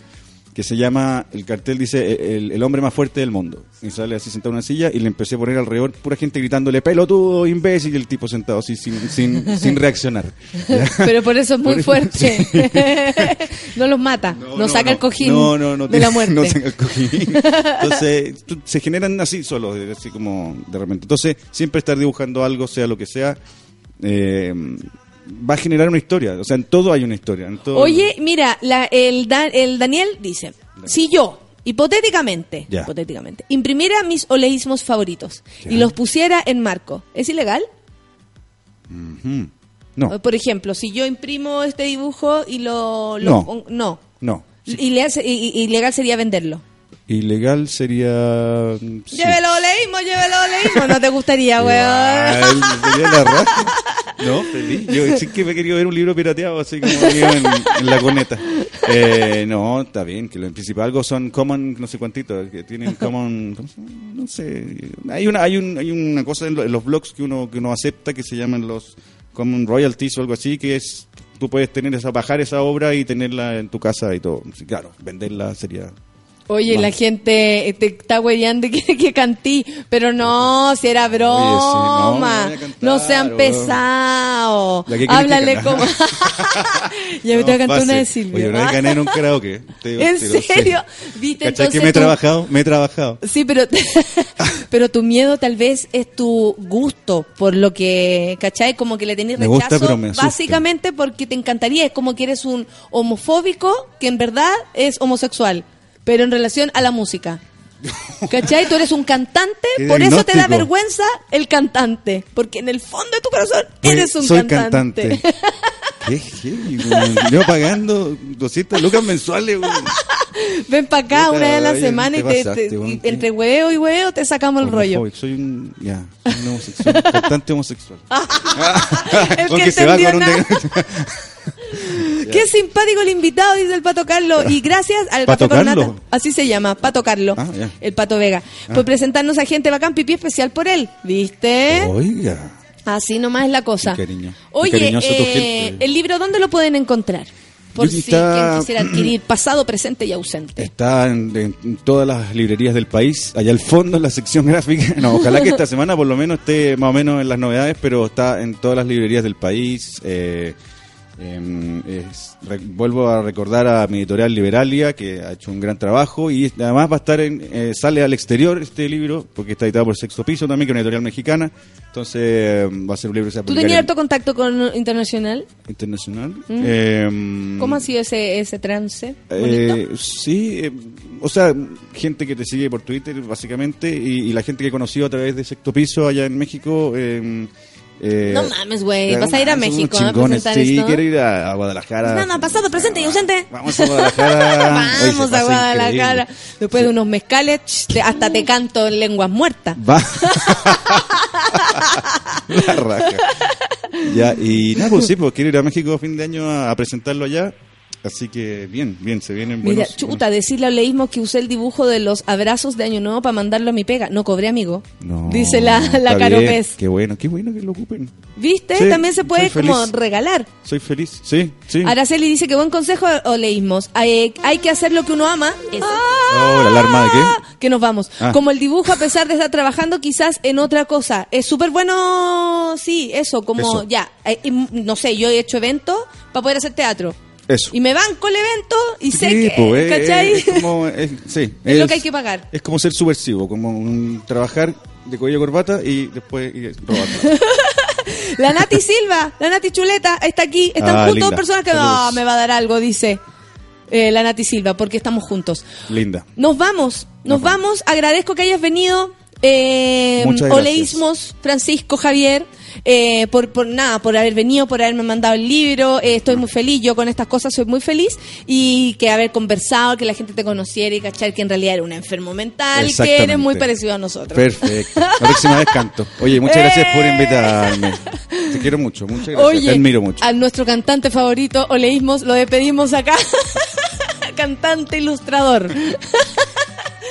que se llama, el cartel dice, el, el hombre más fuerte del mundo. Y sale así sentado en una silla y le empecé a poner alrededor pura gente gritándole, pelotudo, imbécil, y el tipo sentado así sin, sin, sin reaccionar. ¿Ya? Pero por eso es muy fuerte. no los mata, no, saca el cojín No, no, no de la muerte. No saca el cojín. Entonces, se generan así solos, así como de repente. Entonces, siempre estar dibujando algo, sea lo que sea, eh, va a generar una historia. O sea, en todo hay una historia. En todo- Oye, mira, la- el, Da- el Daniel dice, si yo, hipotéticamente, hipotéticamente, imprimiera mis oleísmos favoritos y los pusiera en marco, ¿es ilegal? No, Por ejemplo, si yo imprimo este dibujo y lo... lo No. no. no. Ilegal, sería venderlo. Ilegal sería... sí. Llévelo oleísmo, llévelo oleísmo. No te gustaría, weón. Igual, sería la raja. No, feliz. Yo sí que me quería ver un libro pirateado, así como yo en, en la coneta. Eh, no, está bien, que lo en principio algo son common, no sé cuántito, que tienen common, no sé. Hay una, hay un, hay una cosa en, lo- en los blogs que uno, que uno acepta que se llaman los common royalties o algo así, que es, tú puedes tener esa, bajar esa obra y tenerla en tu casa y todo. Claro, venderla sería Oye, la gente te está huellando y quiere que cantí, pero no, si era broma. no. ¿La que quieres Háblale que como. ya me tengo que cantar una de Silvia. Oye, gané en un karaoke. Te digo, ¿En te serio? ¿Viste? ¿Cachai que Entonces me he tú- trabajado? Me he trabajado. Sí, pero, pero tu miedo tal vez es tu gusto por lo que, ¿cachai? Como que le tenés Me rechazo. gusta, pero me básicamente porque te encantaría. Es como que eres un homofóbico que en verdad es homosexual, pero en relación a la música. ¿Cachai? Tú eres un cantante, Qué por eso te da vergüenza el cantante. Porque en el fondo de tu corazón Pues, eres un soy cantante. cantante. ¿Qué? weón. Yo pagando 200 lucas mensuales, weón. Ven para acá Puta, una vez a la semana y, te te, pasaste, te- weón. y entre huevo y huevo te sacamos el rollo. Soy un. Ya, un homosexual. Cantante homosexual. El que Aunque se va con un. Qué simpático el invitado, dice el Pato Carlos. Y gracias al ¿Pato Café con Carlos? Nata. Así se llama, Pato Carlos. Ah, ya. El Pato Vega. Ah. Por presentarnos a gente bacán, pipí especial por él. ¿Viste? Oiga. Así nomás es la cosa. Qué cariño. Oye, eh, el libro, ¿dónde lo pueden encontrar? Por si está- quien quisiera adquirir pasado, presente y ausente. Está en, en todas las librerías del país, allá al fondo en la sección gráfica. No, ojalá que esta semana por lo menos esté más o menos en las novedades, pero está en todas las librerías del país. Eh, em, es- re- vuelvo a recordar a mi editorial Liberalia, que ha hecho un gran trabajo y además va a estar en, eh, sale al exterior este libro, porque está editado por Sexto Piso también, que es una editorial mexicana. Entonces eh, va a ser un libro que se ¿Tú tenías en- harto contacto con Internacional? internacional. Mm. Em, ¿Cómo ha sido ese, ese trance? eh, sí, eh, o sea, gente que te sigue por Twitter, básicamente, y, y la gente que he conocido a través de Sexto Piso allá en México. eh, eh, No mames, güey. eh, Vas a ir a México a presentar Sí, esto. quiero ir a, a Guadalajara. Nada, pasado, presente y ausente. Vamos a Guadalajara. Oye, Vamos a pasa Guadalajara. increíble. Después de unos mezcales, hasta te canto en lenguas muertas. Va. La raja. Ya, y nada, pues sí, pues quiero ir a México a fin de año a, a presentarlo allá. Así que bien, bien, se vienen Mira, buenos. chuta, decirle a Leísmo que usé el dibujo de los abrazos de Año Nuevo para mandarlo a mi pega. No cobré, amigo. No, Dice la, la Caro Pez. Qué bueno, qué bueno que lo ocupen. ¿Viste? Sí, También se puede como regalar. Soy feliz, sí, sí. Araceli dice que buen consejo o leísmos. Hay, hay que hacer lo que uno ama. Oh, ¿la alarma de qué? Que nos vamos. Ah. Como el dibujo, a pesar de estar trabajando quizás en otra cosa. Es súper bueno, sí, eso, como Eso. ya. eh, no sé, yo he hecho eventos para poder hacer teatro. Eso. Y me banco el evento y sé que, pues, es- ¿cachai? es como- es- sí, Es lo que hay que pagar. Es como ser subversivo, como un- trabajar de cuello corbata y después ir robando. La Nati Silva, la Nati Chuleta, está aquí. Están Ah, juntos dos personas que. "Ah, me va a dar algo, dice eh, la Nati Silva, porque estamos juntos. Linda. Nos vamos, nos vamos. Agradezco que hayas venido. Eh. Oleísmos, Francisco, Javier, eh, por, por nada, por haber venido, por haberme mandado el libro. Eh, estoy muy feliz, yo con estas cosas soy muy feliz. Y que haber conversado, que la gente te conociera y cachar que en realidad era un enfermo mental que eres muy parecido a nosotros. Perfecto. La próxima vez canto. Oye, muchas gracias por invitarme. Te quiero mucho, muchas gracias. Oye, Te admiro mucho. a nuestro cantante favorito, Oleísmos, lo despedimos acá. cantante ilustrador.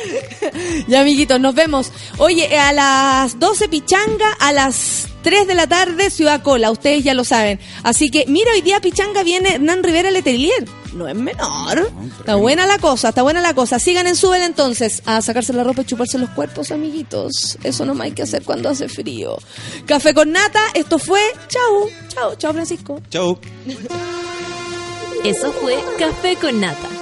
ya, amiguitos, nos vemos. Oye, a las 12 Pichanga, a las 3 de la tarde Ciudad Cola, ustedes ya lo saben. Así que, mira, hoy día Pichanga viene Hernán Rivera Letelier. No es menor. Está buena la cosa, está buena la cosa. Sigan en Subel entonces a sacarse la ropa y chuparse los cuerpos, amiguitos. Eso no hay que hacer cuando hace frío. Café con nata, esto fue. Chau, chau, chau, Francisco. Chau. Eso fue Café con Nata.